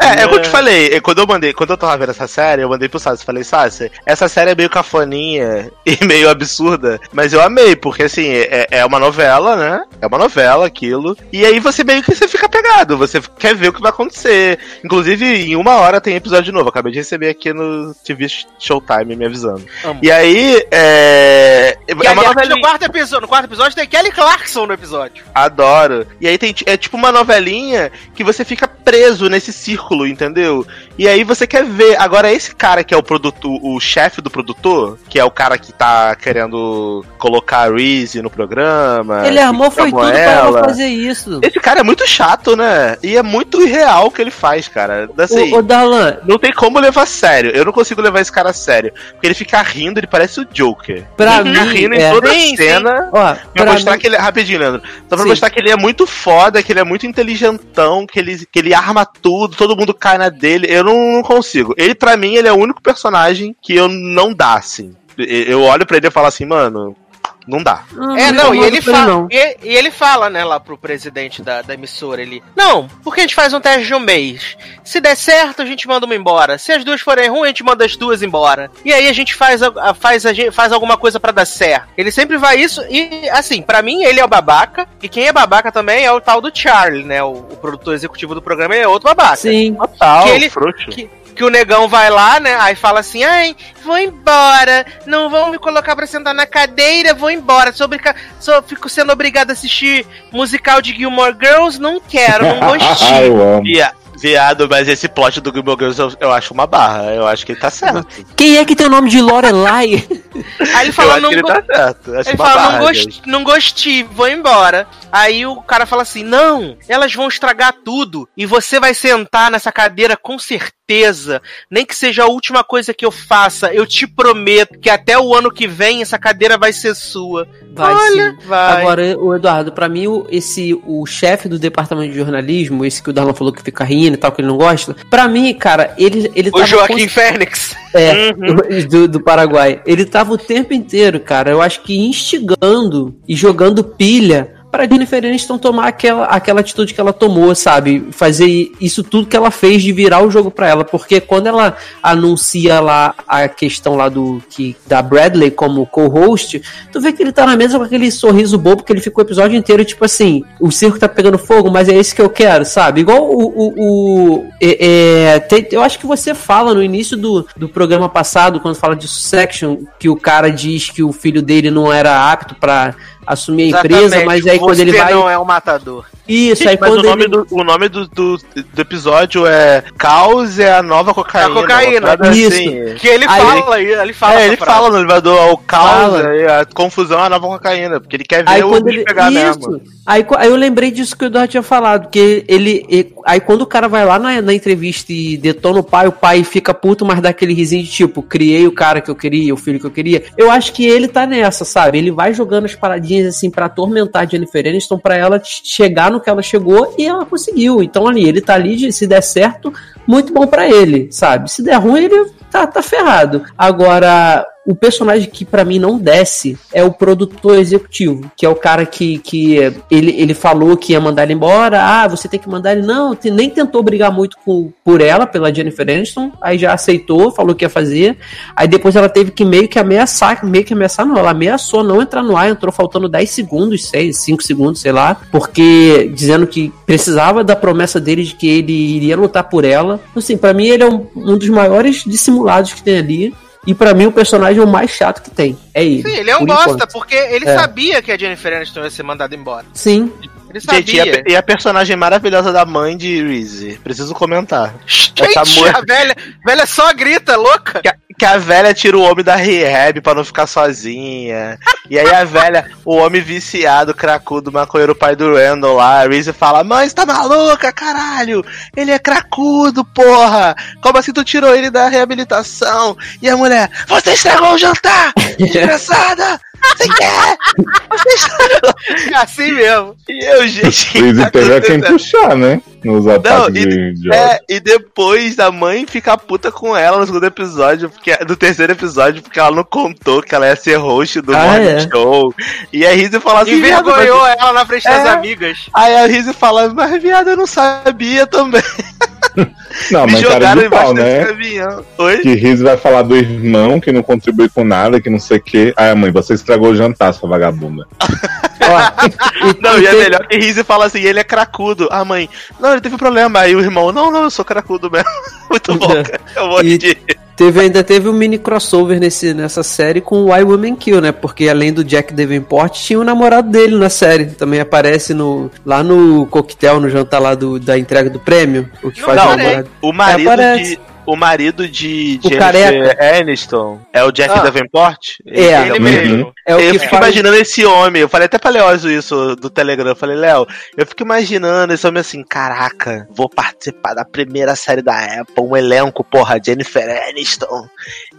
É, é o que eu te falei. é, Quando eu mandei, quando eu tava vendo essa série, eu mandei pro Sassi. Falei, Sassi, essa série é meio cafoninha e meio absurda. Mas eu amei, porque assim, é, é uma novela, né? É uma novela aquilo. E aí você meio que você fica pegado. Você quer ver o que vai acontecer. Inclusive, em uma hora tem episódio novo. Acabei de receber aqui no TV Showtime me avisando. Amo. E aí, é. E é uma aliás, no quarto episódio, no quarto episódio tem Kelly Clarkson no episódio. Adoro. E aí tem é tipo uma novelinha que você fica preso nesse círculo, entendeu? E aí você quer ver. Agora, esse cara que é o produtor, o chefe do produtor, que é o cara que tá querendo colocar a Reese no programa. Ele armou foi tudo pra ela fazer isso. Esse cara é muito chato, né? E é muito irreal o que ele faz, cara. Assim, Ô, ô Darlan, não tem como levar a sério. Eu não consigo levar esse cara a sério. Porque ele fica rindo, ele parece o Joker. pra ele fica mim, rindo é, em toda Sim, a cena. ó, Pra pra mostrar mim, que ele é. Rapidinho, Leandro. Só pra Sim. mostrar que ele é muito foda, que ele é muito inteligentão, que ele, que ele arma tudo, todo mundo cai na dele. Eu não, não consigo. Ele, pra mim, ele é o único personagem que eu não dá, assim. Eu olho pra ele e falo assim, mano, não dá. É, não, e ele, fala, e, e ele fala, né, lá pro presidente da, da emissora, ele, não, porque a gente faz um teste de um mês. Se der certo, a gente manda uma embora. Se as duas forem ruins, a gente manda as duas embora. E aí a gente faz, a- faz, a gente, faz alguma coisa pra dar certo. Ele sempre vai isso, e assim, pra mim, ele é o babaca, e quem é babaca também é o tal do Charlie, né, o, o produtor executivo do programa, ele é outro babaca. Sim. Total, Que ele- frouxo. Que, que o negão vai lá, né? Aí fala assim: ai, vou embora. Não vão me colocar pra sentar na cadeira, vou embora. Sou obriga- sou- fico sendo obrigado a assistir musical de Gilmore Girls? Não quero, não Ah, gostei. eu amo. Via- Viado, mas esse plot do Gilmore Girls eu, eu acho uma barra. Eu acho que ele tá certo. Quem é que tem o nome de Lorelai? Aí ele fala: não go- tá certo. Ele fala, barra, não, gost, não gostei, vou embora. Aí o cara fala assim: não, elas vão estragar tudo e você vai sentar nessa cadeira com certeza. Nem que seja a última coisa que eu faça, eu te prometo que até o ano que vem essa cadeira vai ser sua. Vai Olha, sim. vai. Agora, o Eduardo, pra mim, esse, o chefe do departamento de jornalismo, esse que o Darlan falou que fica rindo e tal, que ele não gosta, pra mim, cara, ele, ele o Joaquim Fênix. É, do, do Paraguai. Ele tava o tempo inteiro, cara, eu acho que instigando e jogando pilha pra Jennifer Aniston tomar aquela, aquela atitude que ela tomou, sabe? Fazer isso tudo que ela fez de virar o jogo pra ela. Porque quando ela anuncia lá a questão lá do que da Bradley como co-host, tu vê que ele tá na mesa com aquele sorriso bobo que ele ficou o episódio inteiro, tipo assim, o circo tá pegando fogo, mas é esse que eu quero, sabe? Igual o. o, o- é, é, tem- eu acho que você fala no início do, do programa passado, quando fala de Succession, que o cara diz que o filho dele não era apto pra assumir a empresa, Exatamente. mas aí quando ele vai. não é o matador. Isso, aí mas quando o nome, ele... do, o nome do, do, do episódio é Caos é a nova cocaína. A cocaína. Isso. assim. Que ele Aí- fala, ele, ele fala. É, ele frase. fala no elevador, o caos, aí a confusão é a nova cocaína, porque ele quer ver Aí o bicho ele. pegar Isso. mesmo. Aí, aí eu lembrei disso que o Eduardo tinha falado, que ele. e- Aí quando o cara vai lá na, na entrevista e detona o pai, o pai fica puto, mas dá aquele risinho de tipo, criei o cara que eu queria, o filho que eu queria. Eu acho que ele tá nessa, sabe? Ele vai jogando as paradinhas assim pra atormentar a Jennifer Aniston pra ela ch- chegar no que ela chegou e ela conseguiu. Então ali, ele tá ali, se der certo, muito bom pra ele, sabe? Se der ruim, ele tá, tá ferrado. Agora, o personagem que pra mim não desce é o produtor executivo, que é o cara que, que ele, ele falou que ia mandar ele embora. Ah, você tem que mandar ele. Não, nem tentou brigar muito com, por ela, pela Jennifer Aniston. Aí já aceitou, falou que ia fazer. Aí depois ela teve que meio que ameaçar, meio que ameaçar, não. Ela ameaçou não entrar no ar, entrou faltando 10 segundos, 6, 5 segundos, sei lá, porque dizendo que precisava da promessa dele de que ele iria lutar por ela. Assim, pra mim ele é um, um dos maiores dissimulados que tem ali. E pra mim o personagem é o mais chato que tem. É ele. Sim, ele é um por bosta, enquanto. porque ele É. sabia que a Jennifer Aniston ia ser mandada embora. Sim. Ele sabia. Gente, e a, e a personagem maravilhosa da mãe de Reese? Preciso comentar. Gente, essa mulher- a velha, velha só grita, louca. Que a, que a velha tira o homem da rehab pra não ficar sozinha. E aí a velha, o homem viciado, cracudo, maconheiro, pai do Randall lá, a Reese fala: Mãe, você tá maluca, caralho? Ele é cracudo, porra! Como assim tu tirou ele da reabilitação? E a mulher: Você estragou o jantar! Desgraçada! Você quer? Você estragou! É assim mesmo. E eu, gente. que Freeze tá quem puxar, né? Nos ataques e- de, É, e depois a mãe fica puta com ela no segundo episódio, porque no terceiro episódio, porque ela não contou que ela ia ser host do Ah, Morning é. Show. E a Rizzi fala assim, viado, mas... Envergonhou ela na frente das É. amigas. Aí a Rizzi fala, mas viado, eu não sabia também. Não, Me mas cara jogaram de pau, embaixo desse né? caminhão. Oi? Que Riz vai falar do irmão que não contribui com nada, que não sei o quê. Ai, mãe, você estragou o jantar, sua vagabunda. Ó, e- Não, e e é tem- melhor que Rizzi fala assim, ele é cracudo. A mãe, não, ele teve problema. Aí o irmão, não, não, eu sou cracudo mesmo. Muito bom, cara. Eu vou E- de... Teve, ainda teve um mini crossover nesse, nessa série com Why Women Kill, né? Porque além do Jack Davenport, tinha o namorado dele na série. Também aparece no, lá no coquetel, no jantar lá do, da entrega do prêmio. O que Não, faz o não, namorado. O marido de... O marido de O Jennifer careca. Aniston é o Jack Ah. Davenport? É. Ele Uhum. mesmo. É o eu que fico faz. imaginando esse homem. Eu falei até pra Leózio isso do Telegram. Eu falei, Léo, eu fico imaginando esse homem assim: caraca, vou participar da primeira série da Apple. Um elenco, porra, Jennifer Aniston,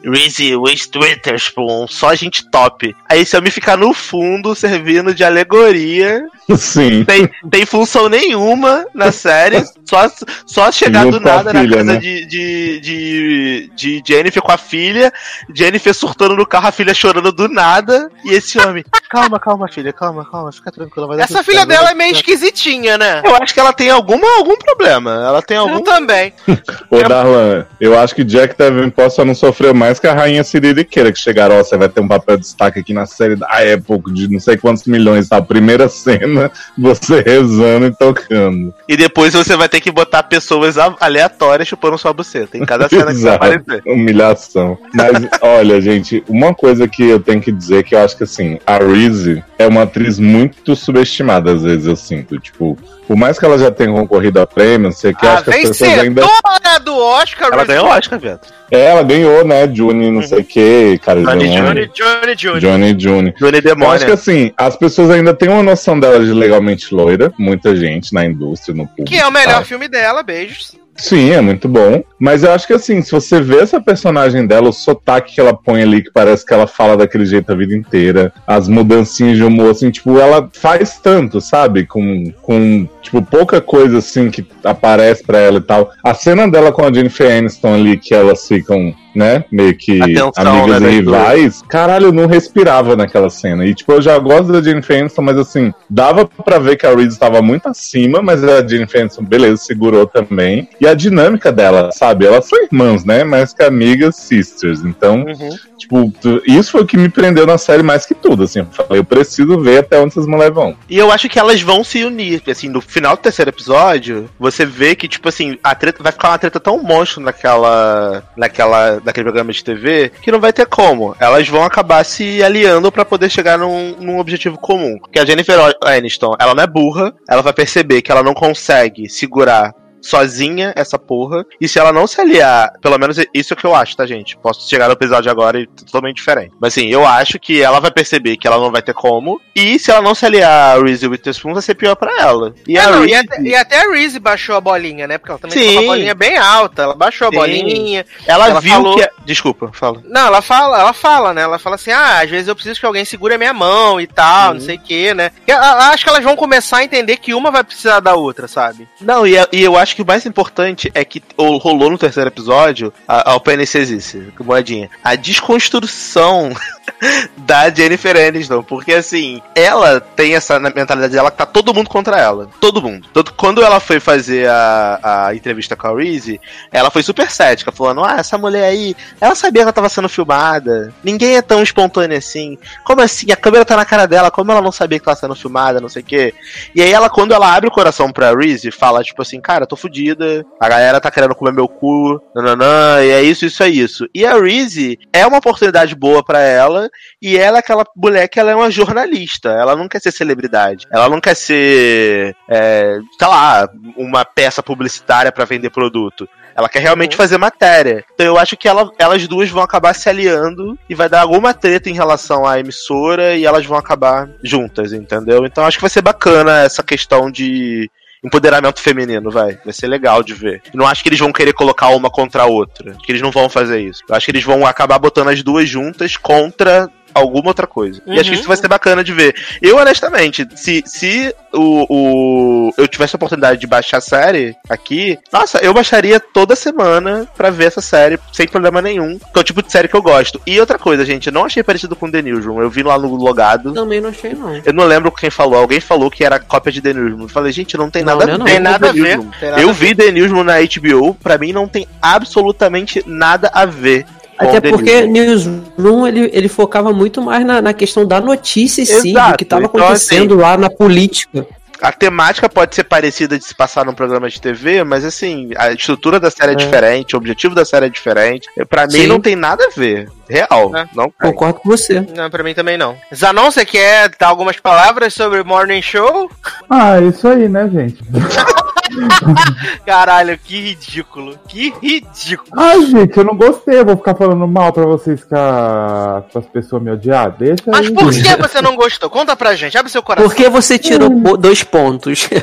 Reese Witherspoon, só gente top. Aí esse homem fica no fundo servindo de alegoria. Sim. Tem, tem função nenhuma na série. Só, só chegar Junto do nada na filha, casa né? de, de, de, de Jennifer com a filha. Jennifer surtando no carro, a filha chorando do nada. E esse homem, calma, calma, filha, calma, calma, fica tranquila. Essa filha dela vai é meio esquisitinha, né? certo." Eu acho que ela tem alguma, algum problema. Ela tem algum. Eu também. Ô, Darlan, eu acho que Jack Davenport só não sofreu mais que a rainha Siririqueira, que chegaram, ó, você vai ter um papel de destaque aqui na série da Apple de não sei quantos milhões, tá? A primeira cena, você rezando e tocando. E depois você vai ter que botar pessoas aleatórias chupando sua buceta em cada cena que você aparecer. Humilhação. Mas, olha, gente, uma coisa que eu tenho que dizer que eu acho que, assim, a Reese é uma atriz muito subestimada, às vezes, eu sinto. Tipo, por mais que ela já tenha concorrido a prêmio, não sei o que, A acho que as pessoas ainda... do Oscar. Ela ganhou o Oscar, Viado. É, ela ganhou, né, Juni, não sei o que, cara, Johnny Johnny, Johnny, Johnny. Johnny Juni. Johnny Eu acho que Demônio. assim, as pessoas ainda têm uma noção dela de legalmente loira, muita gente na indústria, no público. Que é o melhor tá? filme dela, beijos. Sim, é muito bom. Mas eu acho que assim, se você vê essa personagem dela, o sotaque que ela põe ali, que parece que ela fala daquele jeito a vida inteira, as mudancinhas de humor, assim, tipo, ela faz tanto, sabe? Com, com tipo, pouca coisa assim que aparece pra ela e tal. A cena dela com a Jennifer Aniston ali, que elas ficam, né, meio que Atenção, amigas né, e rivais, caralho, eu não respirava naquela cena. E, tipo, eu já gosto da Jennifer Aniston, mas assim, dava pra ver que a Reese estava muito acima, mas a Jennifer Aniston, beleza, segurou também. E a dinâmica dela, sabe? Elas são irmãs, né? Mais que amigas, sisters. Então, Uhum. tipo, isso foi o que me prendeu na série mais que tudo, assim. Eu falei, eu preciso ver até onde essas mulheres vão. E eu acho que elas vão se unir. Assim, no final do terceiro episódio, você vê que, tipo assim, a treta vai ficar uma treta tão monstro naquela. naquela daquele programa de TV que não vai ter como. Elas vão acabar se aliando pra poder chegar num, num objetivo comum. Porque a Jennifer Aniston, ela não é burra, ela vai perceber que ela não consegue segurar sozinha essa porra. E se ela não se aliar, pelo menos isso é o que eu acho, tá, gente? Posso chegar no episódio agora e totalmente diferente. Mas assim, eu acho que ela vai perceber que ela não vai ter como. E se ela não se aliar a Reese Witherspoon, vai ser pior pra ela. E, a É, não, e, até, e até a Reese baixou a bolinha, né? Porque ela também Sim. uma bolinha bem alta. Ela baixou a Sim. bolinha. ela, ela viu falou- que. Desculpa, fala. Não, ela fala, ela fala, né? Ela fala assim: ah, às vezes eu preciso que alguém segure a minha mão e tal, não sei o que, né? E acho que elas vão começar a entender que uma vai precisar da outra, sabe? Não, e, e eu acho que o mais importante é que rolou no terceiro episódio a, a o PNC existe, moedinha. A desconstrução da Jennifer Aniston, porque assim, ela tem essa mentalidade dela que tá todo mundo contra ela. Todo mundo. Que quando ela foi fazer a, a entrevista com a Reese, ela foi super cética, falando: Ah, essa mulher aí, ela sabia que ela tava sendo filmada. Ninguém é tão espontâneo assim. Como assim? A câmera tá na cara dela, como ela não sabia que tava sendo filmada, não sei o quê. E aí ela, quando ela abre o coração pra Reese, fala, tipo assim, cara, tô fodida, a galera tá querendo comer meu cu, nananã, e é isso, isso, é isso. E a Reese é uma oportunidade boa pra ela, e ela é aquela mulher que ela é uma jornalista, ela não quer ser celebridade, ela não quer ser, é, sei lá, uma peça publicitária pra vender produto. Ela quer realmente fazer matéria. Então eu acho que ela- elas duas vão acabar se aliando e vai dar alguma treta em relação à emissora e elas vão acabar juntas, entendeu? Então acho que vai ser bacana essa questão de empoderamento feminino, vai. Vai ser legal de ver. Não acho que eles vão querer colocar uma contra a outra. Que eles não vão fazer isso. Eu acho que eles vão acabar botando as duas juntas contra alguma outra coisa. E acho que isso vai ser bacana de ver. Eu, honestamente, se, se o, o- eu tivesse a oportunidade de baixar a série aqui, nossa, eu baixaria toda semana pra ver essa série sem problema nenhum. Que é o tipo de série que eu gosto. E outra coisa, gente, eu não achei parecido com The Newsroom. Eu vi lá no logado. Também não achei, não. Eu não lembro quem falou. Alguém falou que era cópia de The Newsroom. Eu falei, gente, não tem Não, nada a não. ver. Tem nada a ver. Nada Eu vi The Newsroom na HBO, pra mim não tem absolutamente nada a ver. Até porque Newsroom. Newsroom ele, ele focava muito mais na, na questão da notícia em si, do que estava então, acontecendo lá na política. A temática pode ser parecida de se passar num programa de TV, mas assim, a estrutura da série é, diferente, o objetivo da série é diferente. Pra mim não tem nada a ver. Real. É. Não. Concordo com você. Não, pra mim também não. Zanon, você quer dar algumas palavras sobre o Morning Show? Ah, isso aí, né, gente? Caralho, que ridículo. Que ridículo. Ai, gente, eu não gostei. Eu vou ficar falando mal pra vocês que a... as pessoas me odiar. Deixa Mas aí. por que você não gostou? Conta pra gente, abre seu coração. Por que você tirou dois pontos?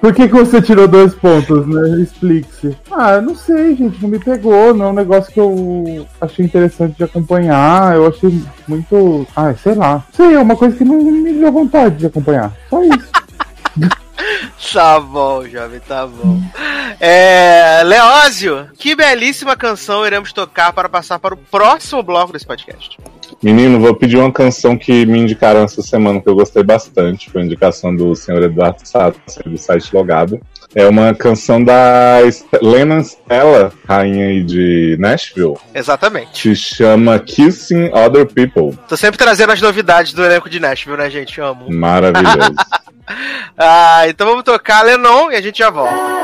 Por que, que você tirou dois pontos, né? Explique-se. Ah, eu não sei, gente. Não me pegou. Não é um negócio que eu achei interessante de acompanhar. Eu achei muito. Ai, sei lá. Sei, é uma coisa que não me deu vontade de acompanhar. Só isso. Tá bom, jovem, tá bom. É, Leózio, que belíssima canção iremos tocar para passar para o próximo bloco desse podcast. Menino, vou pedir uma canção que me indicaram essa semana que eu gostei bastante. Foi a indicação do senhor Eduardo Sato, do site Logado. É uma canção da Lena Stella, rainha aí de Nashville, Exatamente. que chama Kissing Other People. Tô sempre trazendo as novidades do elenco de Nashville, né, gente? Amo. Maravilhoso. Ah, então vamos tocar Lennon e a gente já volta.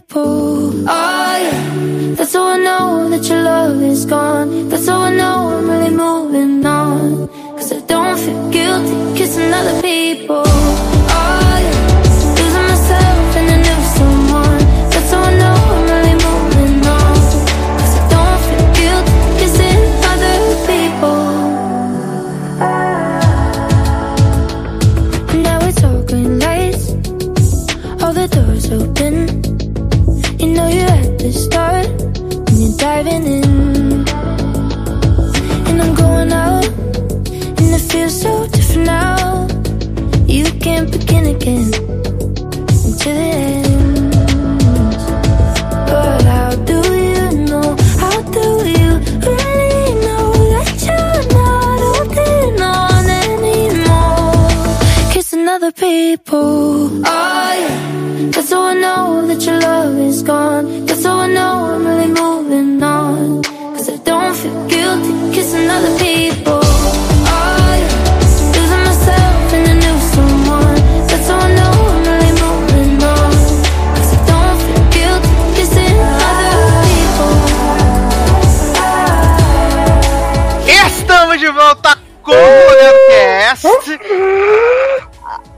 People. Oh yeah, that's how I know that your love is gone. That's how I know I'm really moving on. Cause I don't feel guilty kissing other people.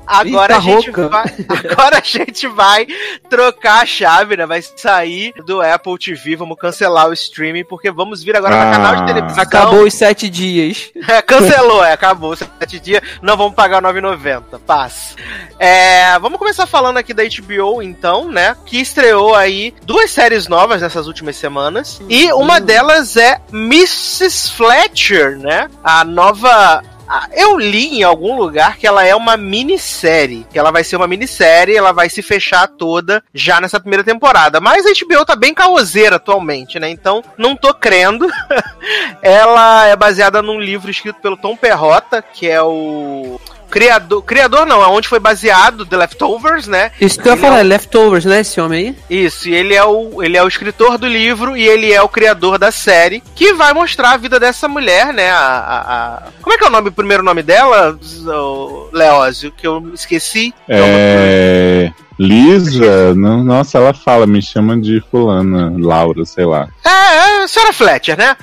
Agora Eita, a gente rouca. vai, agora a gente vai trocar a chave, né? Vai sair do Apple TV, vamos cancelar o streaming porque vamos vir agora para Ah. canal de televisão. Acabou os sete dias. É, cancelou, é, acabou. Sete dias, não vamos pagar 9,90. Paz. É, vamos começar falando aqui da HBO, então, né? Que estreou aí duas séries novas nessas últimas semanas. E uma delas é Mrs. Fletcher, né? A nova. A- Eu li em algum lugar que ela é uma minissérie. Que ela vai ser uma minissérie, ela vai se fechar toda já nessa primeira temporada. Mas a HBO tá bem caoseira atualmente, né? Então não tô crendo. Ela é baseada num livro escrito pelo Tom Perrota, que é o criador, criador não, é onde foi baseado The Leftovers, né? Isso que eu ia é falar, o- Leftovers, né? Esse homem aí. Isso, e ele é o ele é o escritor do livro e ele é o criador da série, que vai mostrar a vida dessa mulher, né? A, a- a- como é que é o nome, o primeiro nome dela, Leózio, que eu esqueci. É. Lisa, não, nossa, ela fala, me chama de fulana, Laura, sei lá. É, é a senhora Fletcher, né?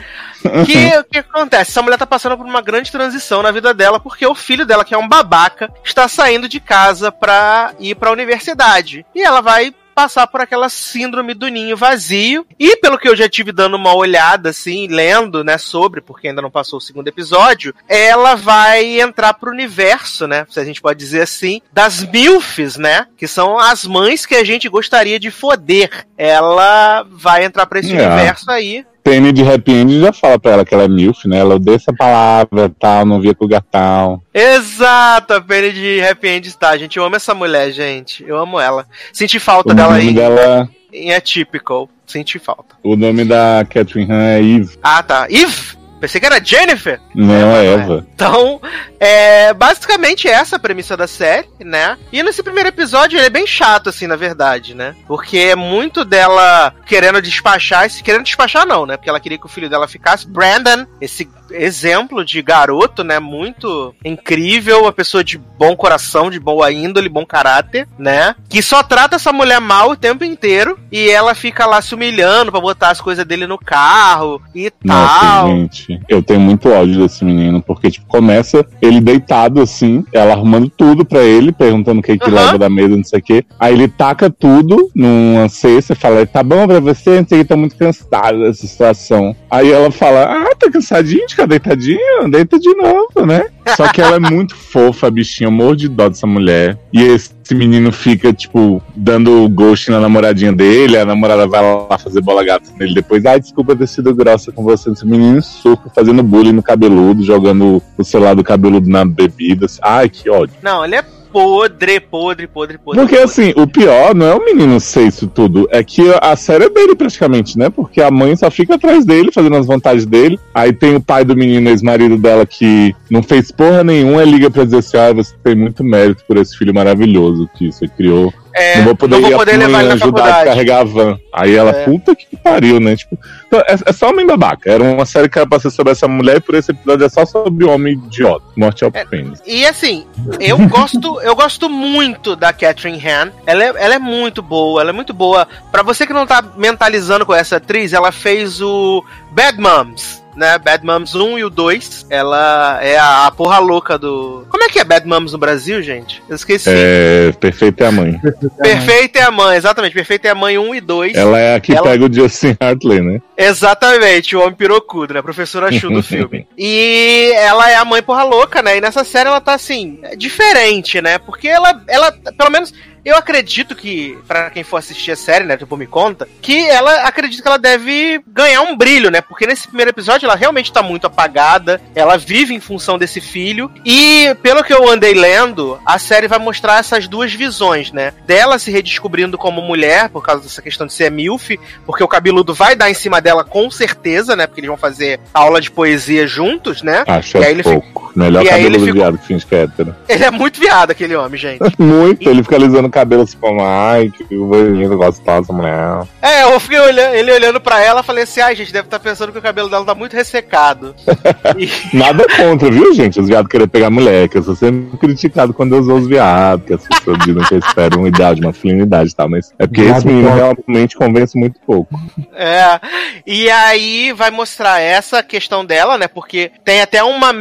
Que o que acontece? Essa mulher tá passando por uma grande transição na vida dela, porque o filho dela, que é um babaca, está saindo de casa pra ir pra universidade. E ela vai passar por aquela síndrome do ninho vazio. E pelo que eu já tive dando uma olhada, assim, lendo, né, sobre, porque ainda não passou o segundo episódio, ela vai entrar pro universo, né, se a gente pode dizer assim, das MILFs, né, que são as mães que a gente gostaria de foder. Ela vai entrar pra esse É. universo aí. Penny de Happy End já fala pra ela que ela é MILF, né? Ela odeia essa palavra, tal, não via com tal. Exato, a Penny de Happy End está, gente. Eu amo essa mulher, gente. Eu amo ela. Senti falta O dela nome aí dela, em Atypical. Senti falta. o nome da Catherine Han é Eve, Ah, tá. Eve! Pensei que era Jennifer. não é Eva. Então, é basicamente essa a premissa da série, né? E nesse primeiro episódio ele é bem chato, assim, na verdade, né? Porque é muito dela querendo despachar, esse, querendo despachar não, né? Porque ela queria que o filho dela ficasse. Brandon, esse exemplo de garoto, né? Muito incrível, uma pessoa de bom coração, de boa índole, bom caráter, né? Que só trata essa mulher mal o tempo inteiro e ela fica lá se humilhando pra botar as coisas dele no carro e Nossa, tal. gente, eu tenho muito ódio desse menino, porque, tipo, começa ele deitado assim, ela arrumando tudo pra ele, perguntando o que que Aham. leva da mesa, não sei o quê. Aí ele taca tudo numa cesta e fala, tá bom pra você, não sei o que, tô muito cansado dessa situação. Aí ela fala, ah, tá cansadinho de ficar deitadinho? Deita de novo, né? Só que ela é muito fofa, bichinha, eu morro de dó dessa mulher. E esse menino fica, tipo, dando ghost na namoradinha dele, a namorada vai lá fazer bola gata nele depois. Ai, desculpa ter sido grossa com você. Esse menino suco, fazendo bullying no cabeludo, jogando o celular do cabeludo na bebida. Ai, que ódio. Não, ele é podre, podre, podre, podre. Porque podre. assim, o pior não é o menino ser isso tudo, é que a série é dele praticamente, né? Porque a mãe só fica atrás dele, fazendo as vontades dele. Aí tem o pai do menino, ex-marido dela, que não fez porra nenhuma e liga pra dizer assim: ah, você tem muito mérito por esse filho maravilhoso que você criou. É, não vou poder, ir poder levar ele na ajudar a faculdade. carregar a van. Aí ela, É. puta que pariu, né? Tipo, é, é só homem babaca. Era uma série que era pra ser sobre essa mulher e por esse episódio é só sobre homem idiota. Morte ao É. pênis. E assim, eu gosto, eu gosto muito da Catherine Han. Ela é, ela é muito boa, ela é muito boa. Pra você que não tá mentalizando com essa atriz, ela fez o Bad Moms. Né, Bad Moms 1 e o 2. Ela é a, a porra louca do. Como é que é Bad Moms no Brasil, gente? Eu esqueci. É, perfeita é a mãe. Perfeita é a mãe, exatamente. Perfeita é a mãe 1 e 2. Ela é a que Ela- pega o Justin Hartley, né? Exatamente, o homem pirocudo, né? Professora Chu do filme. E ela é a mãe porra louca, né? E nessa série ela tá assim, diferente, né? Porque ela, ela pelo menos. Eu acredito que, pra quem for assistir a série, né, tipo, me conta, que ela acredita que ela deve ganhar um brilho, né? Porque nesse primeiro episódio ela realmente tá muito apagada, ela vive em função desse filho, e pelo que eu andei lendo, a série vai mostrar essas duas visões, né? Dela se redescobrindo como mulher, por causa dessa questão de ser MILF, porque o cabeludo vai dar em cima dela com certeza, né? Porque eles vão fazer aula de poesia juntos, né? Acho E aí é ele pouco. Melhor E cabelo do ficou- viado que finge que é hétero. Ele é muito viado, aquele homem, gente. Muito, ele fica alisando o cabelo assim, como, ai, que bonito, gostosa, mulher. É, eu fiquei olhando, ele olhando pra ela, falei assim, ai, gente, deve estar pensando que o cabelo dela tá muito ressecado. E- Nada contra, viu, gente? Os viados querer pegar mulher, que eu sou sempre criticado quando eu uso os viados, que as pessoas dizem que eu espero um ideal de masculinidade e tal, mas é porque Viado esse menino realmente convence muito pouco. É, e aí vai mostrar essa questão dela, né? Porque tem até uma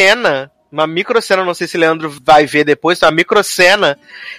microcena, uma microcena, não sei se o Leandro vai ver depois, uma microcena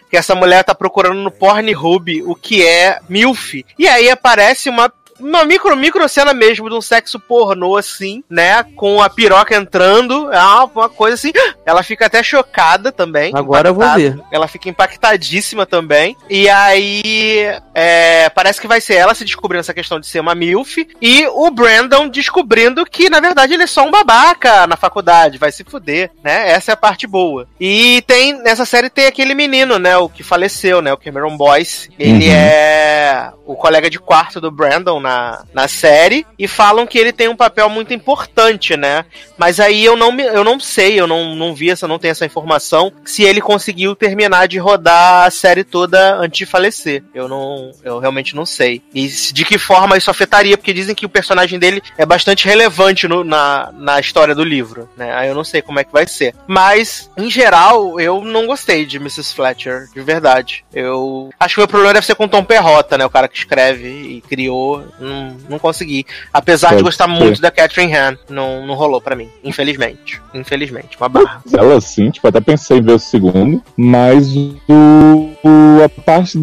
que essa mulher tá procurando no Pornhub o que é MILF. E aí aparece uma uma micro, micro cena mesmo de um sexo pornô, assim, né? Com a piroca entrando. É uma, coisa assim. Ela fica até chocada também. Agora eu vou impactada. ver. Ela fica impactadíssima também. E aí. é, parece que vai ser ela se descobrindo essa questão de ser uma MILF. E o Brandon descobrindo que, na verdade, ele é só um babaca na faculdade. Vai se fuder, né? Essa é a parte boa. E tem. Nessa série tem aquele menino, né? O que faleceu, né? O Cameron Boyce. Ele Uhum. é o colega de quarto do Brandon na, na série. E falam que ele tem um papel muito importante, né? Mas aí eu não, me, eu não sei, eu não, não vi essa, não tenho essa informação, se ele conseguiu terminar de rodar a série toda antes de falecer. Eu não, eu realmente não sei. E de que forma isso afetaria, porque dizem que o personagem dele é bastante relevante no- na, na história do livro, né? Aí eu não sei como é que vai ser. Mas, em geral, eu não gostei de Mrs. Fletcher, de verdade. Eu acho que o meu problema deve ser com Tom Perrota, né? O cara que escreve e criou. Não, não consegui. Apesar de gostar muito da Catherine Han, não, não rolou pra mim. Infelizmente. Infelizmente. Uma barra. Ela sim, tipo, até pensei em ver o segundo, mas o, o- a parte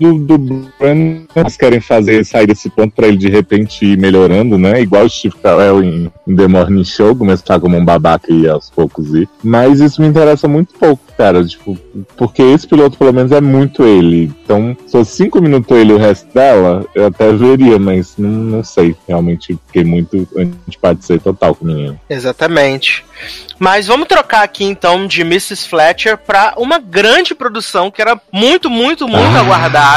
do, do Brandon eles querem fazer sair desse ponto pra ele de repente ir melhorando, né? Igual o Steve Carell em, em The Morning Show, começar como um babaca e aos poucos ir. Mas isso me interessa muito pouco, cara. Tipo, porque esse piloto, pelo menos, é muito ele. Então, se fosse cinco minutos ele e o resto dela, eu até veria, mas não, não sei. Realmente fiquei muito antipatizei total com o menino. Exatamente. Mas vamos trocar aqui então de Mrs. Fletcher pra uma grande produção que era muito, muito, muito Ah. aguardada.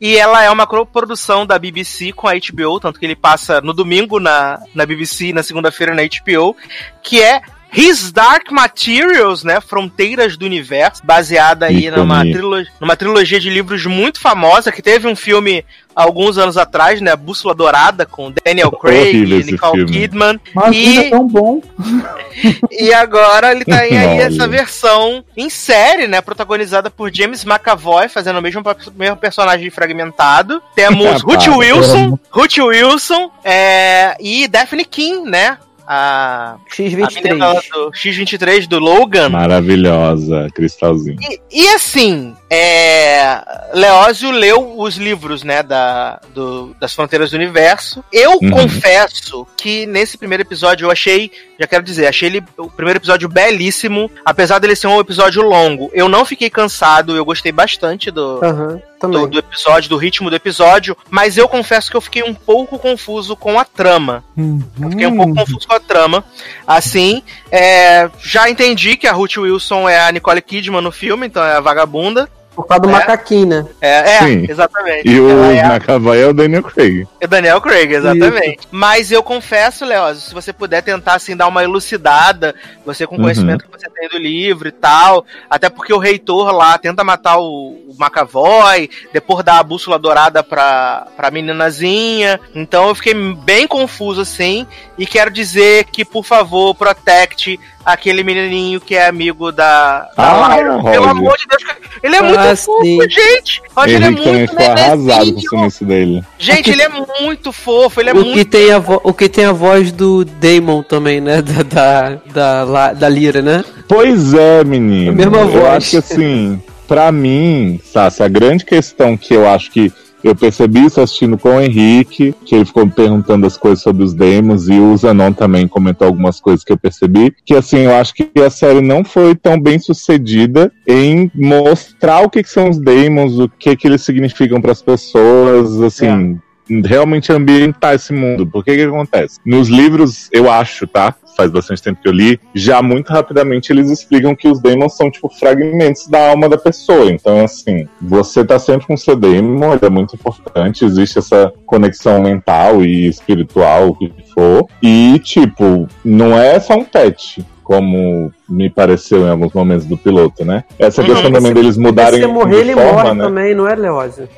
E ela é uma produção da BBC com a HBO, tanto que ele passa no domingo na, na BBC na segunda-feira na HBO, que é His Dark Materials, né? Fronteiras do Universo, baseada aí numa, trilo numa trilogia de livros muito famosa, que teve um filme alguns anos atrás, né? Bússola Dourada, com Daniel Craig, Nicole filme. Kidman. Mas E- é tão bom. E agora ele tá aí, aí essa versão em série, né? Protagonizada por James McAvoy, fazendo o mesmo, mesmo personagem fragmentado. Temos Ah, Ruth. Wilson, Ruth Wilson é, e Daphne King, né? A, a menina lá X23. do X23 do Logan. Maravilhosa, Cristalzinho. E, e assim, é, Leózio leu os livros, né, da, do- das Fronteiras do Universo. Eu Uhum. confesso que nesse primeiro episódio eu achei, já quero dizer, achei ele o primeiro episódio belíssimo, apesar dele ser um episódio longo. Eu não fiquei cansado, eu gostei bastante do, Aham, do, do episódio, do ritmo do episódio, mas eu confesso que eu fiquei um pouco confuso com a trama. Eu fiquei um pouco confuso com a trama. Assim, é, já entendi que a Ruth Wilson é a Nicole Kidman no filme, então é a vagabunda. Por causa do É. macaquinho, né? É, é, Sim. exatamente. E o é é o Daniel Craig. é Daniel Craig, exatamente. Mas eu confesso, Léo, se você puder tentar assim dar uma elucidada, você com o Uhum. conhecimento que você tem do livro e tal, até porque o reitor lá tenta matar o, o McAvoy, depois dá a bússola dourada pra, pra meninazinha. Então eu fiquei bem confuso assim. E quero dizer que, por favor, protect aquele menininho que é amigo da, da Ah, Lyra. Pelo amor de Deus, ele é muito Ah, fofo, sim. gente. Roger ele é muito ficou arrasado com o sumiço dele. Gente, ele é muito fofo, ele é o, muito que tem a vo- o que tem a voz do Damon também, né? Da, da, da, la- da Lira, né? Pois é, menino. A mesma eu voz. acho que assim, pra mim, Sassi, a grande questão que eu acho que eu percebi isso assistindo com o Henrique, que ele ficou me perguntando as coisas sobre os demos, e o Zanon também comentou algumas coisas que eu percebi, que assim, eu acho que a série não foi tão bem sucedida em mostrar o que, que são os demos, o que, que eles significam para as pessoas, assim. Realmente ambientar esse mundo. Porque que acontece? Nos livros, eu acho, tá? Faz bastante tempo que eu li, já muito rapidamente eles explicam que os demons são, tipo, fragmentos da alma da pessoa. Então, assim, você tá sempre com seu demon, ele é muito importante, existe essa conexão mental e espiritual, o que for. E, tipo, não é só um pet. Como me pareceu em alguns momentos do piloto, né? Essa Uhum. questão também deles mudarem Se você morrer, de ele forma, morre né? também, não é, Leózio?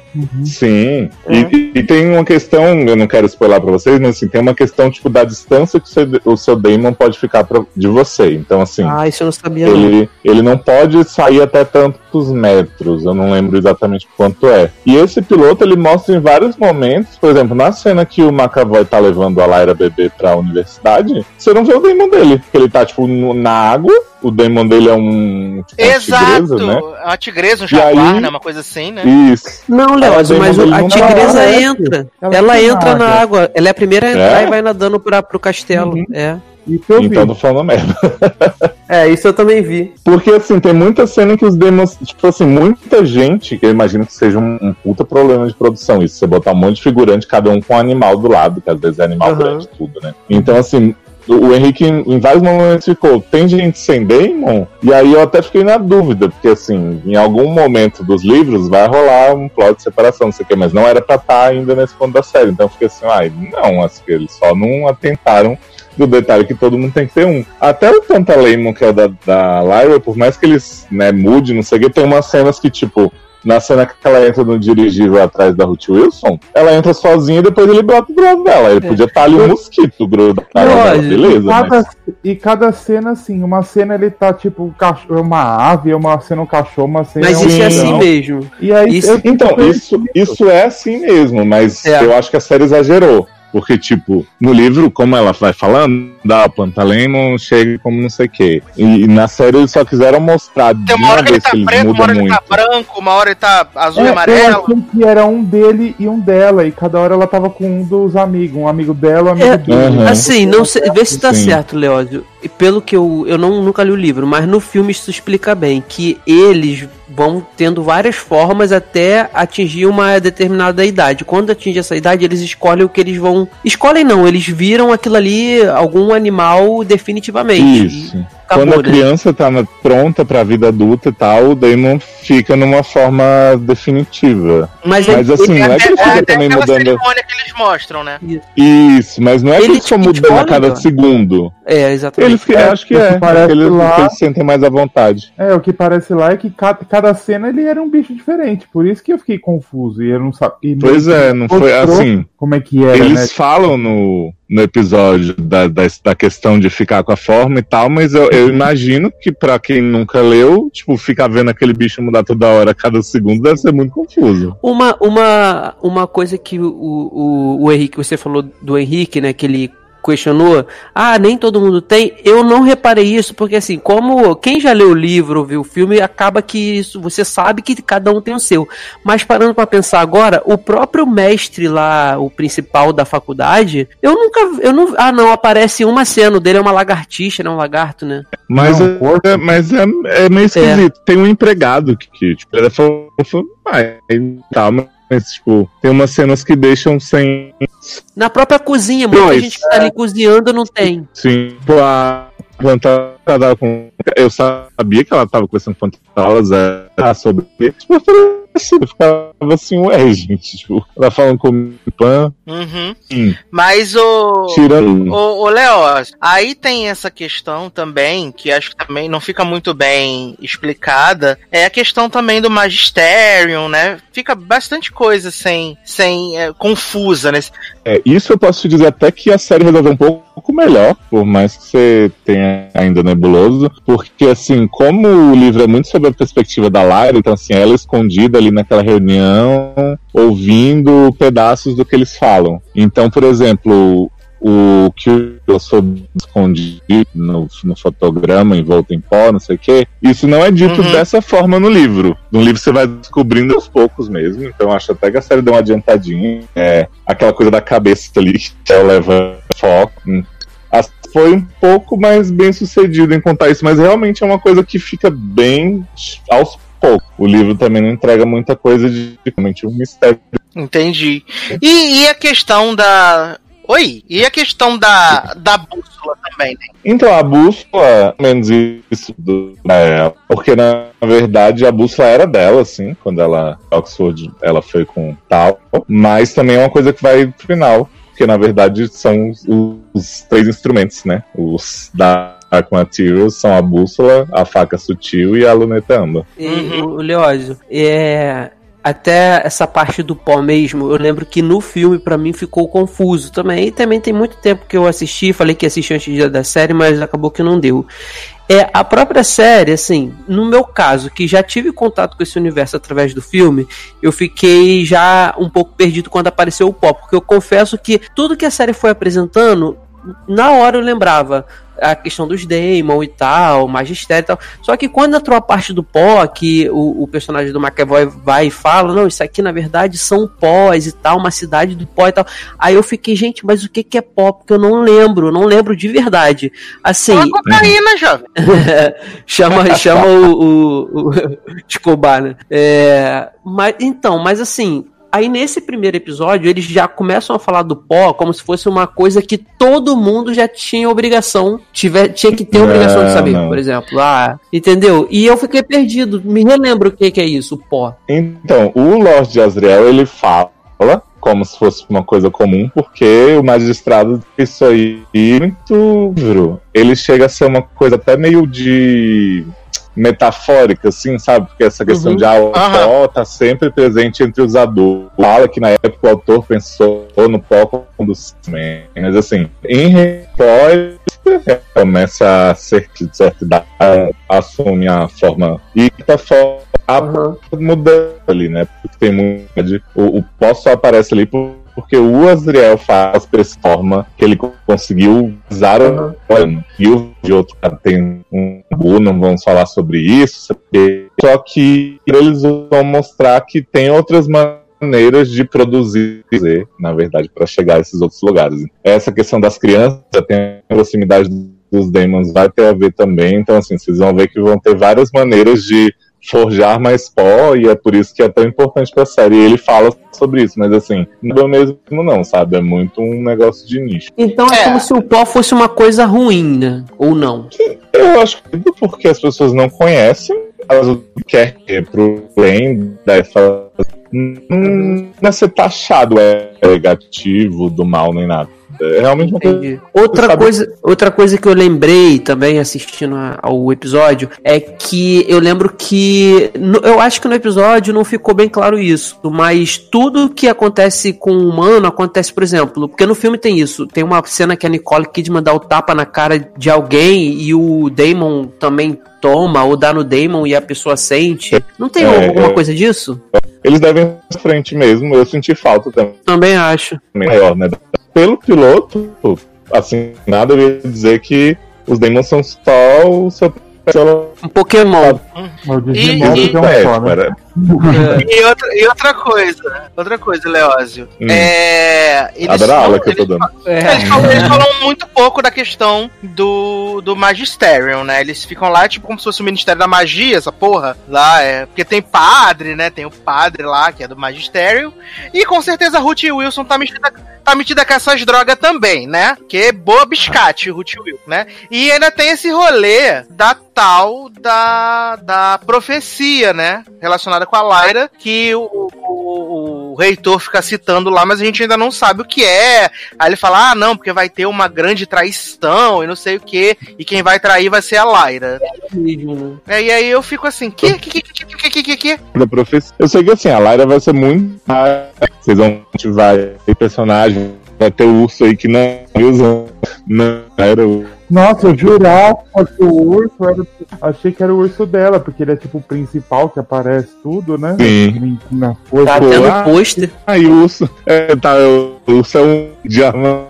Sim, É. e, e tem uma questão, eu não quero spoiler pra vocês, mas assim, tem uma questão tipo da distância que o seu, o seu Damon pode ficar pra- de você. Então, assim, Ah, isso eu não sabia, não. ele, ele não pode sair até tantos metros, eu não lembro exatamente quanto é. E esse piloto ele mostra em vários momentos, por exemplo, na cena que o McAvoy tá levando a Lyra bebê pra universidade, você não vê o Damon dele, porque ele tá tipo no- na água, o Damon dele é um tipo, uma Exato! tigresa, né? É uma tigresa, um jaguar, aí- né? Uma coisa assim, né? Isso. Não, Ela mas uma a tigresa na água. entra. Ela Ela entra na na água. Ela é a primeira a entrar É? e vai nadando pra, pro castelo. É. Isso eu vi. Então tô falando merda. É, isso eu também vi. Porque, assim, tem muita cena que os demos. Tipo assim, muita gente, que eu imagino que seja um, um puta problema de produção. Isso, você botar um monte de figurante, cada um com um animal do lado, que às vezes é animal Aham. grande, tudo, né? Então, assim. O Henrique, em vários momentos, ficou: tem gente sem Damon? E aí eu até fiquei na dúvida, porque, assim, em algum momento dos livros vai rolar um plot de separação, não sei o quê, mas não era pra estar ainda nesse ponto da série. Então eu fiquei assim: ai, não, acho que eles só não atentaram do detalhe que todo mundo tem que ter um. Até o Pantaleimon, que é o da, da Lyra, por mais que eles né, mude, não sei o que, tem umas cenas que, tipo, na cena que ela entra no dirigível atrás da Ruth Wilson, ela entra sozinha e depois ele brota do lado dela. Ele podia estar ali um mosquito grudado olha, beleza. cada, Mas... E cada cena, assim, uma cena ele tá tipo um cachorro, uma ave, uma cena um cachorro, uma cena Mas um isso é Sim, assim mesmo. E aí, Isso- eu- Então, isso, isso é assim mesmo, mas É. eu acho que a série exagerou. Porque, tipo, no livro, como ela vai falando, da Pantalemon chega como não sei o quê. E, e na série eles só quiseram mostrar de Tem uma uma hora que ele vez tá que eles preto, uma hora ele muito. tá branco, uma hora ele tá azul É, e eu amarelo. achei que era um dele e um dela, e cada hora ela tava com um dos amigos, um amigo dela, um amigo É, dele. Uhum. Assim, não sei, vê se tá Sim. certo, Leózio. E pelo que eu. Eu não, nunca li o livro, mas no filme isso explica bem. Que eles vão tendo várias formas até atingir uma determinada idade. Quando atinge essa idade, eles escolhem o que eles vão. Escolhem não, eles viram aquilo ali, algum animal definitivamente. Isso. Acabou, Quando a né? criança tá na- pronta pra vida adulta e tal, o Damon fica numa forma definitiva. Mas, Mas ele- assim, ele- não é que ele É, fica é também mudando. cerimônia que eles mostram, né? Isso, mas não é que Ele te mudando a cada segundo. É, exatamente. Eles que É, acho que porque é. parece Eles, lá- eles sentem mais à vontade. É, o que parece lá é que cada, cada cena ele era um bicho diferente, por isso que eu fiquei confuso, e eu não sabia. Pois é, não foi assim. Como é que era, Eles né? falam no, no episódio da, da, da questão de ficar com a forma e tal, mas eu, eu imagino que pra quem nunca leu, tipo, ficar vendo aquele bicho mudar toda hora, cada segundo, deve ser muito confuso. Uma, uma, uma coisa que o, o, o Henrique, você falou do Henrique, né, que ele questionou, ah, nem todo mundo tem, eu não reparei isso, porque assim, como quem já leu o livro, viu o filme, acaba que isso, você sabe que cada um tem o seu, mas parando pra pensar agora, o próprio mestre lá, o principal da faculdade, eu nunca, eu não, ah não, aparece uma cena, o dele é uma lagartixa, né, um lagarto, né, Mas, Não, é, corpo. é- mas é, é meio esquisito. Tem um empregado que, que tipo, ele é fofo, mas tal, mas, tipo, tem umas cenas que deixam sem. na própria cozinha, muita Não, gente que tá ali cozinhando não tem. Sim, tipo, a tava com. Eu sabia que ela tava conversando com elas é, sobre. Tipo, eu falei assim, eu ficava assim, ué, gente, tipo, ela falando com o pan, Uhum. sim, Mas o. tirando. Ô, ô Léo, aí tem essa questão também, que acho que também não fica muito bem explicada, é a questão também do Magisterium, né? Fica bastante coisa sem, sem é, confusa nesse. É, isso eu posso te dizer até que a série resolveu um pouco melhor, por mais que você tenha ainda nebuloso, porque assim, como o livro é muito sobre a perspectiva da Lyra, então assim, ela escondida ali naquela reunião, ouvindo pedaços do que eles falam. Então, por exemplo, o que eu sou escondido no, no fotograma, envolto em pó, não sei o quê, isso não é dito Uhum. dessa forma no livro. No livro você vai descobrindo aos poucos mesmo, então acho até que a série deu uma adiantadinha. É, aquela coisa da cabeça ali que ela leva foco. Foi um pouco mais bem sucedido em contar isso, mas realmente é uma coisa que fica bem aos poucos. O livro também não entrega muita coisa de realmente um mistério. Entendi. E, e a questão da. Oi, e a questão da, da bússola também, né? Então, a bússola, menos isso do, ela, porque na verdade a bússola era dela, assim, quando ela, Oxford, ela foi com tal, mas também é uma coisa que vai pro final, porque na verdade são os, os três instrumentos, né? Os da com a Tyrion são a bússola, a faca sutil e a luneta âmbar. E, Uhum. o Leózio, é. Até essa parte do pó mesmo, eu lembro que no filme pra mim ficou confuso também. E também tem muito tempo que eu assisti, falei que ia assistir antes do dia da série, mas acabou que não deu. É, a própria série, assim, no meu caso, que já tive contato com esse universo através do filme, eu fiquei já um pouco perdido quando apareceu o pó, porque eu confesso que tudo que a série foi apresentando, na hora eu lembrava a questão dos Daemon e tal, magistério e tal. Só que quando entrou a parte do pó, que o, o personagem do McAvoy vai e fala, não, isso aqui na verdade são pós e tal, uma cidade do pó e tal. Aí eu fiquei, gente, mas o que que é pó? Porque eu não lembro, eu não lembro de verdade. Assim, Uma cocaína, jovem. chama chama o, o, o Escobar, né? É, mas, então, mas assim, aí nesse primeiro episódio eles já começam a falar do pó como se fosse uma coisa que todo mundo já tinha obrigação, tiver, tinha que ter Não, obrigação de saber, não. por exemplo. Ah, entendeu? E eu fiquei perdido. Me relembro o que, que é isso, o pó. Então, o Lorde de Azriel, ele fala como se fosse uma coisa comum, porque o magistrado isso aí muito livro. Ele chega a ser uma coisa até meio de metafórica, assim, sabe? Porque essa questão Uhum. de ah, o pó tá sempre presente entre os adultos. Fala que na época o autor pensou no pó como dos mas assim, em pó começa a ser de certa idade, assume a forma e a forma a Uhum. mudando ali, né? Porque tem muito. de- O, o pó só aparece ali por- porque o Azriel faz pra essa forma que ele co- conseguiu usar o E o de outro cara tem um tabu, não vamos falar sobre isso. Só que eles vão mostrar que tem outras maneiras de produzir, na verdade, para chegar a esses outros lugares. Essa questão das crianças, tem a proximidade dos demons, vai ter a ver também. Então, assim, vocês vão ver que vão ter várias maneiras de forjar mais pó e é por isso que é tão importante pra série. E ele fala sobre isso, mas assim, não é o mesmo não, sabe? É muito um negócio de nicho. Então é, É. como se o pó fosse uma coisa ruim, né? Ou não. Eu acho que é porque as pessoas não conhecem, elas querem ir pro além dessa. Não é ser taxado, é negativo, do mal, nem nada. É realmente uma coisa. Outra coisa, outra coisa que eu lembrei também assistindo a- ao episódio é que eu lembro que no- eu acho que no episódio não ficou bem claro isso, mas tudo que acontece com o humano acontece, por exemplo, porque no filme tem isso, tem uma cena que a Nicole Kidman dá o tapa na cara de alguém e o Damon também toma ou dá no Damon e a pessoa sente. Não tem É, alguma é. coisa disso? Eles devem frente mesmo. Eu senti falta também. Também acho. maior, né? Pelo piloto, assim, eu dizer que os demons são só o seu Um Pokémon. O E- Digimon e- é um é, só, né? E outra, e outra coisa, outra coisa, Leózio. Hum. É. Eles Adoro a falam- aula que eu tô eles dando. Eles falam, eles falam muito pouco da questão do, do Magisterium, né? Eles ficam lá, tipo, como se fosse o Ministério da Magia, essa porra. Lá é. Porque tem padre, né? Tem o padre lá, que é do Magisterium. E com certeza a Ruth Wilson tá metida, tá metida com essas drogas também, né? Que é boa biscate, Ruth Wilson, né? E ainda tem esse rolê da tal da, da profecia, né? Relacionada com a Lyra, que o, o, o reitor fica citando lá, mas a gente ainda não sabe o que é. Aí ele fala: ah, não, porque vai ter uma grande traição e não sei o que, e quem vai trair vai ser a Lyra. Mesmo, né? É, e aí eu fico assim: que, que, que, que, que, que, que, que? Da profecia. Eu sei que assim, a Lyra vai ser muito. Vocês vão. a gente Vai ter personagem. Vai ter o urso aí que não usa. Não era o. Nossa, eu jurava que o urso era. Achei que era o urso dela, porque ele é tipo o principal que aparece tudo, né? Sim. Na força. Tá tendo ah, pôster. Aí o urso. É, tá, o urso é um diamante.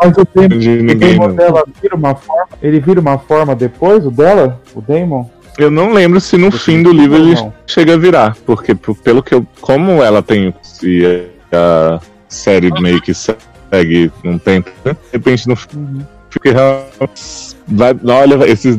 Mas o Damon, De o ninguém. Damon Não. dela vira uma forma. Ele vira uma forma depois, o dela? O Damon? Eu não lembro se no fim do livro ele Não. chega a virar, porque pelo que eu. Como ela tem. Se a série meio que segue num tempo, né? de repente no fim Fica. Vai, olha, esses.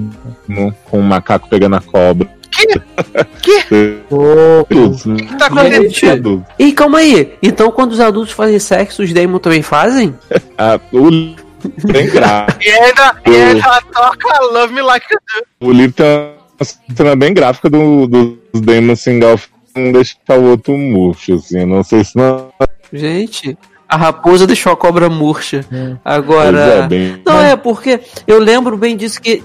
com o macaco pegando a cobra. Ô, Adultos, né? O que tá acontecendo? Adultos. E calma aí, então quando os adultos fazem sexo, os Damon também fazem? Ah, o livro bem gráfico. E ainda, e ainda toca Love Me Like You Do. O livro tem uma cena bem gráfica do, dos Demons Singal não deixar o outro murcho, assim. eu Não sei se não. Gente, A raposa deixou a cobra murcha. Agora. Pois é, bem- Não, é porque eu lembro bem disso que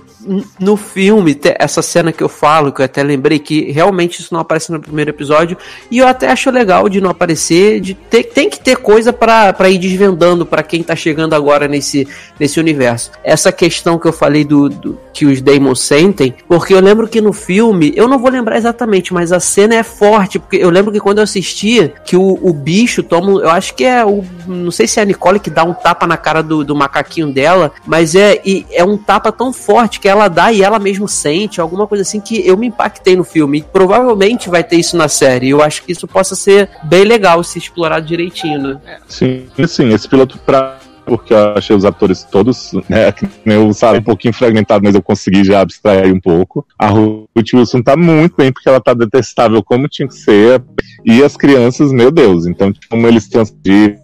no filme, essa cena que eu falo, que eu até lembrei que realmente isso não aparece no primeiro episódio, e eu até acho legal de não aparecer, de ter, tem que ter coisa pra pra ir desvendando pra quem tá chegando agora nesse, nesse universo. Essa questão que eu falei do, do- que os Daemons sentem, porque eu lembro que no filme, eu não vou lembrar exatamente, mas a cena é forte, porque eu lembro que quando eu assistia, que o, o bicho toma, um- eu acho que é o, não sei se é a Nicole que dá um tapa na cara do, do macaquinho dela, mas é, é um tapa tão forte que ela dá e ela mesmo sente, alguma coisa assim que eu me impactei no filme. E provavelmente vai ter isso na série. Eu acho que isso possa ser bem legal se explorado direitinho, né? Sim, sim, esse piloto pra. Porque eu achei os atores todos, né? Eu sabe, um pouquinho fragmentado, mas eu consegui já abstrair um pouco. A Ruth Wilson tá muito bem, porque ela tá detestável como tinha que ser. E as crianças, meu Deus, então, tipo, como eles transferem,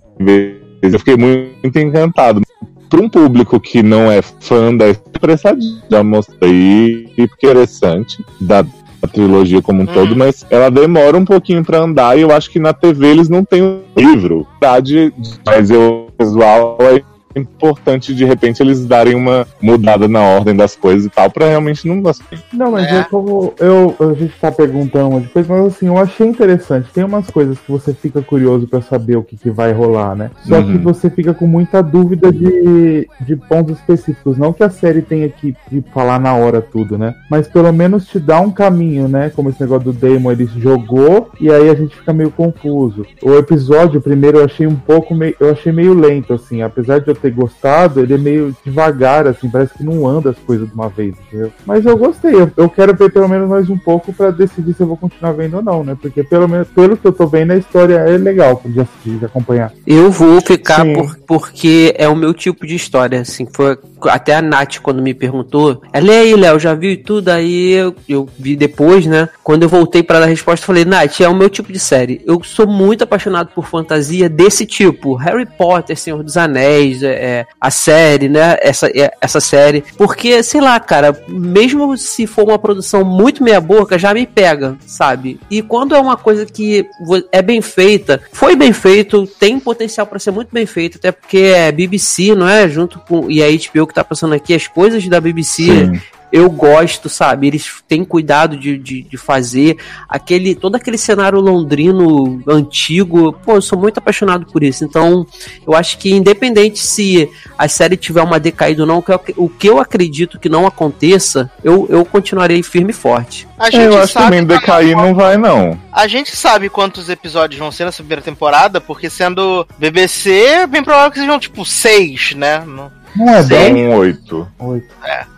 eu fiquei muito encantado. Para um público que não é fã da pressadinha, já mostrei interessante da a trilogia como um todo, mas ela demora um pouquinho pra andar e eu acho que na TV eles não têm um livro. Verdade, mas eu visual é importante de repente eles darem uma mudada na ordem das coisas e tal, pra realmente não gostar. Não, mas É. é como eu, a gente tá perguntando uma coisa, mas assim, eu achei interessante. Tem umas coisas que você fica curioso pra saber o que, que vai rolar, né? Só Uhum. que você fica com muita dúvida de, de pontos específicos. Não que a série tenha que, que falar na hora tudo, né? Mas pelo menos te dá um caminho, né? Como esse negócio do Damon, ele jogou e aí a gente fica meio confuso. O episódio, primeiro, eu achei um pouco meio. Eu achei meio lento, assim. Apesar de eu ter gostado, ele é meio devagar, assim, parece que não anda as coisas de uma vez, entendeu? Mas eu gostei, eu, eu quero ver pelo menos mais um pouco pra decidir se eu vou continuar vendo ou não, né? Porque pelo menos, pelo que eu tô vendo, a história é legal de assistir, de acompanhar. Eu vou ficar por- porque é o meu tipo de história, assim, foi até a Nath quando me perguntou, ela e aí, Léo, já viu e tudo? Aí eu, eu vi depois, né? Quando eu voltei pra dar a resposta, eu falei, Nath, é o meu tipo de série. Eu sou muito apaixonado por fantasia desse tipo, Harry Potter, Senhor dos Anéis, é, a série, né? Essa, é, essa série, porque, sei lá, cara, mesmo se for uma produção muito meia boca, já me pega, sabe? E quando é uma coisa que é bem feita, foi bem feito, tem potencial pra ser muito bem feito, até porque é BBC, não é? Junto com e a HBO que tá passando aqui, as coisas da BBC Sim. Eu gosto, sabe? Eles têm cuidado de, de, de fazer aquele todo aquele cenário londrino antigo. Pô, eu sou muito apaixonado por isso. Então, eu acho que independente se a série tiver uma decaída ou não, o que eu, acredito que não aconteça, eu, eu continuarei firme e forte. A É, eu acho que também decair não vai, não. A gente sabe quantos episódios vão ser nessa primeira temporada, porque sendo BBC, é bem provável que sejam tipo seis, né? Não- Não é bem? São oito. Oito.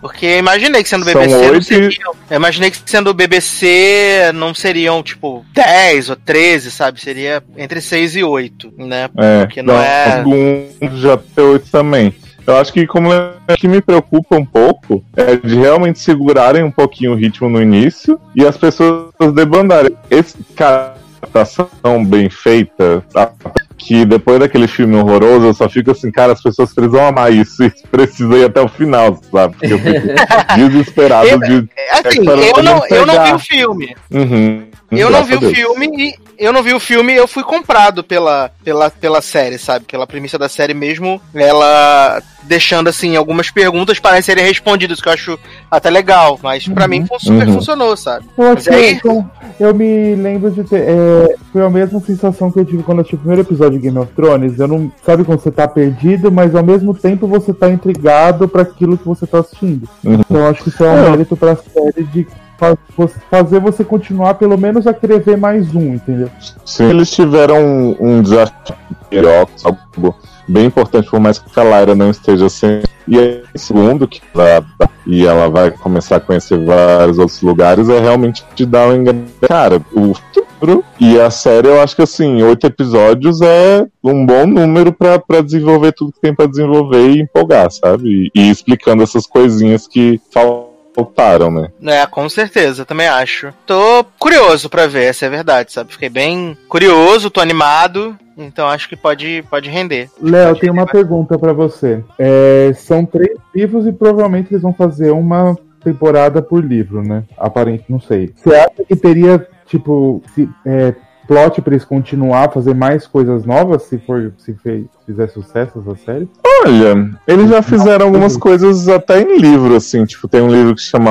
Porque eu imaginei que sendo São BBC não oito e- seriam. Eu imaginei que sendo BBC não seriam, tipo, 10 ou 13, sabe? Seria entre 6 e 8, né? É, Porque não é- Um já tem oito também. Eu acho que como é que me preocupa um pouco é de realmente segurarem um pouquinho o ritmo no início e as pessoas debandarem. Esse cara, adaptação bem feita, tá? Que depois daquele filme horroroso eu só fico assim, cara, as pessoas precisam amar isso e precisa ir até o final, sabe? Porque eu fico desesperado de. Assim, É, eu, não, eu não vi o filme. Uhum, Eu não vi a o filme e eu não vi o filme, eu fui comprado pela, pela, pela série, sabe? Pela premissa da série mesmo, ela deixando assim algumas perguntas para serem respondidas, que eu acho até legal, mas pra mim fun- super Uhum. funcionou, sabe? Eu que aí- eu, eu me lembro de ter. é, foi a mesma sensação que eu tive quando eu assisti o primeiro episódio de Game of Thrones. Eu não. Sabe quando você tá perdido, mas ao mesmo tempo você tá intrigado pra aquilo que você tá assistindo. Uhum. Então eu acho que isso é um É. mérito pra série de fazer você continuar pelo menos a querer ver mais um, entendeu? Sim, eles tiveram um, um desafio, algo bem importante, por mais que a Lyra não esteja sendo. E aí, segundo, que vai, e ela vai começar a conhecer vários outros lugares, é realmente te dar um engano. Cara, o futuro e a série, eu acho que assim, oito episódios é um bom número pra desenvolver tudo que tem pra desenvolver e empolgar, sabe? E, e explicando essas coisinhas que faltaram, né? É, com certeza, também acho. Tô curioso pra ver, essa é a verdade, sabe? Fiquei bem curioso, tô animado, então acho que pode, pode render. Léo, tem uma pergunta pra você. É, são três livros e provavelmente eles vão fazer uma temporada por livro, né? Aparente, não sei. Você acha que teria, tipo, se- é, plot pra eles continuar a fazer mais coisas novas se for se fez, fizer sucesso essa série? Olha, eles já fizeram algumas coisas até em livro, assim. Tipo, tem um livro que se chama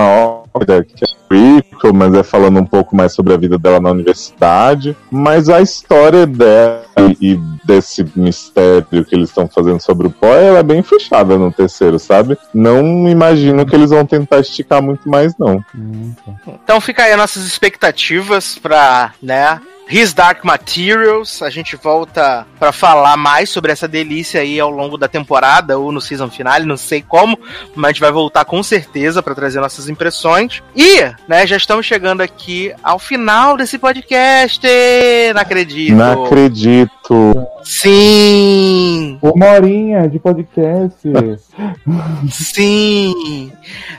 Order, que é prequel, mas é falando um pouco mais sobre a vida dela na universidade. Mas a história dela e desse mistério que eles estão fazendo sobre o Poe, ela é bem fechada no terceiro, sabe? Não imagino que eles vão tentar esticar muito mais, não. Hum, tá. Então fica aí as nossas expectativas pra, né? His Dark Materials, a gente volta pra falar mais sobre essa delícia aí ao longo da temporada ou no season finale, não sei como, mas a gente vai voltar com certeza pra trazer nossas impressões. E, né, já estamos chegando aqui ao final desse podcast. Não acredito. Não acredito. Sim. Uma horinha de podcast. Sim.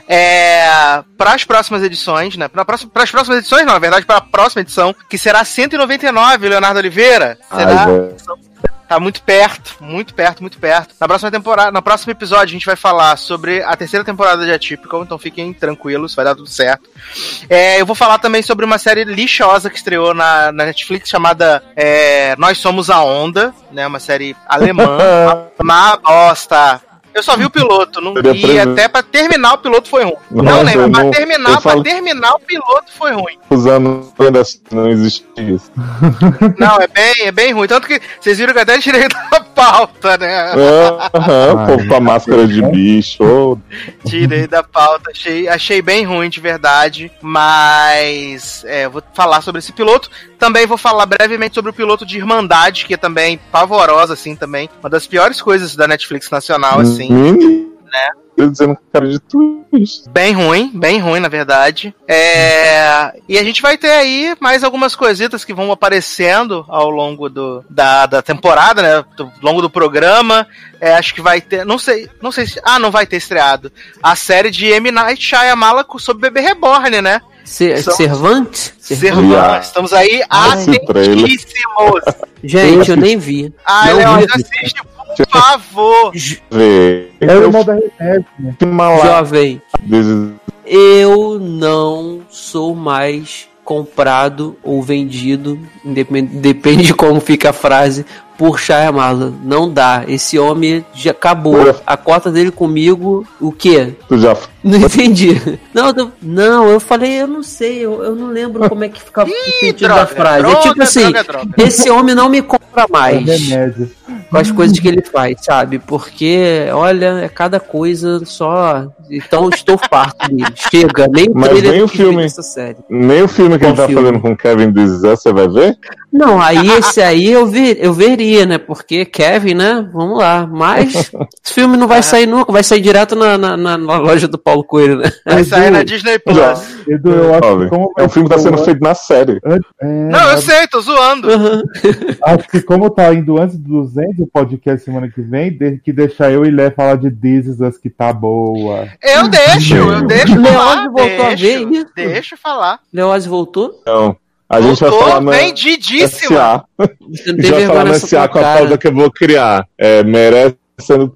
É, para as próximas edições, né? Para as próximas edições, não, na verdade, para a próxima edição, que será 199, Leonardo Oliveira. Será? Tá muito perto, muito perto, muito perto. Na próxima temporada, no próximo episódio, a gente vai falar sobre a terceira temporada de Atypical, então fiquem tranquilos, vai dar tudo certo. É, eu vou falar também sobre uma série lixosa que estreou na, na Netflix chamada é, Nós Somos a Onda, né? Uma série alemã. uma bosta. Eu só vi o piloto, não preso. até pra terminar o piloto foi ruim. Não Nossa, lembro, eu pra não- terminar, falo- pra terminar o piloto foi ruim. Anos ainda não existia isso. Não, é bem, é bem ruim. Tanto que vocês viram que eu até tirei da pauta, né? Aham, o povo com a máscara de bicho. Tirei da pauta, achei, achei bem ruim de verdade, mas é, eu vou falar sobre esse piloto. Também vou falar brevemente sobre o piloto de Irmandade, que é também pavorosa, assim, também. Uma das piores coisas da Netflix nacional, assim. Menino, Né? Eu dizendo que cara de twist. Bem ruim, bem ruim, na verdade. É, E a gente vai ter aí mais algumas coisitas que vão aparecendo ao longo do, da, da temporada, né? Do ao longo do programa. É, acho que vai ter. Não sei. Não sei se. Ah, não vai ter estreado. A série de M. Night Shyamalan sobre Bebê Reborn, né? Ser, São-. Estamos aí atentíssimos. Gente, eu nem vi. Ah, vi. assiste, por favor. Vê. É o irmão da René. né? Jovem, eu não sou mais comprado ou vendido, independe, depende de como fica a frase, por Shyamalan. Não dá. Esse homem já acabou. A cota dele comigo, o quê? Tu já Não entendi. Não, eu, não, eu falei, eu não sei, eu, eu não lembro como é que fica o sentido da frase. droga, é tipo assim, droga, droga. esse homem não me compra É mais remédio. com as coisas que ele faz, sabe? Porque, olha, é cada coisa só. Então estou farto dele. Chega, nem o Mas nem o filme. Nem o filme que Qual ele tá filme? fazendo com Kevin This você vai ver? Não, aí esse aí eu, ver, eu veria, né? Porque Kevin, né? Vamos lá. Mas esse filme não vai sair nunca, vai sair direto na, na, na- loja do Paulo Coelho, né? Vai sair na Edu, Disney Plus. Já. Edu, eu acho que como É um filme que tá sendo feito na série. É, Não, eu sei, tô zoando. Acho que como tá indo antes do 200 o podcast semana que vem, tem que deixar eu e Lé falar de This Is Us que tá boa. Eu deixo, eu deixo falar. voltou a deixo, ver isso? Deixa eu falar. Leoz voltou? Então, a gente vai falar na vendidíssima. SA. Você não A tem gente vai falar na SA com a pauta que eu vou criar. É, merece sendo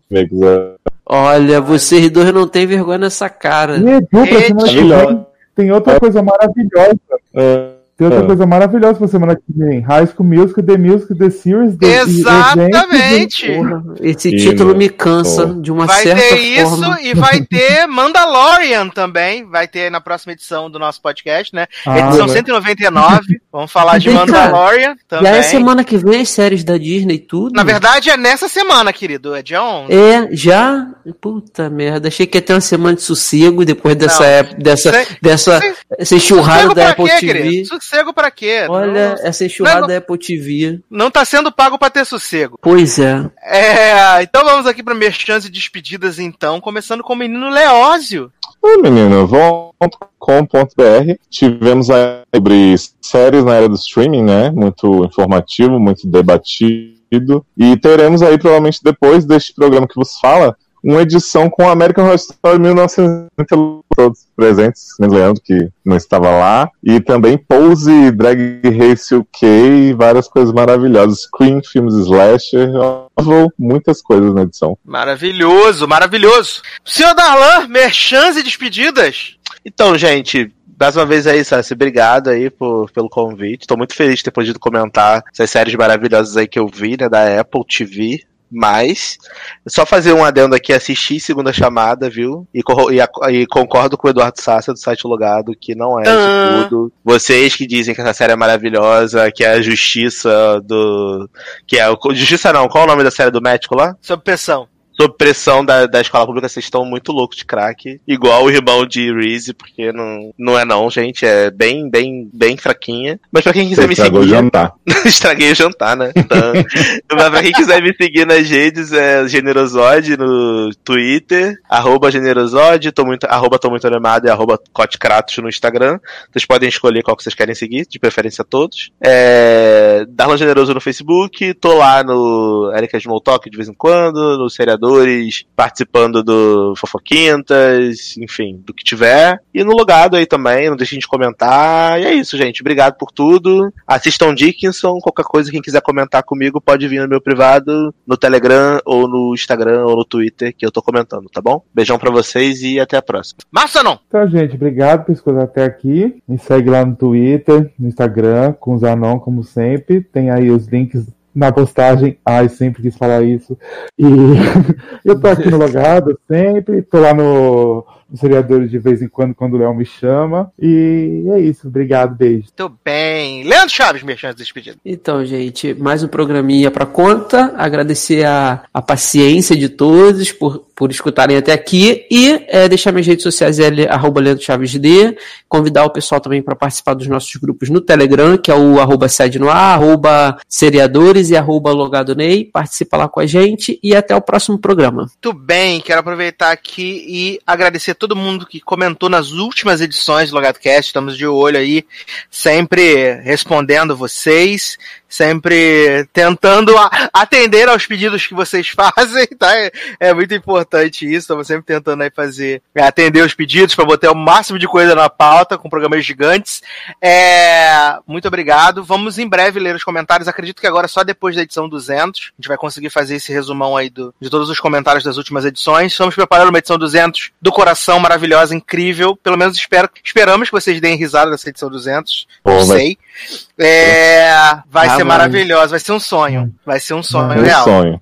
Olha, vocês dois não tem vergonha nessa cara. E Edu, pra semana que Melhor. vem, tem outra coisa maravilhosa. É, Tem outra É. coisa maravilhosa pra semana que vem. High School Musical, The Musical, The Series, The Exatamente. Porra, esse Sim, título me cansa Pô. de uma Vai certa ter forma. isso e vai ter Mandalorian também. Vai ter na próxima edição do nosso podcast, né? Ah, edição né? 199. Vamos falar de. Mandalorian Já também. é semana que vem as séries da Disney e tudo? Na verdade, é nessa semana, querido. É dia 11. É, já? Puta merda, achei que ia ter uma semana de sossego depois dessa Não. época, dessa, dessa, se- essa enxurrada Sossego da Apple quê, TV. querido? Sossego pra quê? Olha, Não, essa enxurrada não- da Apple TV. não tá sendo pago pra ter sossego. Pois é. É, então vamos aqui pra merchans e despedidas, então. Começando com o menino Leózio. Oi, menino, vão.com.br. Tivemos aí sobre séries na era do streaming, né? Muito informativo, muito debatido. E teremos aí, provavelmente, depois deste programa que vos fala, uma edição com American Horror Story 1990, todos presentes, menos Leandro, que não estava lá. E também Pose, Drag Race UK, e várias coisas maravilhosas. Screen, filmes slasher, muitas coisas na edição. Maravilhoso, maravilhoso. Senhor Darlan, merchans e despedidas. Então, gente, mais uma vez aí, Sassi, obrigado aí por, pelo convite. Tô muito feliz de ter podido comentar essas séries maravilhosas aí que eu vi, né, da Apple TV. Mas, só fazer um adendo aqui, assistir segunda chamada, viu? E, e e concordo com o Eduardo Sassa do site Logado, que não é isso tudo. Vocês que dizem que essa série é maravilhosa, que é a justiça do. Que é o. Justiça não, qual é o nome da série do médico lá? Sob pressão. Sob pressão da, da escola pública, vocês estão muito loucos de crack. Igual o irmão de Reese, porque não, não é não, gente. É bem, bem, bem fraquinha. Mas pra quem Você quiser me estragou o seguir. jantar. Estraguei o jantar, né? Então, mas pra quem quiser me seguir nas redes, é Generosode no Twitter, arroba Generosode, tô muito, arroba tô muito animado e arroba Cote Kratos no Instagram. Vocês podem escolher qual que vocês querem seguir, de preferência todos. É, Darlan Generoso no Facebook, tô lá no Erika Smalltalk de vez em quando, no Participando do Fofoquintas, enfim, do que tiver. E no logado aí também, não deixem de comentar. E é isso, gente. Obrigado por tudo. Assistam Dickinson, qualquer coisa, quem quiser comentar comigo pode vir no meu privado, no Telegram, ou no Instagram, ou no Twitter, que eu tô comentando, tá bom? Beijão pra vocês e até a próxima. Massa não? Então, gente, obrigado por escutar até aqui. Me segue lá no Twitter, no Instagram, com o Zanon, como sempre. Tem aí os links na postagem. Ai, sempre quis falar isso. E eu tô aqui no Logado sempre. Tô lá no, no Seriadores de vez em quando, quando o Léo me chama. E é isso. Obrigado, beijo. Muito bem. Leandro Chaves, merchan de despedida. Então, gente, mais um programinha pra conta. Agradecer a, a paciência de todos por, por escutarem até aqui. E é, deixar minhas redes sociais é arroba Leandro Chaves D. Convidar o pessoal também para participar dos nossos grupos no Telegram, que é o arroba sede no ar, arroba seriadores e arroba logado Ney. Participa lá com a gente e até o próximo programa. Muito bem, quero aproveitar aqui e agradecer todo mundo que comentou nas últimas edições do LogadoCast. Estamos de olho aí, sempre respondendo vocês, sempre tentando atender aos pedidos que vocês fazem, tá? É, é muito importante isso. Estamos sempre tentando aí fazer, é, atender os pedidos para botar o máximo de coisa na pauta com programas gigantes. É, muito obrigado. Vamos em breve ler os comentários. Acredito que agora só depois da edição 200 a gente vai conseguir fazer esse resumão aí do, de todos os comentários das últimas edições. Estamos preparando uma edição 200 do coração, maravilhosa, incrível. Pelo menos espero, esperamos que vocês deem risada nessa edição 200. Pô, Não sei. É, vai Ah, ser maravilhosa, vai ser um sonho. Vai ser um sonho real. sonho.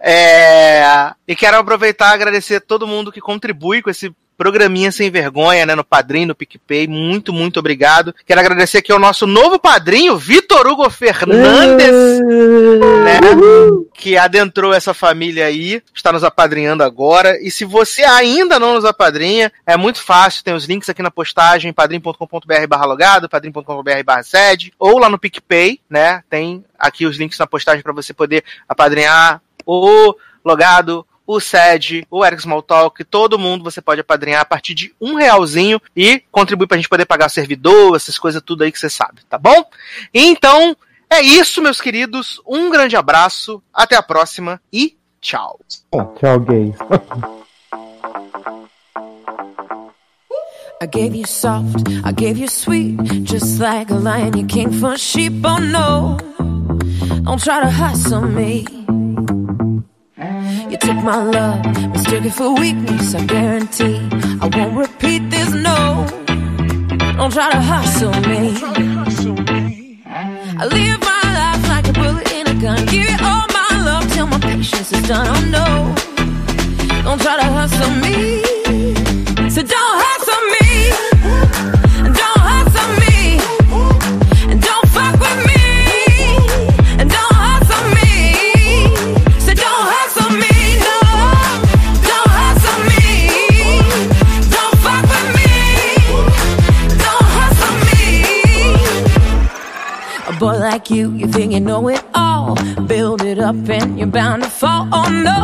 É, e quero aproveitar e agradecer a todo mundo que contribui com esse programinha sem vergonha, né, no Padrim, no PicPay. Muito, muito obrigado. Quero agradecer aqui ao nosso novo padrinho, Vitor Hugo Fernandes, né, que adentrou essa família aí, está nos apadrinhando agora. E se você ainda não nos apadrinha, é muito fácil, tem os links aqui na postagem, padrim.com.br barra logado, padrim.com.br barra sede, ou lá no PicPay, né, tem aqui os links na postagem para você poder apadrinhar o logado, o SED, o Eric Smalltalk, todo mundo você pode apadrinhar a partir de um realzinho e contribuir pra gente poder pagar servidor, essas coisas tudo aí que você sabe, tá bom? Então, é isso, meus queridos. Um grande abraço, até a próxima e tchau. Tchau, gays. I gave you soft, I gave you sweet, just like a lion, you came for sheep. Oh no, don't try to hustle me. You took my love, mistook it for weakness. I guarantee I won't repeat this. No, don't try to hustle me. I live my life like a bullet in a gun. Give you all my love till my patience is done. Oh no, don't try to hustle me. So don't like you, you think you know it all. Build it up and you're bound to fall. Oh no.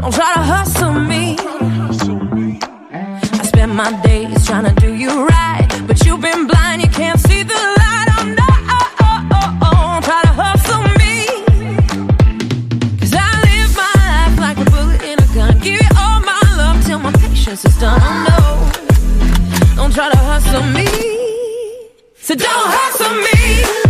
Don't try to hustle me. I spend my days trying to do you right, but you've been blind, you can't see the light. Oh no, don't try to hustle me. Cause I live my life like a bullet in a gun. Give you all my love till my patience is done. Oh no, don't try to hustle me. So don't hustle me.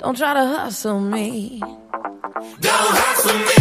Don't try to hustle me. Don't hustle me.